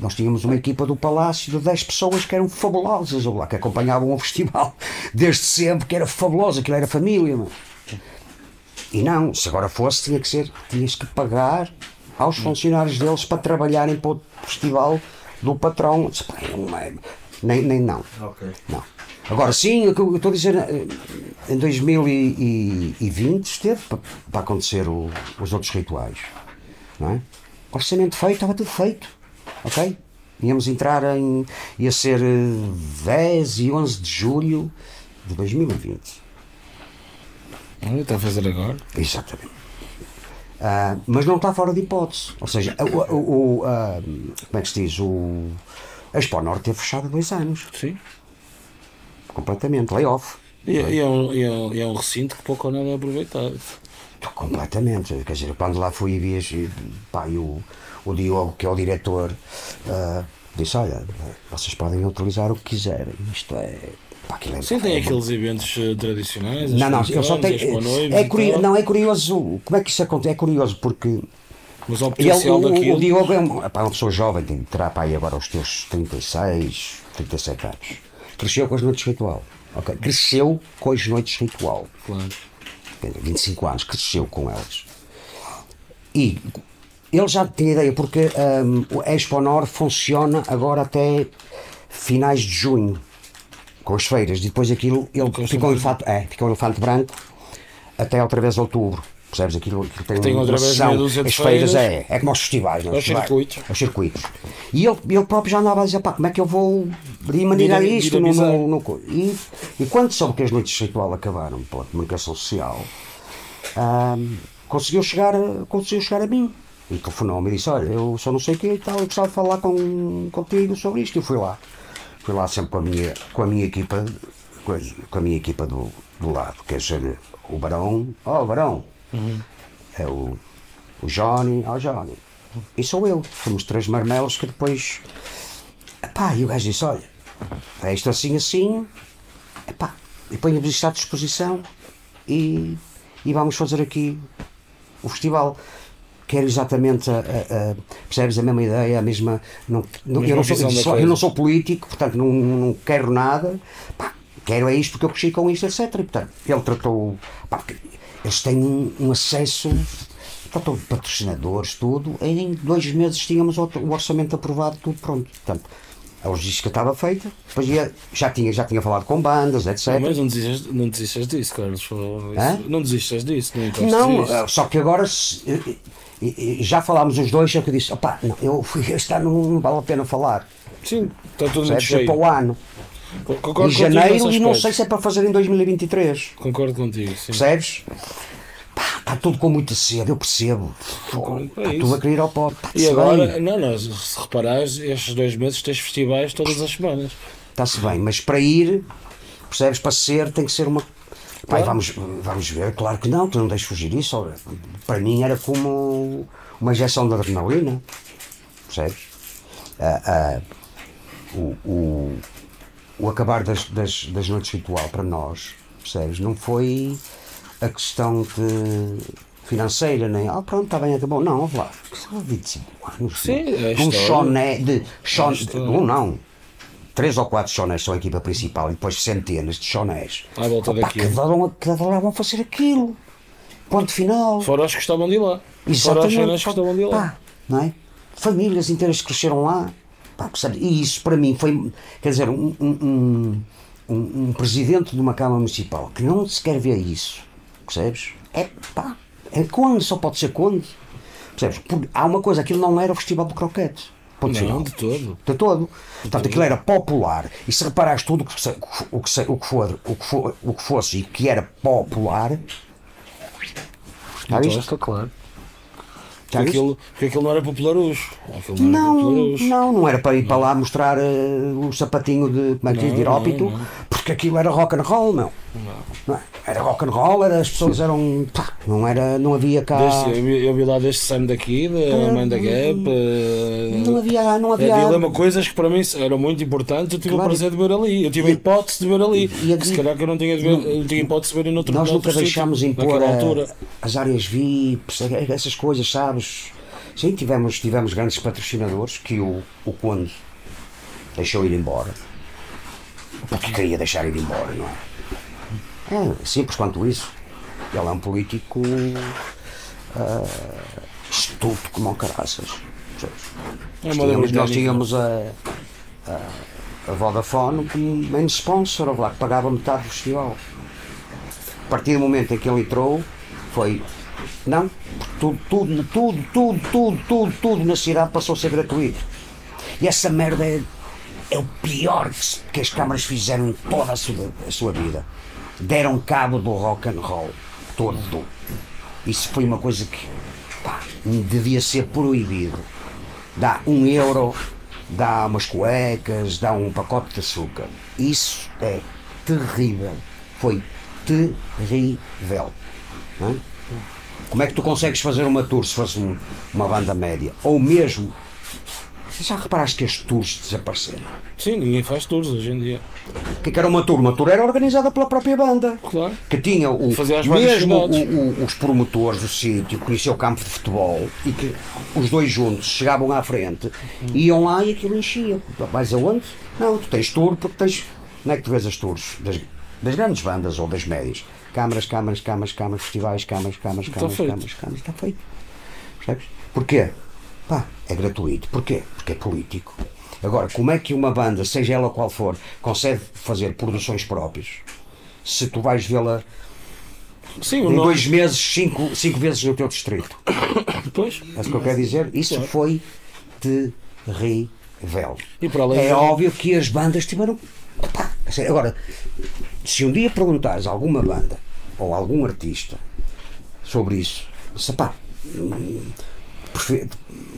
nós tínhamos uma equipa do Palácio de 10 pessoas que eram fabulosas lá, que acompanhavam o festival desde sempre, que era fabuloso, aquilo era família. Mano. E não, se agora fosse, tinha que ser, tinhas que pagar aos funcionários deles para trabalharem para o festival do patrão. Disse, pá, é- Nem, nem não. Ok. Não. Agora sim, o que eu estou a dizer, eh, em 2020 esteve para, para acontecer o- os outros rituais. Não é? Orçamento feito, estava tudo feito. Ok? Íamos entrar em. ia ser eh, 10 e 11 de julho de 2020. Olha, está a fazer agora. Exatamente. Ah, mas não está fora de hipótese. Ou seja, o, o- o, ah, como é que se diz? O, a Expo Norte teve fechado há dois anos. Sim. Completamente. Layoff. E, e é um, e, é um, é um recinto que pouco ou nada é aproveitado. Completamente. Quer dizer, quando lá fui e vi, pá, e o, o Diogo, que é o diretor, ah, disse: Olha, vocês podem utilizar o que quiserem. Isto é. Pá, é Sim, tem é- aqueles eventos eh, tradicionais. Não, não, eu só tenho. É, e curio- tal, não, é curioso. Como é que isso acontece? É curioso porque. Mas ao Ele, potencial o, daquilo. o Diogo é um, epá, uma pessoa jovem, tem, terá pá, aí agora os teus 36, 37 anos. Cresceu com as noites ritual. ok? Cresceu com as noites ritual. Claro. Quer dizer, 25 anos, cresceu com elas. E ele já tinha ideia, porque hum, o Expo Nor funciona agora até finais de junho, com as feiras. E depois aquilo, ele ficou em, fato, é, ficou em fato branco até outra vez outubro. Percebes? Aquilo, aquilo tem, tem outra vez sessão. As feiras feiras. é, é como aos festivais. não Aos Festivais. circuitos. Aos circuitos. E ele, ele próprio já andava a dizer, pá, como é que eu vou Dinam- isto? No, no, no e, e quando soube que as noites de ritual acabaram pela comunicação social, conseguiu, chegar, a- conseguiu chegar a mim. E telefonou-me e disse, olha, eu só não sei o que e tal, eu gostava de falar com, contigo sobre isto. E eu fui lá. Fui lá sempre com a minha, com a minha equipa, com a, com a minha equipa do, do lado, quer dizer, o Barão, oh Barão, é o, o Johnny, oh Johnny. E sou eu. Fomos três marmelos que depois. Epá, e o gajo disse: olha, é isto assim, assim. Epá, e ponho-vos isto à disposição e, e vamos fazer aqui o festival. Quero exatamente, a, a- a- percebes a mesma ideia, a mesma. Não, não- eu, não sou, eu não sou político, portanto não, não quero nada. Pá, quero é isto porque eu cresci com isto, etc. E, portanto, ele tratou. Pá, eles têm um, um acesso. Tratou de patrocinadores, tudo. Em dois meses tínhamos o, orçamento aprovado, tudo pronto. Portanto, a logística estava feita, depois ia- já, tinha, já tinha falado com bandas, etc. Mas não desistas, não desistas disso, Carlos. Isso- Não desistas disso, não Não, nisso. eh, só que agora eh, eh, já falámos os dois, só que eu disse, opá, não, eu fui este ano não vale a pena falar. Sim, está tudo muito? É cheio. para o ano. Concordo Em janeiro e não sei se é para fazer em 2023. Concordo contigo, sim. Percebes? Pá, está tudo com muita sede, eu percebo. Está é tudo isso. a querer ir ao pó. E agora, não, não, se reparares, estes dois meses tens festivais todas as semanas. Está-se bem, mas para ir, percebes? Para ser, tem que ser uma. Pai, Claro. vamos, vamos ver, claro que não, tu não deixes fugir isso. Para mim era como uma injeção de adrenalina, percebes? Ah, ah, o, o, o acabar das, das, das noites ritual para nós, percebes? Não foi a questão de financeira, nem, ah, pronto, está bem, acabou. Não, ouve lá, só 25 anos. Sim, é a um choné de. Chon, É um não. Três ou quatro chonés são a equipa principal e depois centenas de chonés. À volta Opa, daquilo. Que adoram, que fazer aquilo. Ponto final. Fora os que estavam de lá. Fora os Exatamente. que estavam de lá. Pá, não é? Famílias inteiras que cresceram lá. Pá? E isso para mim foi, quer dizer, um, um, um, um- presidente de uma Câmara Municipal que não se quer ver isso, percebes? É pá, é quando, só pode ser quando. Percebes? Porque há uma coisa, aquilo não era o Festival do Croquete. Ponto Não, final. de todo. De todo. Portanto, aquilo era popular. E se reparares tudo o que, se- o que, se- o que, for, o que, for, o que fosse e que era popular, viste? Gosta, claro. Porque aquilo, porque aquilo não era popularucho. Aquilo não, era Não, popularucho. não, não era para ir para lá mostrar eh, o sapatinho de, como é que diz, de Não, não, não. porque aquilo era rock and roll, meu. Não é? Era rock and roll, era, as pessoas eram. pá, não, era, não havia cá. Eu, vi, lá desde Sam daqui, da Amanda Gap. eh, Não havia. Não Havia havia ali coisas que para mim eram muito importantes. Eu tive Claro. o prazer de ver ali. Eu tive a hipótese de ver ali. e a- que se calhar que eu não tinha, de ver, não tinha hipótese de ver em outro Nós nunca deixámos impor a- as áreas VIPs, essas coisas, sabes? Sim, tivemos, tivemos grandes patrocinadores que o, o Conde deixou ir embora. Porque queria deixar ir embora, não é? É simples quanto isso. Ele é um político ah, estúpido como um caraças. É tínhamos, nós tínhamos a, a, a Vodafone como main sponsor, lá que pagava metade do festival. A partir do momento em que ele entrou, foi. Não, tudo, tudo, tudo, tudo, tudo, tudo, tudo na cidade passou a ser gratuito. E essa merda é, é o pior que, as câmaras fizeram em toda a sua, a sua vida. Deram cabo do rock and roll todo. Isso foi uma coisa que pá, devia ser proibido. Dá um euro, dá umas cuecas, dá um pacote de açúcar. Isso é terrível. Foi terrível. não? Como é que tu consegues fazer uma tour se fosse um- uma banda média? Ou mesmo. Já reparaste que as tours desapareceram? Sim, ninguém faz tours hoje em dia. O que é que era uma tour? Uma tour era organizada pela própria banda. Claro. Que tinha o, mesmo o- o- os promotores do sítio, conheciam o campo de futebol e que os dois juntos chegavam à frente, iam lá e aquilo enchia. Vais aonde? Não, tu tens tour porque tens. Não é que tu vês as tours das, das grandes bandas ou das médias? Câmaras, câmaras, câmaras, câmaras, festivais, câmaras, câmaras, câmaras, câmaras, câmaras, está feito. Percebes? Porquê? Pá, é gratuito. Porquê? Porque é político. Agora, como é que uma banda, seja ela qual for, consegue fazer produções próprias? Se tu vais vê-la Sim, o em dois meses, cinco, cinco vezes no teu distrito. Depois. É isso que eu quero dizer? Isso Claro. foi terrível. É de- óbvio que as bandas tiveram. Epá, a sério, Agora, se um dia perguntares a alguma banda ou a algum artista sobre isso, se pá,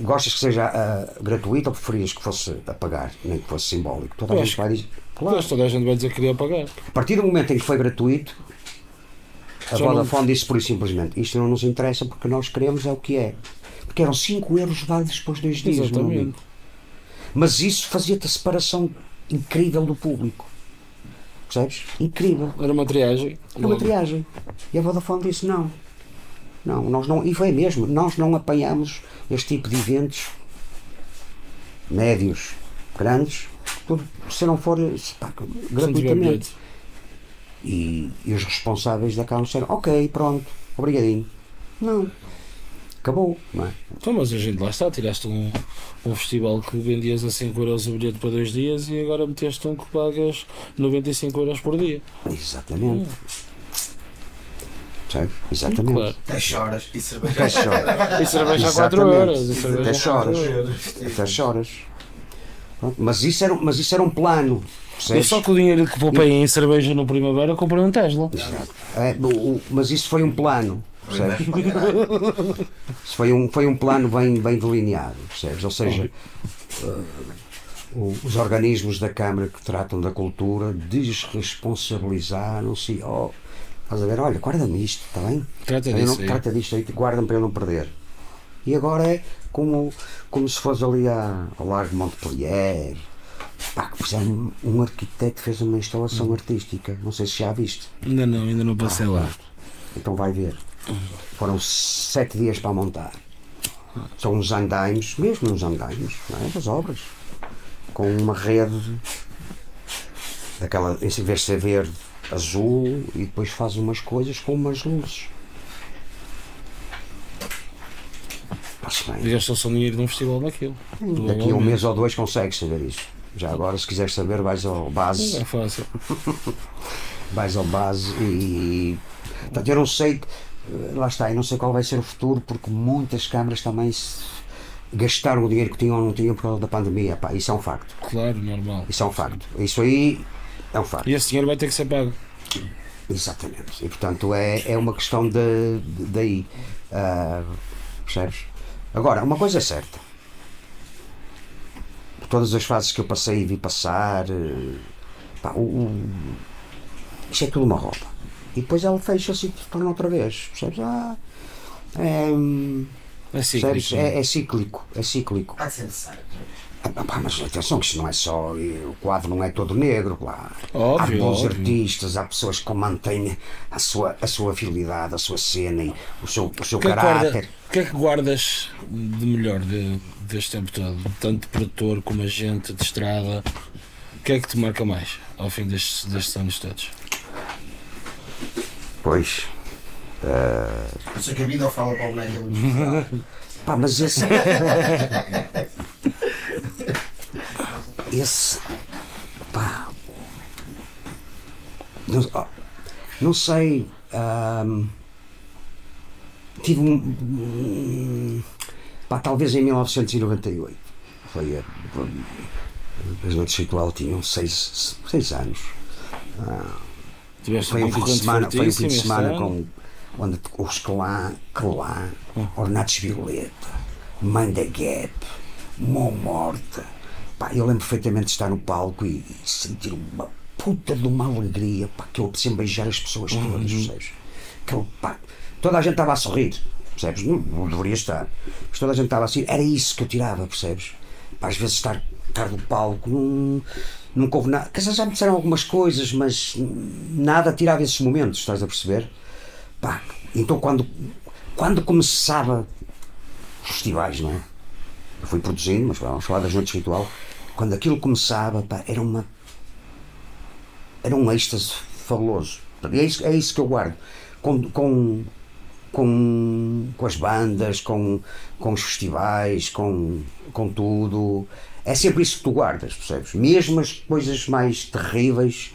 gostas que seja ah, gratuito ou preferias que fosse a pagar, nem que fosse simbólico? Toda a gente vai dizer. Claro. Mas toda a gente vai dizer que queria pagar. A partir do momento em que foi gratuito, a não- Vodafone disse por e simplesmente: Isto não nos interessa porque nós queremos é o que é. Porque eram 5 euros válidos depois de dois dias. Exatamente. Mas isso fazia-te a separação incrível do público. Percebes? Incrível. Era uma triagem. Era uma triagem. E a Vodafone disse: não. Não, nós não. E foi mesmo. Nós não apanhamos este tipo de eventos médios, grandes, tudo, se não for pá, Sem tiver gratuitamente. E, e os responsáveis da casa disseram: ok, pronto, obrigadinho. Não. Acabou, não é? Então, mas a gente lá está, tiraste um, um festival que vendias a 5 euros o bilhete para dois dias e agora meteste um que pagas 95 euros por dia. Exatamente. Sabe? Exatamente. Claro. Até choras e cerveja. E cerveja a 4 Exatamente. euros. E cerveja Até a choras. 4 euros. Até choras. Pronto, Mas isso era, mas isso era um plano. Eu só com o dinheiro que poupei em cerveja no primavera comprei um Tesla. É, mas isso foi um plano. Percebes? Isso foi um, foi um plano bem, bem delineado. Percebes? Ou seja, uh, os organismos da Câmara que tratam da cultura desresponsabilizaram-se. Oh, estás a ver? Olha, guarda-me isto, está bem? Trata Eu não- aí. trata disto aí, guarda-me para eu não perder. E agora é como, como se fosse ali a, ao Largo Montpellier. Pá, que fizeram, um arquiteto fez uma instalação Hum. artística. Não sei se já viste. Ainda não, ainda não passei lá. Então vai ver. Foram sete dias para montar. São uns andaimes, mesmo uns andaimes, é? das obras. Com uma rede, daquela, em vez de ser verde, azul, e depois faz umas coisas com umas luzes. Passa bem. E gastou só dinheiro num festival daquilo. Daqui a um mês ou dois consegues saber isso. Já agora, se quiseres saber, vais ao base. É fácil. vais ao base e. Portanto, eu não sei. Eh, Lá está, eu não sei qual vai ser o futuro, porque muitas câmaras também gastaram o dinheiro que tinham ou não tinham por causa da pandemia. Pá, isso é um facto. Claro, normal. Isso é um facto. Isso aí é um facto. E esse dinheiro vai ter que ser pago. Exatamente. E portanto é, é uma questão de, de- daí. Ah, percebes? Agora, uma coisa é certa. Por todas as fases que eu passei e vi passar, eh, pá, o, o, isto é tudo uma roda. E depois ela fecha-se e torna outra vez. Percebes? Ah, é, hum, É percebes? cíclico. É, é cíclico. É cíclico. Há de ser necessário. Ah, pá, mas atenção, que isto não é só. O quadro não é todo negro, lá. Óbvio, há bons óbvio. artistas, há pessoas que mantêm a sua, a sua fidelidade, a sua cena e o seu, o seu que, é que caráter. o que é que guardas de melhor de- deste tempo todo? Tanto produtor como agente de estrada. O que é que te marca mais ao fim destes, destes anos todos? Pois. Por isso que a vida fala para o boneco. Pá, mas esse. esse. Pá. Não, ó, não sei. ahm, tive um. um, Pá, talvez em 1998. Foi a. As noites ritual tinham seis, seis anos. Tiveste Foi um fim de semana, foi um fim de semana ano. com onde os Clã, Clã, Ornatos Violeta, Mãe da Gap, Mão Morta. Pá, eu lembro perfeitamente de estar no palco e, e sentir uma puta de uma alegria, pá, que eu sempre beijar as pessoas todas, percebes? Que eu, pá, toda a gente estava a sorrir, percebes? Não, não deveria estar, mas toda a gente estava assim, era isso que eu tirava, percebes? Pá, às vezes estar, estar no palco, não, nunca houve nada. Quer dizer, já me disseram algumas coisas, mas nada tirava esses momentos, estás a perceber? Pá, então quando, quando começava os festivais, não é? Eu fui produzindo, mas vamos falar das noites ritual. Quando aquilo começava, pá, era uma. Era um êxtase fabuloso. É isso, é isso que eu guardo. Com, com, com, com as bandas, com, com os festivais, com, com tudo. É sempre isso que tu guardas, percebes? Mesmo as coisas mais terríveis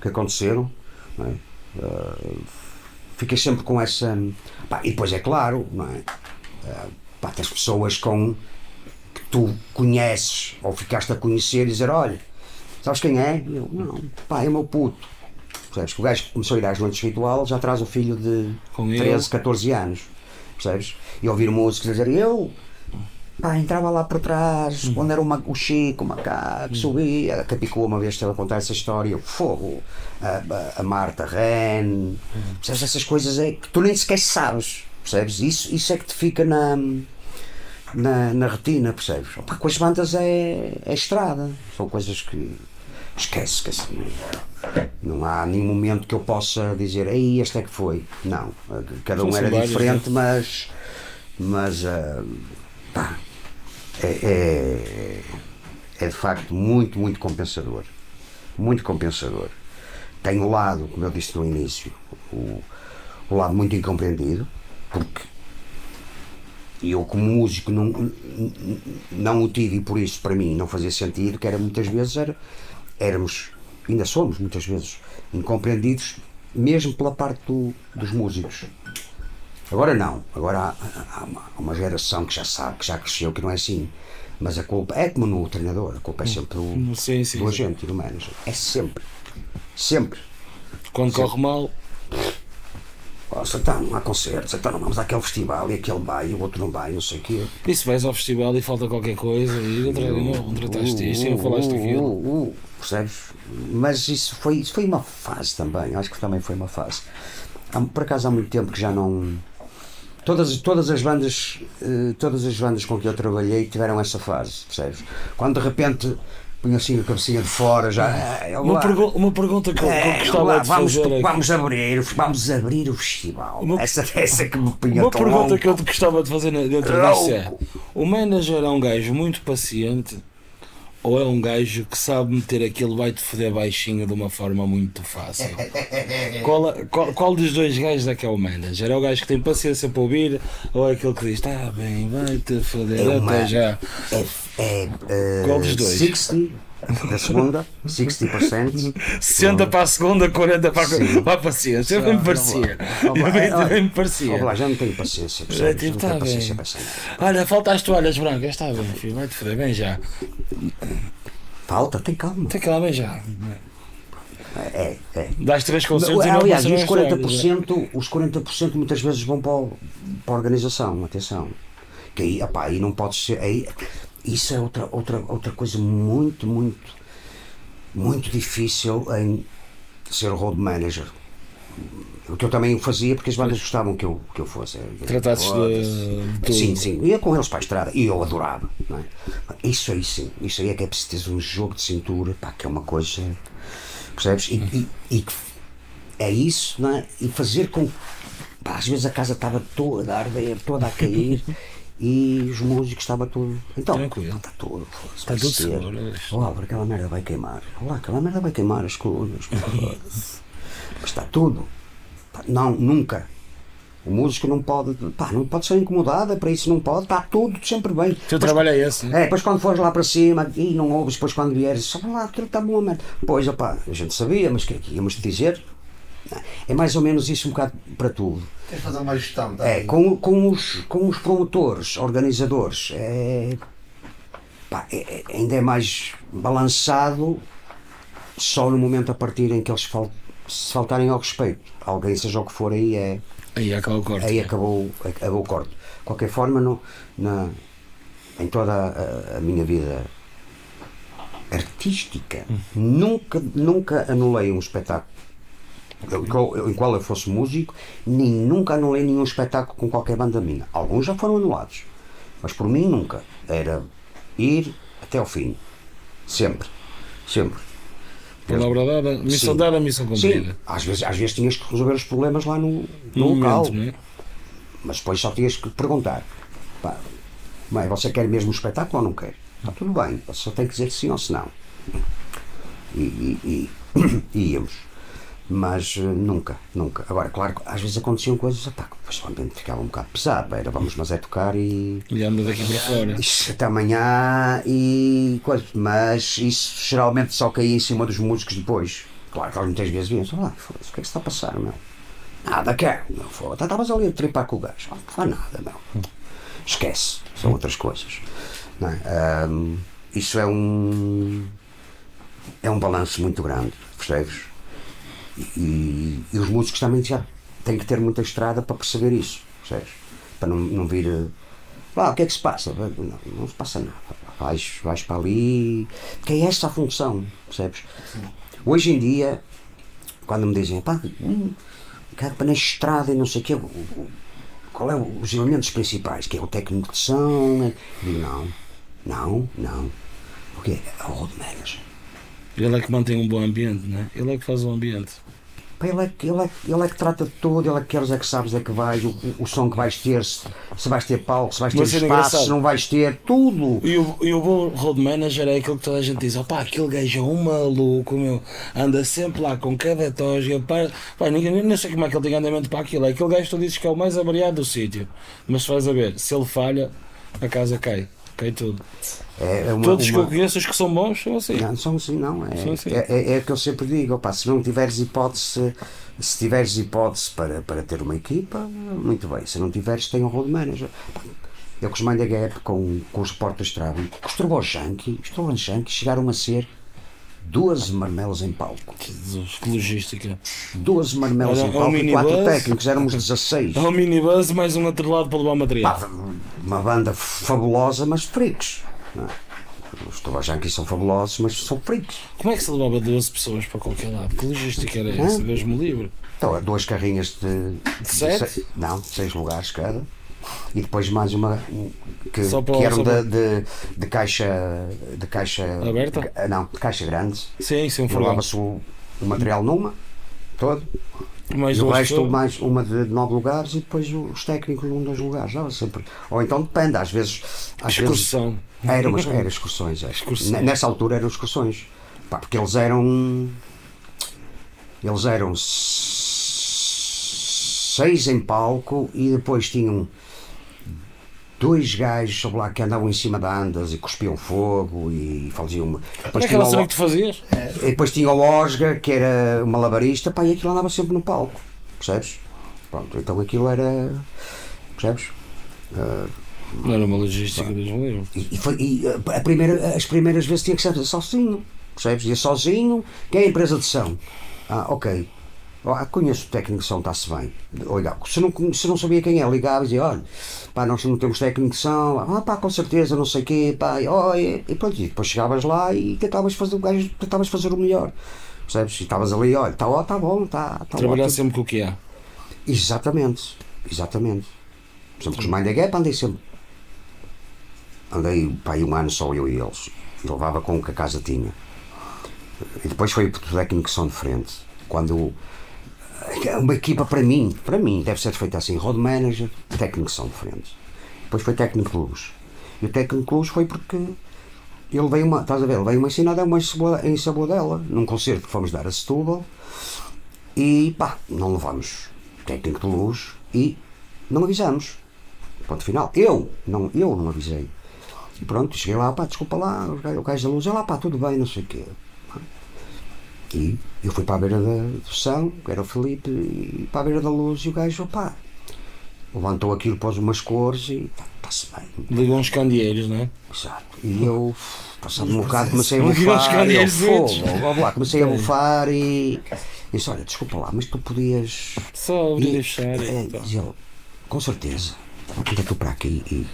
que aconteceram, não é? Ah, fiquei sempre com essa. Pá, e depois é claro, não é? Ah, pá, tens pessoas com que tu conheces ou ficaste a conhecer e dizer: olha, sabes quem é? E eu, não, pá, é o meu puto. Percebes? O gajo que começou a ir às noites ritual já traz o filho de Com ele. 13, 14 anos. Percebes? E ouvir músicas a dizer: eu. Pá, entrava lá por trás, Hum. onde era o, Ma- o Chico, o macaco, subia. A Capicua uma vez esteve a contar essa história, o fogo, a, a- Marta Ren, Hum. percebes? Essas coisas é que tu nem sequer sabes, percebes? Isso, isso é que te fica na, na, na retina, percebes? Opa, com as bandas é, é estrada, são coisas que esquece, que assim, não há nenhum momento que eu possa dizer, ei, este é que foi. Não, cada um era diferente, mas, mas ah, pá, é, é, é de facto muito, muito compensador. Muito compensador. Tem o lado, como eu disse no início, o, o lado muito incompreendido, porque eu como músico não, não o tive e por isso para mim não fazia sentido, que era muitas vezes era, éramos, ainda somos muitas vezes incompreendidos, mesmo pela parte do- dos músicos. Agora não, agora há, há uma, há uma geração que já sabe, que já cresceu, que não é assim. Mas a culpa é como no treinador, a culpa é sempre do, Sim, sim, do agente e do manager. É sempre. Sempre. Quando corre mal, Oh, então não há concertos, então não vamos àquele festival e aquele vai e o outro não vai, não sei o quê. e se vais ao festival e falta qualquer coisa e não, não trataste isto e não falaste daquilo. Uh, uh, uh, percebes? Mas isso foi, isso foi uma fase também, acho que também foi uma fase. Há- por acaso há muito tempo que já não. Todas, todas as bandas eh, todas as bandas com que eu trabalhei tiveram essa fase, percebes? Quando de repente punha assim a cabecinha de fora, já. ah, Uma, lá, pergu- uma pergunta que eu, que é, gostava lá, de vamos, fazer aqui. vamos abrir, vamos abrir o festival. Uma- essa, essa que me punha Uma pergunta louco. que eu gostava de fazer dentro disso é: o manager é um gajo muito paciente ou é um gajo que sabe meter aquilo vai-te foder baixinho de uma forma muito fácil? Qual, qual, qual dos dois gajos é que é o manager? É o gajo que tem paciência para ouvir ou é aquele que diz: tá bem, vai-te foder, É até já? É, é, eh, Qual dos dois? 60 da segunda, 60%. 60 para a segunda, 40 para, a- Sim. para a paciência. Eu bem me parecia. Eu me parecia. Olha lá, já não tenho paciência, É, tipo, não tá paciência bem. merda. Olha, falta as toalhas brancas, está bem, filho, vai-te foder, bem já. Falta, tem calma. Tem bem já. É, é. Dás três concertos e não Aliás, e os as tardes, é. 40%, os 40% muitas vezes vão para, para a organização, atenção. Que aí, opá, aí não pode ser. Aí, isso é outra, outra, outra coisa muito, muito, muito difícil em ser road manager. O que eu também fazia porque as bandas gostavam que eu, que eu fosse. Trataste de, de. Sim, sim. Ia com eles para a estrada e eu adorava. É? Isso aí sim. Isso aí é que é preciso ter um jogo de cintura, pá, que é uma coisa. Percebes? E, e, e é isso, não é? E fazer com. Pá, às vezes a casa estava toda a arder, toda a cair. E os músicos estavam tudo. Então, Tranquilo. está tudo. Está tudo seguro, é. Olá, aquela merda vai queimar. Olá, aquela merda vai queimar as colunas. Mas está tudo. Pá, Não, nunca. O músico não pode, pá, não pode ser incomodado, é para isso não pode, está tudo sempre bem. O teu trabalho é esse, né? É, depois quando fores lá para cima e não ouves, depois quando vieres, só lá, aquilo está bom, merda. Pois, opá, a gente sabia, mas que é que íamos te dizer? É mais ou menos isso um bocado para tudo. Tens de fazer uma gestão, tá? É, com, com, os, com os promotores, organizadores, é, pá, é- é- ainda é mais balançado só no momento a partir em que eles fal, se faltarem ao respeito. Alguém, seja o que for, aí é. Aí acaba o corte. Aí acabou, acabou o corte. De qualquer forma, no, na, em toda a, a minha vida artística, nunca, nunca anulei um espetáculo em qual eu fosse músico, nem nunca anulei nenhum espetáculo com qualquer banda minha. Alguns já foram anulados, mas por mim nunca. Era ir até ao fim. Sempre. Sempre. Palavra dada, missão Sim. dada, missão Sim, cumprida. às vezes, às vezes tinhas que resolver os problemas lá no, No no local. momento, é? Mas depois só tinhas que perguntar: pá, mãe, você quer mesmo o espetáculo ou não quer? Está tudo bem, você só tem que dizer sim ou se não. E, e, e- e íamos. Mas eh, nunca, nunca. Agora, claro, às vezes aconteciam coisas, pá, depois o ambiente ficava um bocado pesado. Era vamos, mas é tocar e. E anda daqui para fora. Ixi, Até amanhã e coisa. Mas isso geralmente só caía em cima dos músicos depois. Claro que eles muitas vezes vinham, lá, foda-se, o que é que se está a passar, meu? Nada quer, meu, foda Estavas ali a tripar com o gajo. Não faz nada, meu. Esquece, são outras coisas. É? Ahm, isso é um. É um balanço muito grande, percebes? E, e os músicos também já têm que ter muita estrada para perceber isso, percebes? Para não, não vir. Lá, o que é que se passa? Não, não se passa nada. Vais, vais para ali. Que é esta a função, percebes? Hoje em dia, quando me dizem, pá, hum, quero para na estrada e não sei o quê, qual é os elementos principais? Que é o técnico de som? é- digo, não, não, não. Porque é o road manager. Ele é que mantém um bom ambiente, não é? Ele é que faz o ambiente. Ele é, que- ele, é, ele é que trata de tudo, ele é que queres é que sabes é que vais, o, o- som que vais ter, se, se vais ter palco, se vais ter espaço, engraçado. se não vais ter, tudo. E o, e o bom road manager é aquele que toda a gente diz: opá, aquele gajo é um maluco, meu, anda sempre lá com cada tosga. Pá, pá, ninguém, nem sei como é que ele tem andamento para aquilo. É aquele gajo que tu dizes que é o mais avariado do sítio. Mas se vais a ver, se ele falha, a casa cai. Cai tudo. É, uma, Todos que uma- eu conheço, os que são bons, são assim. Não, são assim, não. É, São assim. é, é, é o que eu sempre digo. Opá, se não tiveres hipótese, se tiveres hipótese para, para ter uma equipa, muito bem. Se não tiveres, tem um road manager. Eu com os Mind the Gap, com, com os Trave, com os Turbojanki, os Turbojanki chegaram a ser 12 marmelas em palco. Jesus, que logística. 12 marmelas em palco e 4 minibus. técnicos, éramos 16. É um minibus mais um atrelado para levar material. Pá, uma banda fabulosa, mas freaks. Não é? Os Turbojanki são fabulosos, mas são freaks. Como é que se levava 12 pessoas para qualquer lado? Que logística era essa? Deus me livre. Então, há duas carrinhas de, De sete? se- não, de seis lugares cada. E depois mais uma um, que, para- que eram de, de, de caixa. De caixa. Aberta? Não, de caixa grande. Sim, sim, um. Levava-se o, o material numa, todo. Mais e o resto mais uma de nove lugares e depois os técnicos num dos lugares. Dava sempre. Ou então depende, às vezes. Às vezes Excursão. era, mas era excursões. é. Excursão. Nessa altura eram excursões. Pá, porque eles eram. Eles eram seis em palco e depois tinham dois gajos sobre lá que andavam em cima de andas e cuspiam fogo e faziam. Era Depois tinha, aquela o, cena que tu fazias? e depois tinha o Osga, que era uma malabarista, pá, e aquilo andava sempre no palco. Percebes? Pronto, então aquilo era. Percebes? Não era uma logística, livre. E, e foi- e, uh, a primeira, as primeiras vezes tinha que ser sozinho. percebes? Ia sozinho, quem é a empresa de som? Ah, ok. Ah, conheço o técnico de som, está-se bem. Olha, se não, se não sabia quem é, ligava e dizia, olha, pá, nós não temos técnico de som, ah pá, com certeza, não sei o quê, pá, e, oh, e, e pronto, e depois chegavas lá e tentavas fazer tentavas fazer o melhor. Percebes? E estavas ali, olha, está tá bom, está tá Trabalhar ótimo. sempre com o que há. Exatamente, exatamente. Por exemplo, com os Mind the Gap andei sempre. Andei pá, um ano só eu e eles. E levava com o que a casa tinha. E depois foi o técnico que são de frente. Quando é uma equipa para mim, para mim, deve ser feita assim, road manager, técnico que são de frente. Depois foi técnico de luz. E o técnico de luz foi porque ele veio uma, estás a ver, ele veio uma ensinada uma em Sabodela, num concerto que fomos dar a Setúbal e pá, não levamos técnico de luz e não avisamos. Ponto final. Eu não, eu não avisei. E pronto, cheguei lá, pá, desculpa lá, o gajo- da luz, olha lá, pá, tudo bem, não sei o quê. E eu fui para a beira da, do São, era o Felipe, e para a beira da luz, e o gajo, pá, levantou aquilo, pôs umas cores e está-se bem. Ligam uns candeeiros, não é? Exato. E eu, passado um bocado, comecei a bufar. Eu, candeeiros verdes? fogo, lá, comecei a bufar e. e disse: Olha, desculpa lá, mas tu podias. Só abrir E, e fechar. é, e tal. diz ele, com certeza. Ainda estou para aqui e.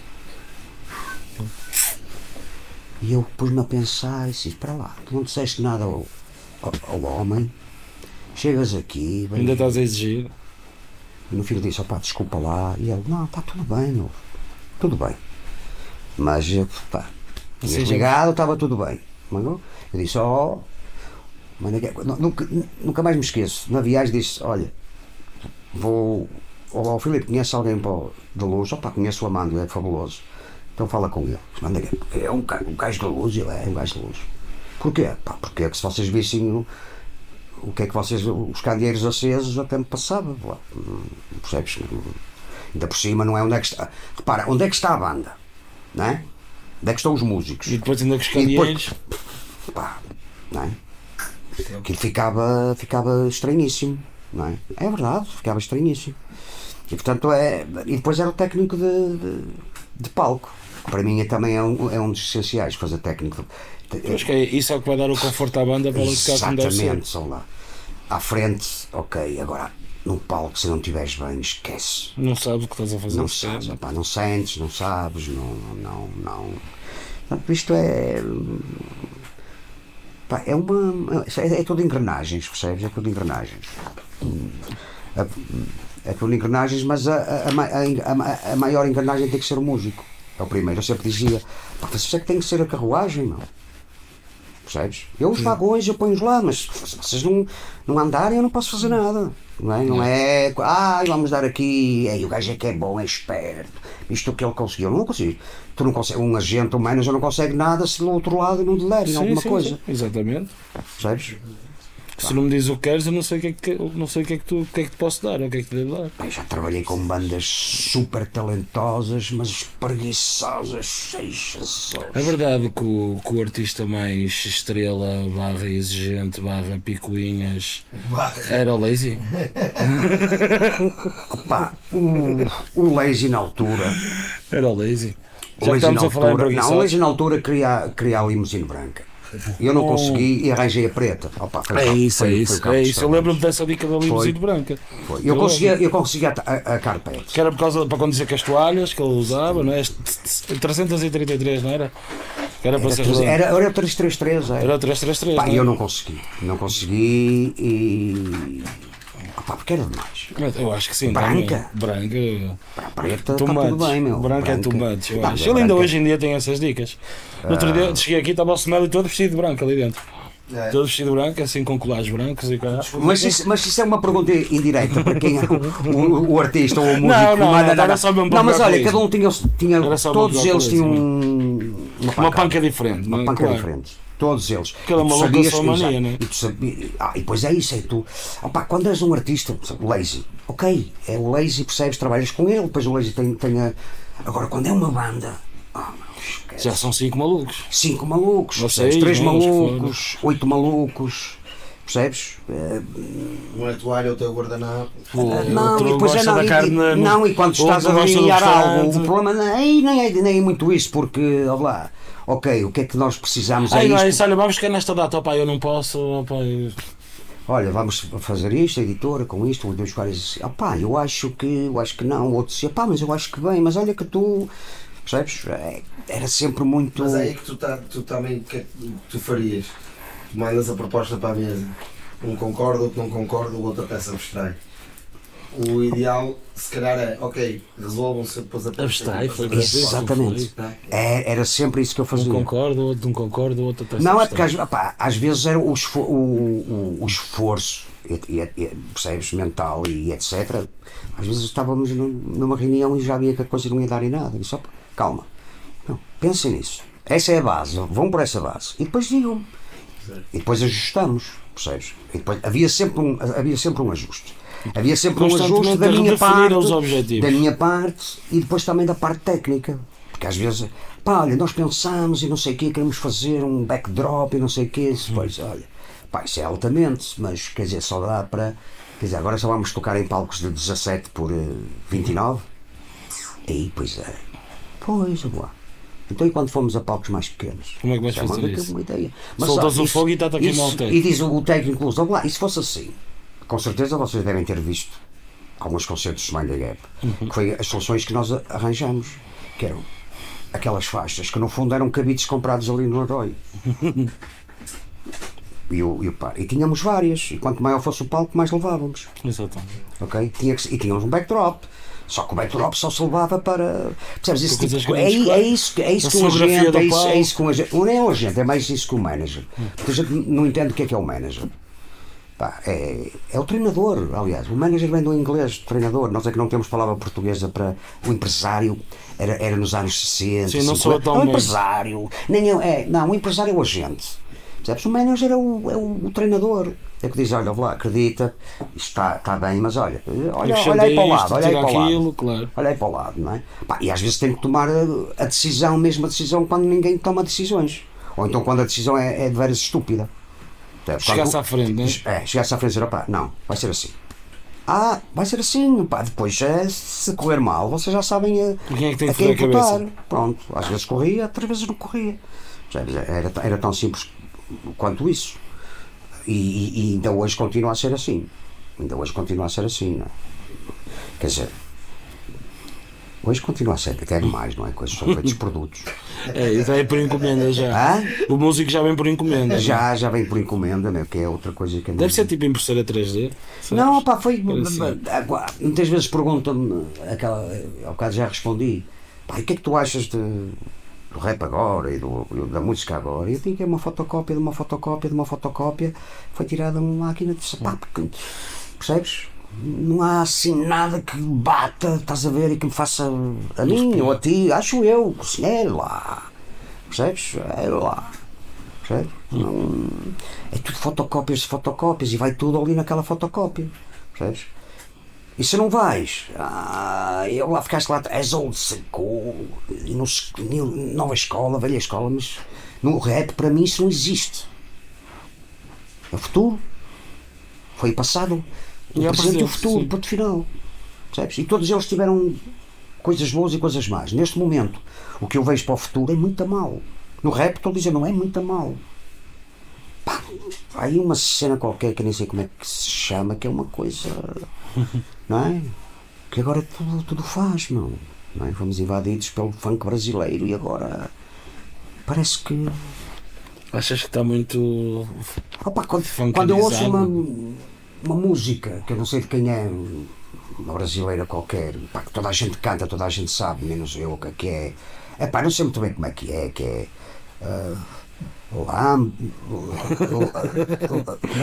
E eu pus-me a pensar e disse: Espera lá, tu não disseste nada ao, ao, ao homem, chegas aqui, vem- Ainda estás a exigir. e no fim disse, opá, desculpa lá. E ele, não, está tudo bem, meu. Tudo bem. Mas, pá, ligado, estava tudo bem. Eu disse, ó, nu- nunca, nunca mais me esqueço. Na viagem disse, olha, vou. Ó, ó, Filipe, conhece alguém o- de luz? Opá, conheço o Amando, é fabuloso. Então fala com ele. Manda que- é um, um gajo de luz, ele é um gajo de luz. Porquê? Pá, porque é que se vocês vissem o, o que é que vocês, os candeeiros acesos até me passava. pá. Hum, Percebes? Ainda por cima não é onde é que está. Repara, onde é que está a banda? Não é? Onde é que estão os músicos? E depois ainda com os depois- candeeiros. Pá, não é? Aquilo ficava, ficava estranhíssimo, não é? É verdade, ficava estranhíssimo. E portanto é. E depois era o técnico de, de, de palco. que Para mim é, também é um, é um dos essenciais, fazer técnico. de- Acho que é, isso é o que vai dar o conforto à banda para tocar como deve. Exatamente, são lá. À frente, ok, agora num palco, se não estiveres bem, esquece. Não sabes o que estás a fazer. Não sabes, opá, não sentes, não sabes, não. não, não. Portanto, isto é. pá, é uma. É, é tudo engrenagens, percebes? É tudo engrenagens. É, é tudo engrenagens, mas a, a, a, a- maior engrenagem tem que ser o músico. É o primeiro. Eu sempre dizia: pá, vocês é que tem que ser a carruagem, não. Percebes? Eu os vagões eu ponho-os lá, mas se vocês não, não andarem eu não posso fazer nada. Não é? Não é ah, vamos dar aqui, ei, o gajo é que é bom, é esperto, isto que ele conseguiu. Eu não consigo. Tu não consegues, um agente, um manager não consegue nada se do outro lado não lhe derem alguma sim, coisa. sim, exatamente. Percebes? Se não me dizes o que queres, eu não sei o que é que, eu não sei o que, é que, tu, o que é que te posso dar, ou o que é que te devo dar. Bem, já trabalhei com bandas super talentosas, mas espreguiçosas, seixas. É verdade que o, que o artista mais estrela, barra exigente, barra picuinhas, era o Lazy? Pá, o, o Lazy na altura. Era o Lazy. O Já que Lazy na a falar em altura, não, o. Lazy na altura queria, queria a limusine branca. Eu não consegui e arranjei a preta. Opa, foi É isso, foi- é isso. É isso. Eu lembro-me dessa dica da limusine branca. Foi. Eu conseguia, eu conseguia a, a, carpete. Que era por causa para quando dizia que as toalhas que ele usava, não é? Este- 333, não era? Era para Era, era o 333, era. Era o 333. Pá, não é? eu não consegui. Não consegui e. Opa, porque era demais. Eu acho que sim. Branca? também. Branca. Para a preta, está tudo bem, meu. Branca é too much, eu Não, acho. Ele ainda branca- hoje em dia tem essas dicas. No outro dia cheguei aqui, estava o Smell todo vestido de branco ali dentro. É. Todo vestido de branco, assim com colares brancos e cara. Mas isso, mas isso é uma pergunta indireta para quem é o, o- o artista ou o músico. Não, não, nada. era só Não, mas olha, cada um tinha, tinha todos eles tinham um- uma Uma pancada. panca diferente, Uma é? panca Claro. diferente. Todos eles. Cada E tu maluco com a sabias sua que- mania, né? E tu sabias, ah, e depois é isso, é tu. Opa, quando és um artista, lazy, ok, é o lazy, percebes, trabalhas com ele, depois o lazy tem, tem a. Agora, quando é uma banda, ah, meu, esquece. Já são cinco malucos. cinco malucos, seis, três os que malucos, oito malucos. Percebes? Não é toalha, é o teu guardanapo. não, outro e depois é não, da e- carne no- não, e quando estás a delinear algo, o problema não é, nem, é, nem é muito isso, porque, olha lá, ok, o que é que nós precisamos é Ai, não, isto. isso, olha, vamos ficar nesta data, opá, eu não posso, opá, eu- Olha, vamos fazer isto, a editora, com isto, dois caras assim, opá, eu acho que, eu acho que não, outros dizia, pá, mas eu acho que bem, mas olha que tu, percebes? É, Era sempre muito. Mas é aí que tu, tá, tu também, o que é que tu farias? Tu mandas a proposta para a mesa. Um concorda, outro não concorda, o outro até se abstrai. O ideal, se calhar, é, ok, resolvam-se depois a Abstrai, foi Exatamente. É? Era sempre isso que eu um fazia. concordo, outro não concorda, outro até Não, é porque às, opá, às vezes era o, o, o, o esforço, e, e, e, percebes, mental e etc. Às vezes estávamos num- numa reunião e já via que a coisa não ia dar em nada. E só, calma, não, pensem nisso. Essa é a base, vão por essa base. E depois digam. E depois ajustamos, percebes? E depois, havia, sempre um, havia sempre um ajuste. Havia sempre um ajuste da minha parte, da minha parte e depois também da parte técnica. Porque às vezes, pá, olha, nós pensamos e não sei o quê, queremos fazer um backdrop e não sei o quê. Depois, olha, pá, isso é altamente, mas quer dizer, só dá para. Quer dizer, agora só vamos tocar em palcos de 17 por eh, 29. Aí, pois é. Pois, lá. Então, e quando fomos a palcos mais pequenos? Como é que vais Já uma- fazer isso? uma ideia. Soltas ó, o fogo e está-te a queimar isso- o técnico. E diz o, o técnico, "Olha lá, e se fosse assim? Com certeza vocês devem ter visto alguns concertos de Smiley Gap, Uhum. que foi as soluções que nós arranjamos, que eram aquelas faixas que no fundo eram cabides comprados ali no Arroio. E, o, e, o pá, e tínhamos várias, e quanto maior fosse o palco, mais levávamos. Exatamente. ok? Tinha que, e tínhamos um backdrop. Só que o backdrop só se levava para. Percebes? Tipo, é, grandes, é claro. isso, que- é isso que um agente. É isso, é isso que um agente. Não é um agente, é mais isso que o manager. Porque a gente não entende o que é que é o manager. Pá, é, é o treinador, aliás. O manager vem do inglês, treinador. Nós é que não temos palavra portuguesa para. O empresário era, era nos anos 60. Sim, não 50. sou É atualmente. empresário. Nem é, é, não, o empresário é o agente. Percebes? O manager é o, é o, o treinador. É que diz: olha, lá, acredita, está, está bem, mas olha, olha, Acrescenta olha aí para o lado, olha aí para o lado. claro. Olha aí para o lado, não é? Pá, e às vezes tem que tomar a, a decisão, mesmo a decisão, quando ninguém toma decisões. Ou então quando a decisão é, é de veras estúpida. Chegasse à frente, não é? É, chegasse à frente e dizer, opá, não, vai ser assim. Ah, vai ser assim, pá, depois é, se correr mal, vocês já sabem a, Quem é que tem que a cabeça? Pronto, às vezes corria, outras vezes não corria. Era, era tão simples quanto isso. E, e- e ainda hoje continua a ser assim. Ainda hoje continua a ser assim, não é? Quer dizer, hoje continua a ser até demais, não é? Coisas são feitos produtos. É, isso é por encomenda já. Hã? O músico já vem por encomenda. Já, já vem por encomenda, né? que é outra coisa que Deve ser tipo impressora 3D. sabes? Não, pá, foi. Muitas vezes perguntam-me, aquela, ao bocado já respondi, pá, e o que é que tu achas de, do rap agora e do, e da música agora? E eu digo que é uma fotocópia de uma fotocópia de uma fotocópia, foi tirada uma máquina de porque, percebes? Não há assim nada que bata, estás a ver, e que me faça a mim ou a ti, acho eu, é lá, percebes? É lá. Percebes? Não- é tudo fotocópias de fotocópias e vai tudo ali naquela fotocópia. Percebes? E se não vais, ah, eu lá ficaste lá, és old school, no, no- nova escola, velha escola, mas no rap para mim isso não existe. É o futuro. Foi o passado. O E é o presente e o futuro, sim. ponto final. Percebes? E todos eles tiveram coisas boas e coisas más. Neste momento, o que eu vejo para o futuro é muito mal. No rap estou a dizer, não é muito mal. Pá, há aí uma cena qualquer que eu nem sei como é que se chama, que é uma coisa. Não é? Que agora tudo, tudo faz, não. não é? Fomos invadidos pelo funk brasileiro e agora. Parece que. Achas que está muito. Opa, quando, quando eu ouço uma, uma música que eu não sei de quem é, uma brasileira qualquer, pá, que toda a gente canta, toda a gente sabe, menos eu, que, que é. É pá, não sei muito bem como é que é, que é. Uh, Lam.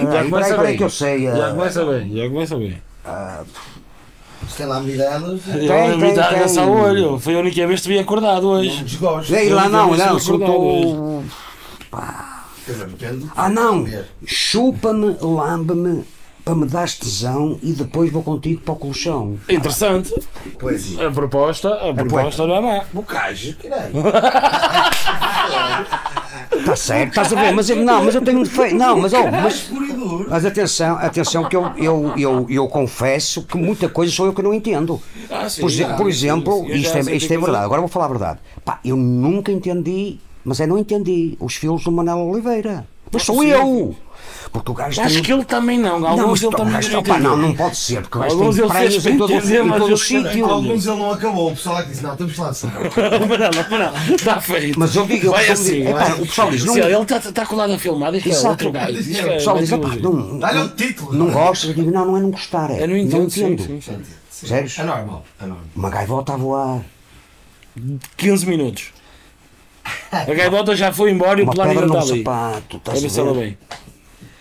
Peraí, peraí, peraí que eu sei. Já ah, começa bem, já começa bem. Se tem lá miradas, Ele tem, me dá tem. essa olho. Foi a única vez que te vi acordado hoje. desgosto. Ei, lá não, não, soltou. Quer dizer, depende. Ah não! Chupa-me, lambe-me para me dar tesão e depois vou contigo para o colchão. Interessante. Poesia. A proposta, a proposta não é má. Bocage, caralho. Está certo, estás a ver? Mas eu, não, mas eu tenho um defeito. Não, mas, oh, mas. Mas atenção, atenção que eu, eu, eu, eu confesso que muita coisa sou eu que não entendo. Ah, sim, por, ah, por exemplo, sim, isto é, isto é coisa- verdade. Agora vou falar a verdade. Pá, eu nunca entendi, mas é não entendi os filhos do Manel Oliveira. Mas sou eu! Porque o gajo Acho tem- que ele também não. Não, Alguns mas ele também gajo- não opá, não, não pode ser, porque o gajo Alguns tem ele fez prémios em todo, entender, em mas todo eu- o sítio. Alguns ele não acabou. O pessoal é que disse: não, temos que lançar. Não, não, está feito. Mas eu digo, vai assim. epá, vai. o pessoal diz, não- ele está tá colado a filmar, isto é Exato. outro gajo. O é pessoal diz, mais "Epá, elogio. não, Dá-lhe não, o título. não gostas? Eu digo, não, não é não gostar, é. Eu não entendo. Percebes? É normal. É normal. Uma gaivota a voar. 15 minutos. A gaivota já foi embora e o plano ainda está ali. sapato. A Estás ver se a ela ver? bem.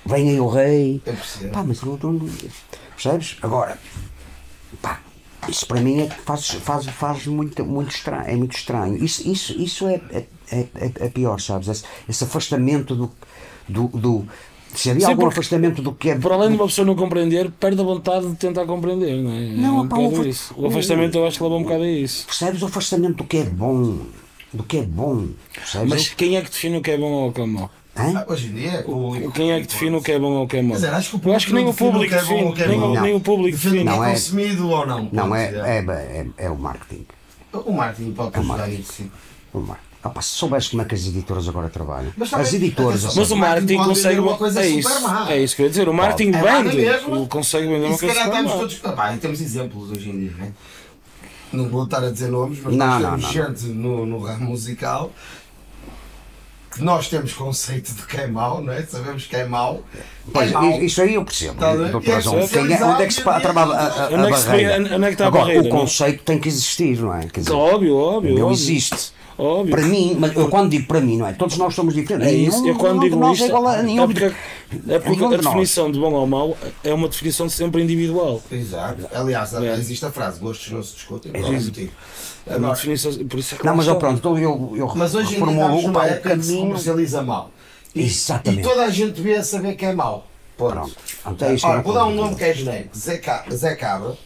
Vem aí o rei. Eu percebo. Pá, mas eu não. Percebes? Agora, pá, isso para mim é, que faz, faz, faz muito, muito estranho. É muito estranho. Isso, isso, isso é, é, é, é pior, sabes? Esse, esse afastamento do. do, do se havia Sim, algum porque- afastamento do que é. Para além de uma pessoa não compreender, perde a vontade de tentar compreender, não é? Não, é um pá, o- isso. O afastamento eu acho que leva um bocado a isso. Percebes o afastamento do que é bom? Do que é bom. Percebes? Mas quem é que define o que é bom ou o que é mau? Hã? Ah, Hoje em dia, o Quem é que define o que é bom ou o que é mau? Quer dizer, acho que o Eu acho que nem o público define o que é bom, nem, o que é mau. nem o público Define define. Não é é- consumido ou não. Não, é, é, é, é o marketing. O marketing pode ajudar isso, sim. O marketing. Ah, pá, se soubesse como é que as editoras agora trabalham. Mas as editoras. Mas o marketing consegue. uma coisa É super isso, má. é isso que eu ia dizer. O marketing É vende. Consegue vender uma se coisa calhar super estamos má. todos. E temos exemplos hoje em dia, né? Não vou estar a dizer nomes, mas Não, não, temos não, gente no, no ramo musical que nós temos conceito de que é mau, não é? Sabemos que é mau. Pois, é mau. isso aí eu percebo. Tá a doutor é. Quem é- onde é que se pa- trava a, a, a é que se barreira? onde é que está a Agora, barreira, o é? conceito tem que existir, não é? Quer dizer, Óbvio, óbvio. não óbvio. existe. Óbvio. Para mim, mas eu quando digo para mim, não é? Todos nós somos diferentes. É isso, Nenhum- eu quando digo nós isto, é igual a nenhum é porque, é porque a de definição de bom ou mau é uma definição sempre individual. Exato. Aliás, É. existe a frase: gostos não se discutem. É Não, isso. mentira. É uma definição, por isso é que Não, mas eu pronto, então eu, eu Mas hoje em dia reformulo o época que se comercializa mal. E, Exatamente. e toda a gente devia saber que é mau. Ponto. Pronto. Então é Ora, vou dar um nome que é genérico. Zé Cabra.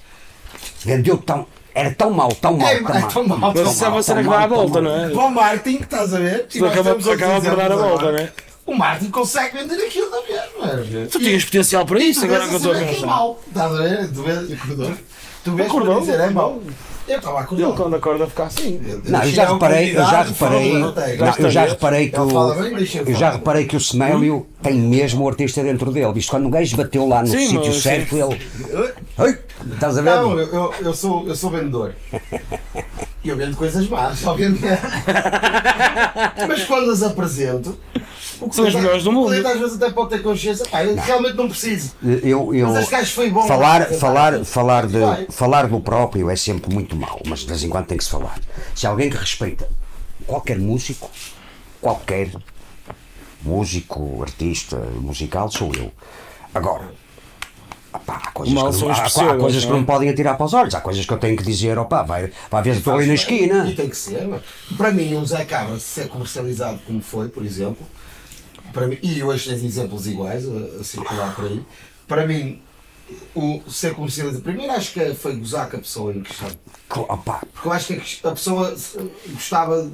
Vendeu tão. Era tão mau, tão mau, É, tão é mau. tão mau, Mas isso é uma cena que dá a volta, não é? Bom Martin, estás a ver? E acaba, acaba por dar a volta, não é? O Martin consegue vender aquilo da mesma. Tu tinhas potencial para isso, agora que eu estou a que é pensar. mau. Estás a ver? Tu vês, acordou. Tu vês Acordou, para dizer é mau. Eu estava a Ele quando acorda fica assim. Não, eu já reparei, eu já reparei, não, eu já reparei que o, eu já reparei que o Semélio tem mesmo o artista dentro dele. Visto quando um gajo bateu lá no sítio certo, ele. Ei, estás a ver? Não, eu, eu, eu sou, eu sou vendedor. E eu vendo coisas más, só vendo. Mas quando as apresento. o São as melhores do mundo. às vezes até pode ter consciência. Pá, eu realmente não preciso. Eu, eu, Mas este gajo foi bom. falar, falar, falar, de, falar do próprio é sempre muito mau, mas de vez em quando tem que se falar. Se alguém que respeita qualquer músico, qualquer músico, artista musical, sou eu. Agora, opá, há coisas, que, não- há, coisas que não é? não podem atirar para os olhos, há coisas que eu tenho que dizer, opá, vai, vai ver, estou ali na esquina. E tem que ser, para mim, um Zé Cabra ser comercializado como foi, por exemplo, para mim, e hoje tens exemplos iguais a, a circular por aí, para mim, o ser comercializado. Primeiro, acho que foi gozar com a pessoa em questão. Opá, Porque eu acho que a pessoa gostava,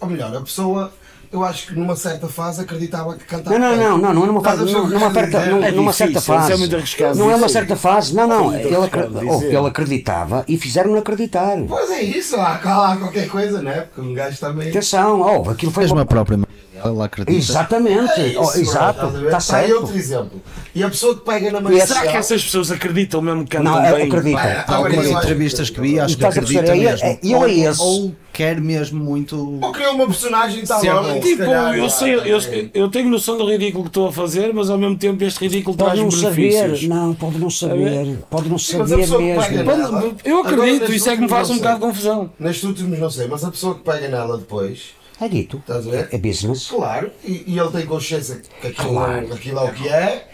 ou melhor, a pessoa. Eu acho que numa certa fase acreditava que cantava. Não, não, não, não, não é numa fase, que numa, certa, numa, É numa difícil, certa é fase. muito arriscado não é uma dizer. certa fase, não, não. Ele, acreditava e fizeram-no acreditar. Pois é isso, há há qualquer coisa, né? Porque um gajo também. Atenção, oh, aquilo foi. Mesmo a própria ela acredita. Exatamente, É isso, oh, exato, está Tá aí certo. outro exemplo. E a pessoa que pega na E mão. Será que essas pessoas acreditam mesmo que cantam Não, bem? acredita. Pá, Há algumas entrevistas que vi, acho que Estás a acredita perceber? É- mesmo. é- eu ou, é esse. ou quer mesmo muito. Ou criou uma personagem e está Sim, logo. é Tipo, calhar, eu, sei, eu, é. eu tenho noção do ridículo que estou a fazer, mas ao mesmo tempo este ridículo Pode traz não saber, benefícios. não, pode não saber, pode não saber mesmo. Pode- Eu Agora, acredito, nestes isso é que me faz um não bocado de confusão. Nestes últimos não sei, mas a pessoa que pega nela depois, É dito, estás a ver? é business. Claro, e, e ele tem consciência que aquilo, Claro. é, aquilo é o que é,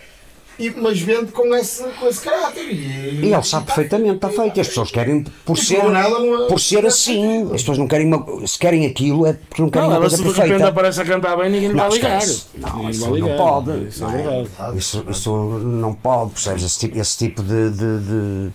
e, mas vende com esse, com esse caráter. E, E ele sabe perfeitamente, está feito. E as pessoas querem por E ser, nela não é- por ser assim. As pessoas não querem uma, se querem aquilo é porque não querem Não, uma ela coisa se de repente perfeita. aparece a cantar bem, ninguém Não, vai ligar. Não, isso não ligar. pode. Isso é Não é? verdade. Isso, isso não pode, percebes? Esse tipo, esse tipo de, de- de-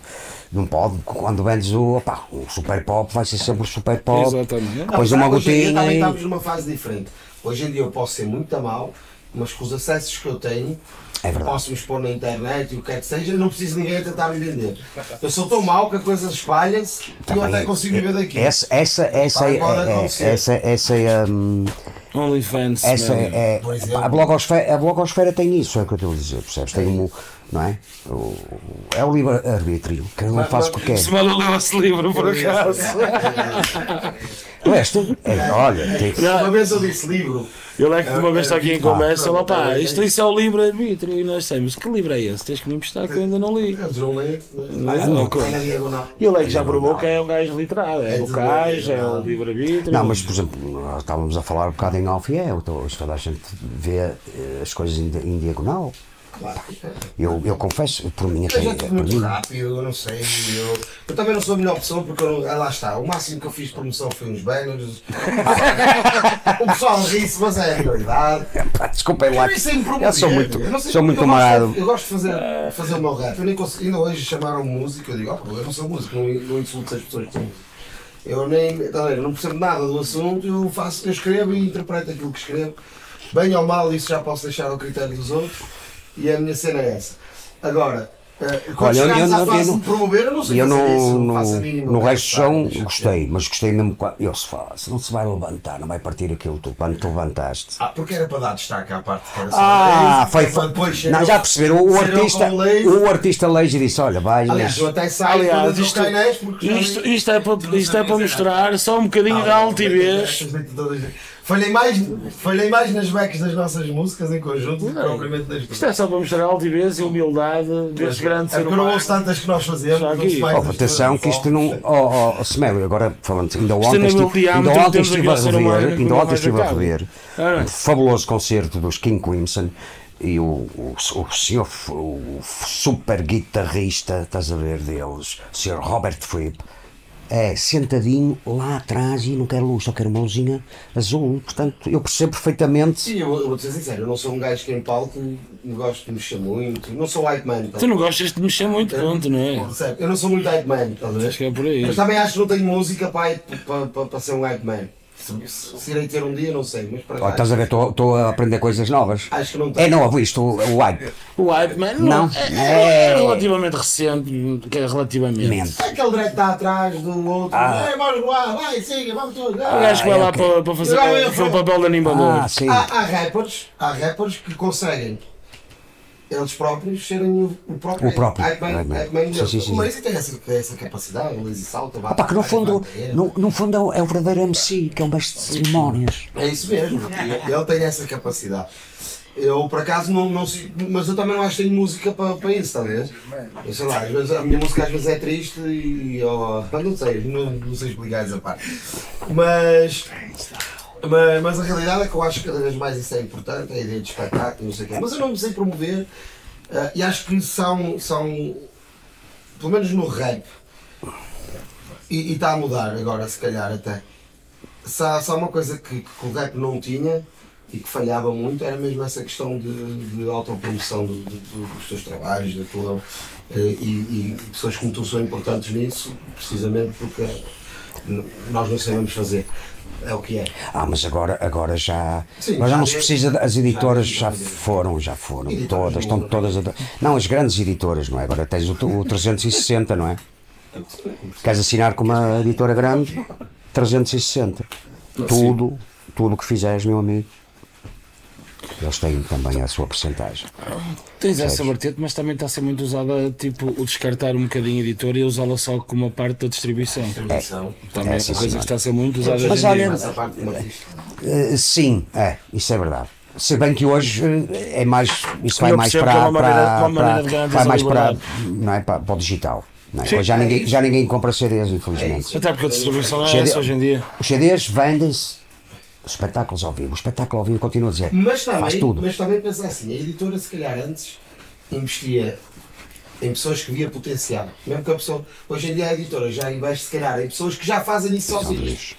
Não pode. Quando vendes o. Opá, o super pop vai ser sempre o super pop. Exatamente. Depois uma hoje em dia gotinha também e. estamos numa fase diferente. Hoje em dia eu posso ser muito mal mas com os acessos que eu tenho, É posso me expor na internet e o que quer que seja, não preciso de ninguém a tentar me vender. Eu sou tão mau que a coisa espalha-se e eu até consigo viver daqui. Essa, essa, essa, é, é- acontecer. essa, essa é, hum, OnlyFans. essa é, é- a, blogosfera, a blogosfera tem isso, é o que eu estou a dizer, percebes? Tem um, não é? O, é o livre-arbítrio, cada um faz o que quer. Se mal leu esse livro, por acaso. Leste? É, olha, tem, Uma vez eu disse livro, Ele é que de uma vez está aqui em conversa, Ah, ele, pá, tá, isto isso é o livre-arbítrio. E nós temos, que livro é esse? Tens que me emprestar que eu ainda não li. eu não leio, Não é? Não, é diagonal. E ele é que já provou que é um gajo literado. É É o cais, é o não. livre-arbítrio. Não, mas por exemplo, nós estávamos a falar um bocado em off e é, toda a gente vê eh, as coisas em diagonal. Claro. Eu, eu confesso, por mim, Eu já por muito mim, rápido, eu não sei. Eu, eu também não sou a melhor pessoa porque eu ah, lá está. O máximo que eu fiz de promoção foi uns banners. o pessoal ri-se, mas é a realidade. pá, desculpem lá, Eu eu sou muito, Eu sou muito eu gosto-. Eu gosto de fazer, fazer o meu rap. Eu nem consegui, ainda hoje chamaram músico. Eu digo, oh, eu não sou músico, não, não insulto as pessoas que são. Eu nem, tá eu não percebo nada do assunto, eu, faço, eu escrevo e interpreto aquilo que escrevo. Bem ou mal, isso já posso deixar ao critério dos outros. E a minha cena é essa. Agora, eh, quando Olha, eu- eu não- fase eu não- de promover, eu não sei E eu no, isso, não no, faço a mínima no resto do chão gostei, mas gostei mesmo. qua- Eu se fala, se não se vai levantar, não vai partir aquilo tu, quando te levantaste. Ah, porque era para dar destaque à parte que era Ah, foi. é para depois Não, eu- já perceberam, o artista, o artista Leige disse: Olha, vai, Aliás, eu até saio Aliás, isto, isto, isto é para, isto é para mostrar só um bocadinho da altivez. Falhei mais, falhei mais nas backs das nossas músicas em conjunto do que propriamente nas Isto é só para mostrar a altivez e humildade deste grande É ser porque eu não humano. ouço tantas que nós fazemos. Oh, atenção, que isto não. fome. Oh, oh, Semério, agora falando, ainda ontem ainda estive, ainda ontem estive a humano rever, ainda não ontem estive a rever Ah, um fabuloso concerto dos King Crimson e o, o, o senhor, o super guitarrista, estás a ver deles, o senhor Robert Fripp, é sentadinho lá atrás e não quer luz, só quer uma luzinha azul. Portanto, eu percebo perfeitamente. Sim, eu, vou ser sincero, eu não sou um gajo que em palco não gosto de mexer muito, não sou hype man. tá? Tu não gostas de mexer muito, pronto, não é? Eu não sou muito hype man, estás a ver? Acho que é por aí. Mas também acho que não tenho música para, para, para, para ser um hype man. Se, se, irei ter um dia, não sei, mas para já. estás a ver, estou a aprender coisas novas. Acho que não tenho. É novo isto, o o hype. O Hype Man Não. é, é É. relativamente recente, que é relativamente. Mente. Aquele direito está atrás do outro. Ah. Ei, vamos lá, vai, siga, vamos todos. O gajo que vai Ah, lá ok. para, para fazer aquele papel de animador. Ah, sim. Há, há rappers, há rappers que conseguem eles próprios serem o, próprio O próprio hype man- man Sim, sim, sim. O Lazy tem essa, essa capacidade, o Lazy salta, bate Opa, que no fundo, no, no fundo é o- é verdadeiro MC, que é um mestre de cerimónias. É isso mesmo, ele tem essa capacidade. Eu por acaso não, não sei, mas eu também não acho que tenho música para, para isso, talvez. Eu sei lá, às vezes, a minha música às vezes é triste e eu, não sei, não, não sei explicar essa parte. Mas, mas, mas a realidade é que eu acho que cada vez mais isso é importante, a ideia de espetáculo, não sei o quê. Mas eu não me sei promover eh, e acho que são, são, pelo menos no rap, e está a mudar agora se calhar até. Se há uma coisa que, que o rap não tinha e que falhava muito era mesmo essa questão de, de autopromoção do- do- do- dos teus trabalhos, da tua, eh, e, e pessoas como tu são importantes nisso, precisamente porque nós não sabemos fazer. É o que é. Ah, mas agora, agora já. Sim, mas já não se é- precisa. de- As editoras já já é- foram, já foram. Editoras Todas, estão todas. a- Não, as grandes editoras, não é? Agora tens o, o 360, não é? Queres assinar com uma editora grande? 360. Tudo, tudo o que fizeres, meu amigo. Eles têm também a sua porcentagem. Tens essa vertente, mas também está a ser muito usada, tipo, o descartar um bocadinho a editora e usá-la só como uma parte da distribuição. Tradição. Também é É, sim, uma coisa que está a ser muito usada Mas olha- Essa. Eh, sim, é, isso é verdade. Se bem que hoje eh, é mais. Isso vai Eu mais para. é maneira vai essa mais para, não é, para, para o digital. Não é? Já, É ninguém, já ninguém compra CDs, infelizmente. Até porque a distribuição é essa hoje em dia. Os CDs vendem-se. Espetáculos ao vivo. O espetáculo ao vivo continua a dizer. Mas faz também, tudo. mas também pensa assim, a editora se calhar antes investia em pessoas que via potencial. Mesmo que a pessoa, hoje em dia a editora já investe se calhar em pessoas que já fazem isso sozinhas.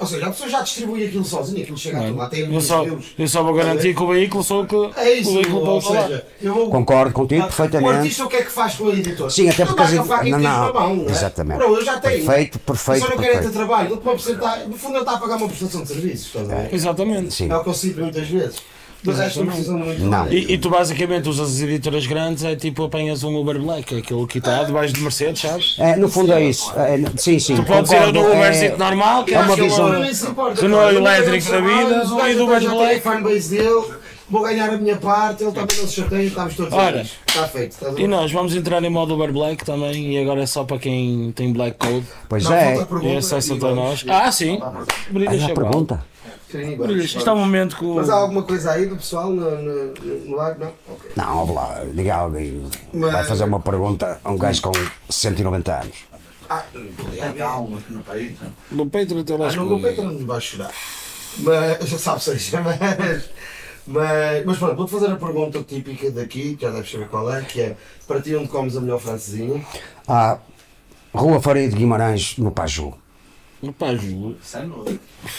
Ou seja, a pessoa já distribui aquilo sozinha, aquilo chega a tudo, lá tem Eu só, filmes. eu só vou garantir que o veículo sou o que É isso, o veículo ou pode falar. seja, eu vou, Concordo contigo Ah, perfeitamente. O artista o que é que faz com a editora? Sim, até porque não, tira não, na mão, não é? exatamente. Bro, eu já tenho. Perfeito, perfeito, só não quero é ter trabalho. No fundo ele está a pagar uma prestação de serviços. Estás a ver? Exatamente. Sim. É o que eu sinto muitas vezes. Do não precisam muito. Não. E, e tu basicamente usas as editoras grandes, é tipo apanhas um Uber Black, aquele que está debaixo de Mercedes, sabes? É, no fundo é isso. É, sim, sim. Tu podes ir ao concordo, do é- normal, que é, é uma visão- Não se importa. Renault Olha, elétrico da vida, e do olha, Uber Black. fanbase dele, vou ganhar a minha parte, ele também não se chateia, estamos todos Ora. Está feito. Está E nós vamos entrar em modo Uber Black também, e agora é só para quem tem Black Code Pois Não, é. e acesso até nós. Ah, sim! Aí a pergunta. Sim. Isto é um momento o. Mas há alguma coisa aí do pessoal no, no, no live? Não? Ok. Não, ouve lá, diga alguém. Mas- Vai fazer uma pergunta a um gajo com 190 anos. Ah, é, calma, no país. No Patreon até lá Ah, não, o Pedro não vai chorar. Mas, já sabe, seja, mas. Mas, mas pronto, vou-te fazer a pergunta típica daqui, que já deves saber qual é, que é para ti onde comes a melhor francesinha? Ah, Rua Faria de Guimarães, no Paju. Pá, juro.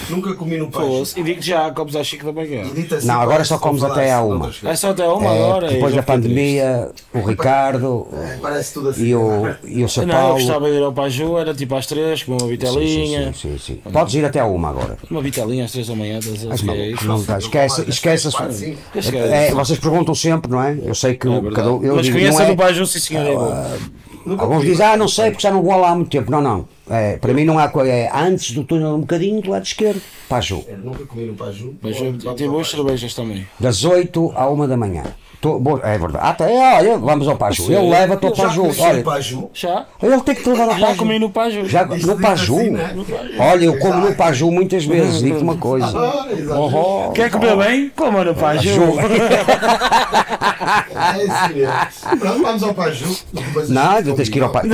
Nunca comi no peixe. Fosse. E digo já, comes à Chico da Baguete. Dito assim, Não, agora só comes até à de uma. outras É coisas. só até uma É, hora. e depois da fiquei triste. pandemia, o Ricardo É, Parece tudo assim. e o, e o São Não, eu Paulo. gostava de ir ao Paju, era tipo às três, comer uma Sim, vitelinha. sim, sim, sim. Podes ir até à uma agora. Uma vitelinha às três da manhã, estás a É isso. não dá, esquece, esquece. Quatro, cinco. É, vocês perguntam sempre, não é? Eu sei que É cada um. Eu Mas digo, conhece não a é, do Paju, sim senhor, é bom. Alguns dizem, ah, não sei porque já não vou lá há muito tempo. Não, não. É, para mim não há coisa. É antes do túnel um bocadinho do lado esquerdo. Paju. Eu Nunca comi no Paju. Paju tem boas cervejas também. Das 8 à 1 da manhã. Tô- é verdade. Ah, tá, é, olha, vamos ao Paju. Sim. Ele leva-te ao Já Paju. Olha, Paju. Já? ele tem que te levar ao Já Paju. comi no Paju. Já, no Paju. assim, né? Olha, eu como no Paju muitas vezes. Digo-te uma coisa. Ah, exato. Oh, Quer comer bem? Coma no Paju. É isso mesmo. Pronto, vamos ao Paju. Não, tens que ir ao. Paju.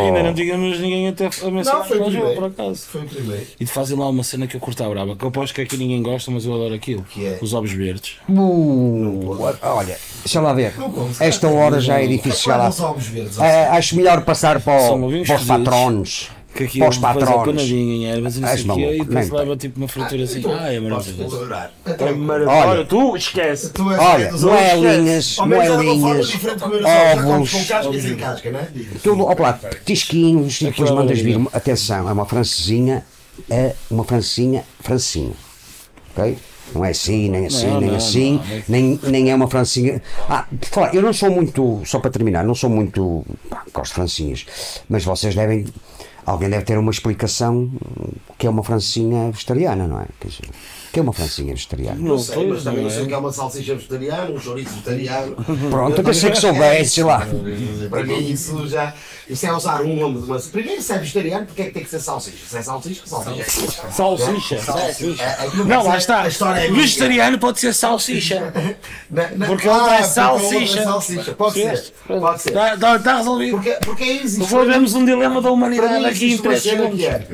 Ainda não tínhamos ninguém até a Não, foi primeiro. por acaso. Foi o primeiro. E de fazem lá uma cena que eu curto à brava, que eu aposto que aqui ninguém gosta, mas eu adoro aquilo. Que é? Os ovos verdes. Uh, olha, deixa lá ver. Esta hora já é difícil chegar lá. Quais são os verdes? É, acho melhor passar para, o, para os patronos. Que aqui Para os é em ervas e não sei o quê, e maluco, depois leva tipo uma fritura assim. Ah, é maravilhoso. adorar. É maravilhoso. Olha. Tu esquece. tu és Olha, moelinhas, moelinhas, ovos? Tudo, ó lá, tisquinhos e depois Aquilo mandas vir. Atenção, é uma francesinha, é uma francesinha, francesinha. Ok? Não é assim, nem assim, Não, nem não, assim, não. Nem, nem é uma francinha. Ah, por falar, eu não sou muito, só para terminar, não sou muito. Pá, gosto de francinhas, mas vocês devem. Alguém deve ter uma explicação que é uma francinha vegetariana, não é? Dizer, que é uma francinha vegetariana? Não sei, mas também não não sei o é. que é uma salsicha vegetariana, um chouriço vegetariano. Pronto, eu pensei que soubesse lá. Para mim isso já. Isso é usar um nome de uma. Primeiro se é vegetariano, porque é que tem que ser salsicha? Se é salsicha, salsicha. Salsicha. Salsicha. É, Não, lá está. A história é minha. Vegetariano pode ser salsicha. Na- na- Porque ele traz salsicha. é salsicha. Pode ser. Pode ser. Está tá, tá resolvido. Porque, porque é isso. Resolvemos um dilema da humanidade aqui em existe uma 3 cena segundos. é.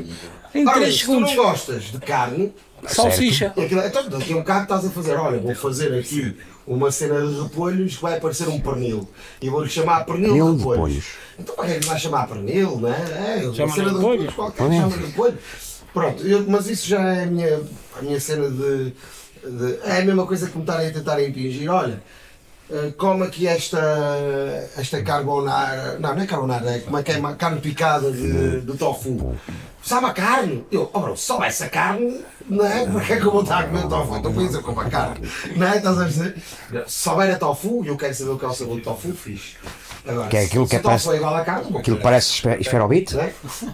Em Ora, 3 se tu não segundos. gostas de carne, Salsicha. aquilo, então daqui a um bocado estás a fazer, olha, vou fazer aqui uma cena de repolhos que vai parecer um pernil. E vou-lhe chamar pernil Pernil de repolhos. repolhos. Então para que é que vai chamar pernil, não é? É, uma Chama cena de de repolho. repolhos, qualquer chama de repolho. Pronto, eu- mas isso já é a minha, a minha cena de, de- É a mesma coisa que me estarem a tentar impingir. Olha, come aqui esta, esta carbonara. Não, não é carbonara, é como é que é? Carne picada de, de tofu. Sabe a carne? Eu, oh bro, só essa carne, não é? Porque é que eu vou estar a comer tofu? Então isso eu como a carne. Não é? Estás a dizer? Se souber a tofu, eu quero saber o que é o sabor de tofu, fixe. Agora, Que é aquilo se que é parece- é igual vou Aquilo parece esfe- esferobite? Não é?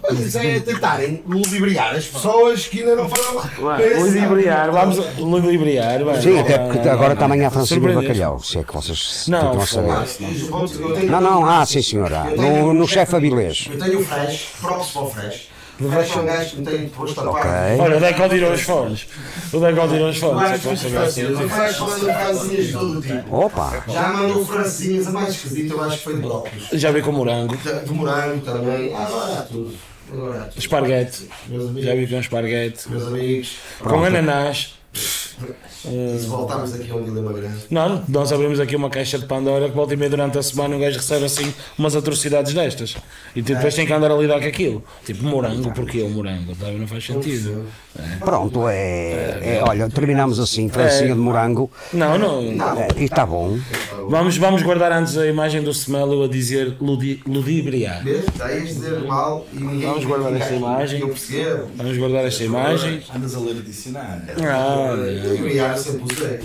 Mas isso é tentarem ludibriar as pessoas que ainda não foram. Ludibriar, vamos ludibriar. Sim, até porque Não, não, agora não, também há não. francinho de bacalhau, se é que vocês Não, tentam a foi- saber. Não, não, ah, sim senhora. No, no chefe Avilés. Eu tenho o Fresh, props para o Fresh. O Fresh é um gajo que me tem posto a par. Ok. Olha, o Deco tirou os fones. O Deco tirou os fones. eu posso saber assim. O Fresh manda francinhas de todo tipo. Opa! Já mandou francinhas, a mais esquisita eu acho que foi de brócolis. Já vi com morango. De morango também. Agora há tudo. Agora há tudo. Esparguete. Já vi com esparguete. meus amigos, Com ananás. Se voltarmos aqui a um dilema grande. Não, nós abrimos aqui uma caixa de Pandora que volta e meia durante a semana um gajo recebe assim umas atrocidades destas. E depois tem que andar a lidar com aquilo. Tipo morango, porque o morango? Não faz sentido. Pronto, é, é- Olha, terminamos assim, francinha de morango. Não, não. É, e está bom. Vamos, vamos guardar antes a imagem do Smelo a dizer ludi? Está aí a dizer mal e ninguém. Vamos guardar esta imagem. Eu percebo. Vamos guardar esta imagem. Andas a ler a dicionário. Ah, Eu ia sempre usei.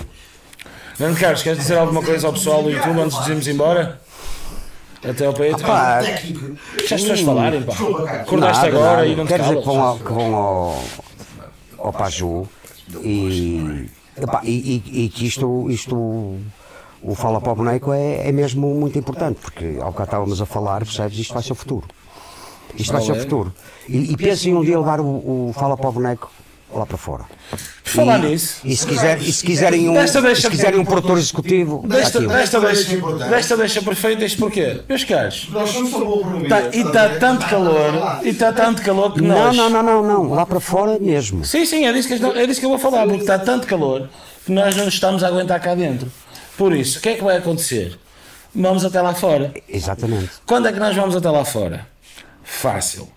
Grande Carlos, queres dizer alguma coisa ao pessoal do YouTube antes de irmos embora? Até ao Patreon. Pá, Técnico. Deixa as pessoas falarem, pá. Acordaste agora e não te Quero dizer que vão, ao, ao, Paju e, epá, e, e- e que isto, isto o Fala para o Boneco é, é mesmo muito importante, porque ao que estávamos a falar, percebes, isto vai ser o futuro. Isto vai ser o Olé. futuro. E, e pensem um dia levar o, o Fala para o Boneco lá para fora. Por falar e, nisso, E se, quiser, e se quiserem um, Desta e deixa- se quiserem um produtor executivo, desta, aquilo. desta, deixa, desta deixa perfeita, isto porquê? Meus caros, Nós somos tá, e está tanto calor, e está tanto calor que Não, nós... não, não, não, não, lá para fora mesmo. Sim, sim, é disso, que, eu- é disso que eu vou falar, porque está tanto calor que nós não estamos a aguentar cá dentro. Por isso, o que é que vai acontecer? Vamos até lá fora. Exatamente. Quando é que nós vamos até lá fora? Fácil.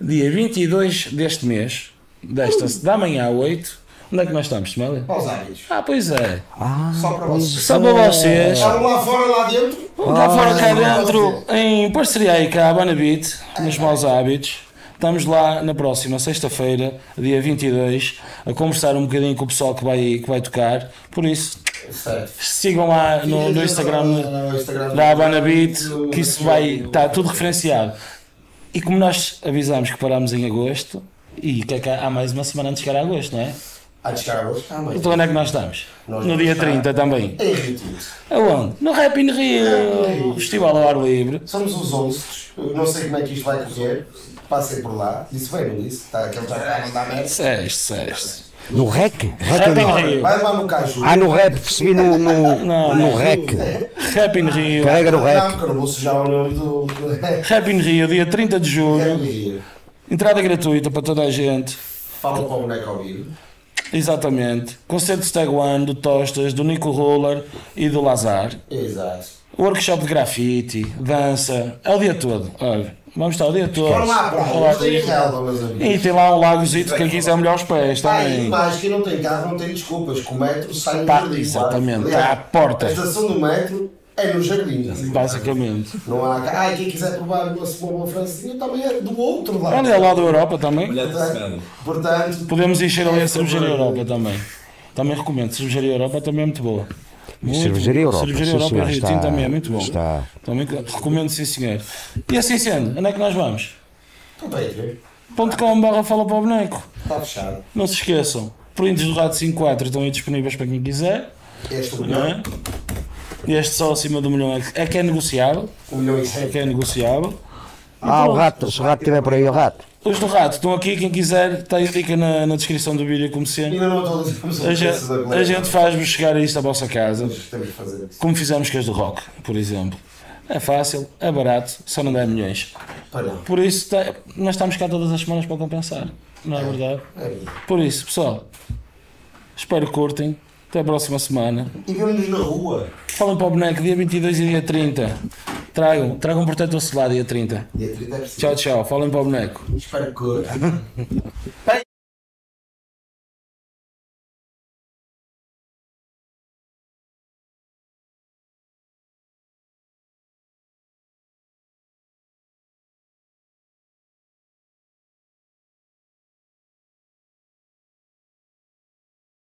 Dia 22 deste mês, desta, da manhã a 8, onde é que nós estamos, Smelly? Aos hábitos. Ah, pois é. Ah, Só para vocês. Só para vocês. Estavam lá fora, lá dentro. Cá fora, cá Ah, dentro, em parceria aí com a Habana Beat, nos maus hábitos. Estamos lá na próxima sexta-feira, dia 22, a conversar um bocadinho com o pessoal que vai, que vai tocar. Por isso, Certo. sigam lá no, no Instagram No Instagram da Habana Beat, que isso vai estar tudo referenciado. E como nós avisamos que paramos em agosto, e que é que há há mais uma semana antes que era agosto, não é? A descarga hoje. Ah, mas. Então onde é que nós estamos? Nós No dia estar 30 também. Em Rio Tinto. Aonde? No Rap in Rio, Festival ao ar livre. Somos os 11. Eu Não sei como é que isto vai correr. Passei por lá. Disse bem, não disse? Está aquele já está a mandar merda. Seste, seste. No REC? REC Rap in não. Rio. Vai levar no caju. Ah, no rap, percebi no, no, Não, no REC. Rap in Rio. Carrega no Não, REC. que eu não vou sujar o nome do. Rap in Rio, dia 30 de julho. Entrada gratuita para toda a gente. Fala para o boneco ao vivo. Exatamente. Concerto de Stag One, do Tostas, do Nico Roller e do Lazar. Exato. Workshop de grafite, dança. É o dia todo. Olha, vamos estar o dia todo. Foram lá amigos. E tem lá um lagozito, quem quiser molhar os pés Ah, também. mais, quem não tem carro não tem desculpas, que o metro sai Tá, exatamente, claro. tá à porta. A estação do metro é no jardim. Basicamente. Não há cá. Ah, quem quiser provar uma cebola francesinha também é do outro lado. Olha lá da Europa também. Portanto, portanto, Podemos encher ali a cervejaria Europa também. Também recomendo. Cervejaria Europa também é muito boa. Muito Cervejaria. Europa. Cervejaria Europa senhor, Rio está- também é muito bom. Está. Também recomendo, sim senhor. E assim sendo, onde é que nós vamos? não tem a ver. .com barra fala para o boneco. Está fechado. Não se esqueçam, prints do Rato 54 estão aí disponíveis para quem quiser. Este é? Este só acima do milhão é que- é é negociável. um milhão e É que é negociável. Ah, o rato, se o rato estiver por aí, o rato. Os do Rato estão aqui, quem quiser, está aí a dica na, na descrição do vídeo, como sempre. Ainda não atualizamos A gente, a gente faz-vos chegar a isto à vossa casa, como fizemos com as do Rock, por exemplo. É fácil, é barato, só não dá milhões. Por isso, tá- nós estamos cá todas as semanas para compensar, não é verdade? É verdade. Por isso, pessoal, espero que curtem. Até a próxima semana. E vemos na rua. Falem para o boneco, dia 22 e dia 30. Tragam, tragam um protetor solar dia 30. Dia 30 é preciso. Tchau, tchau. Falem para o boneco. Espero que.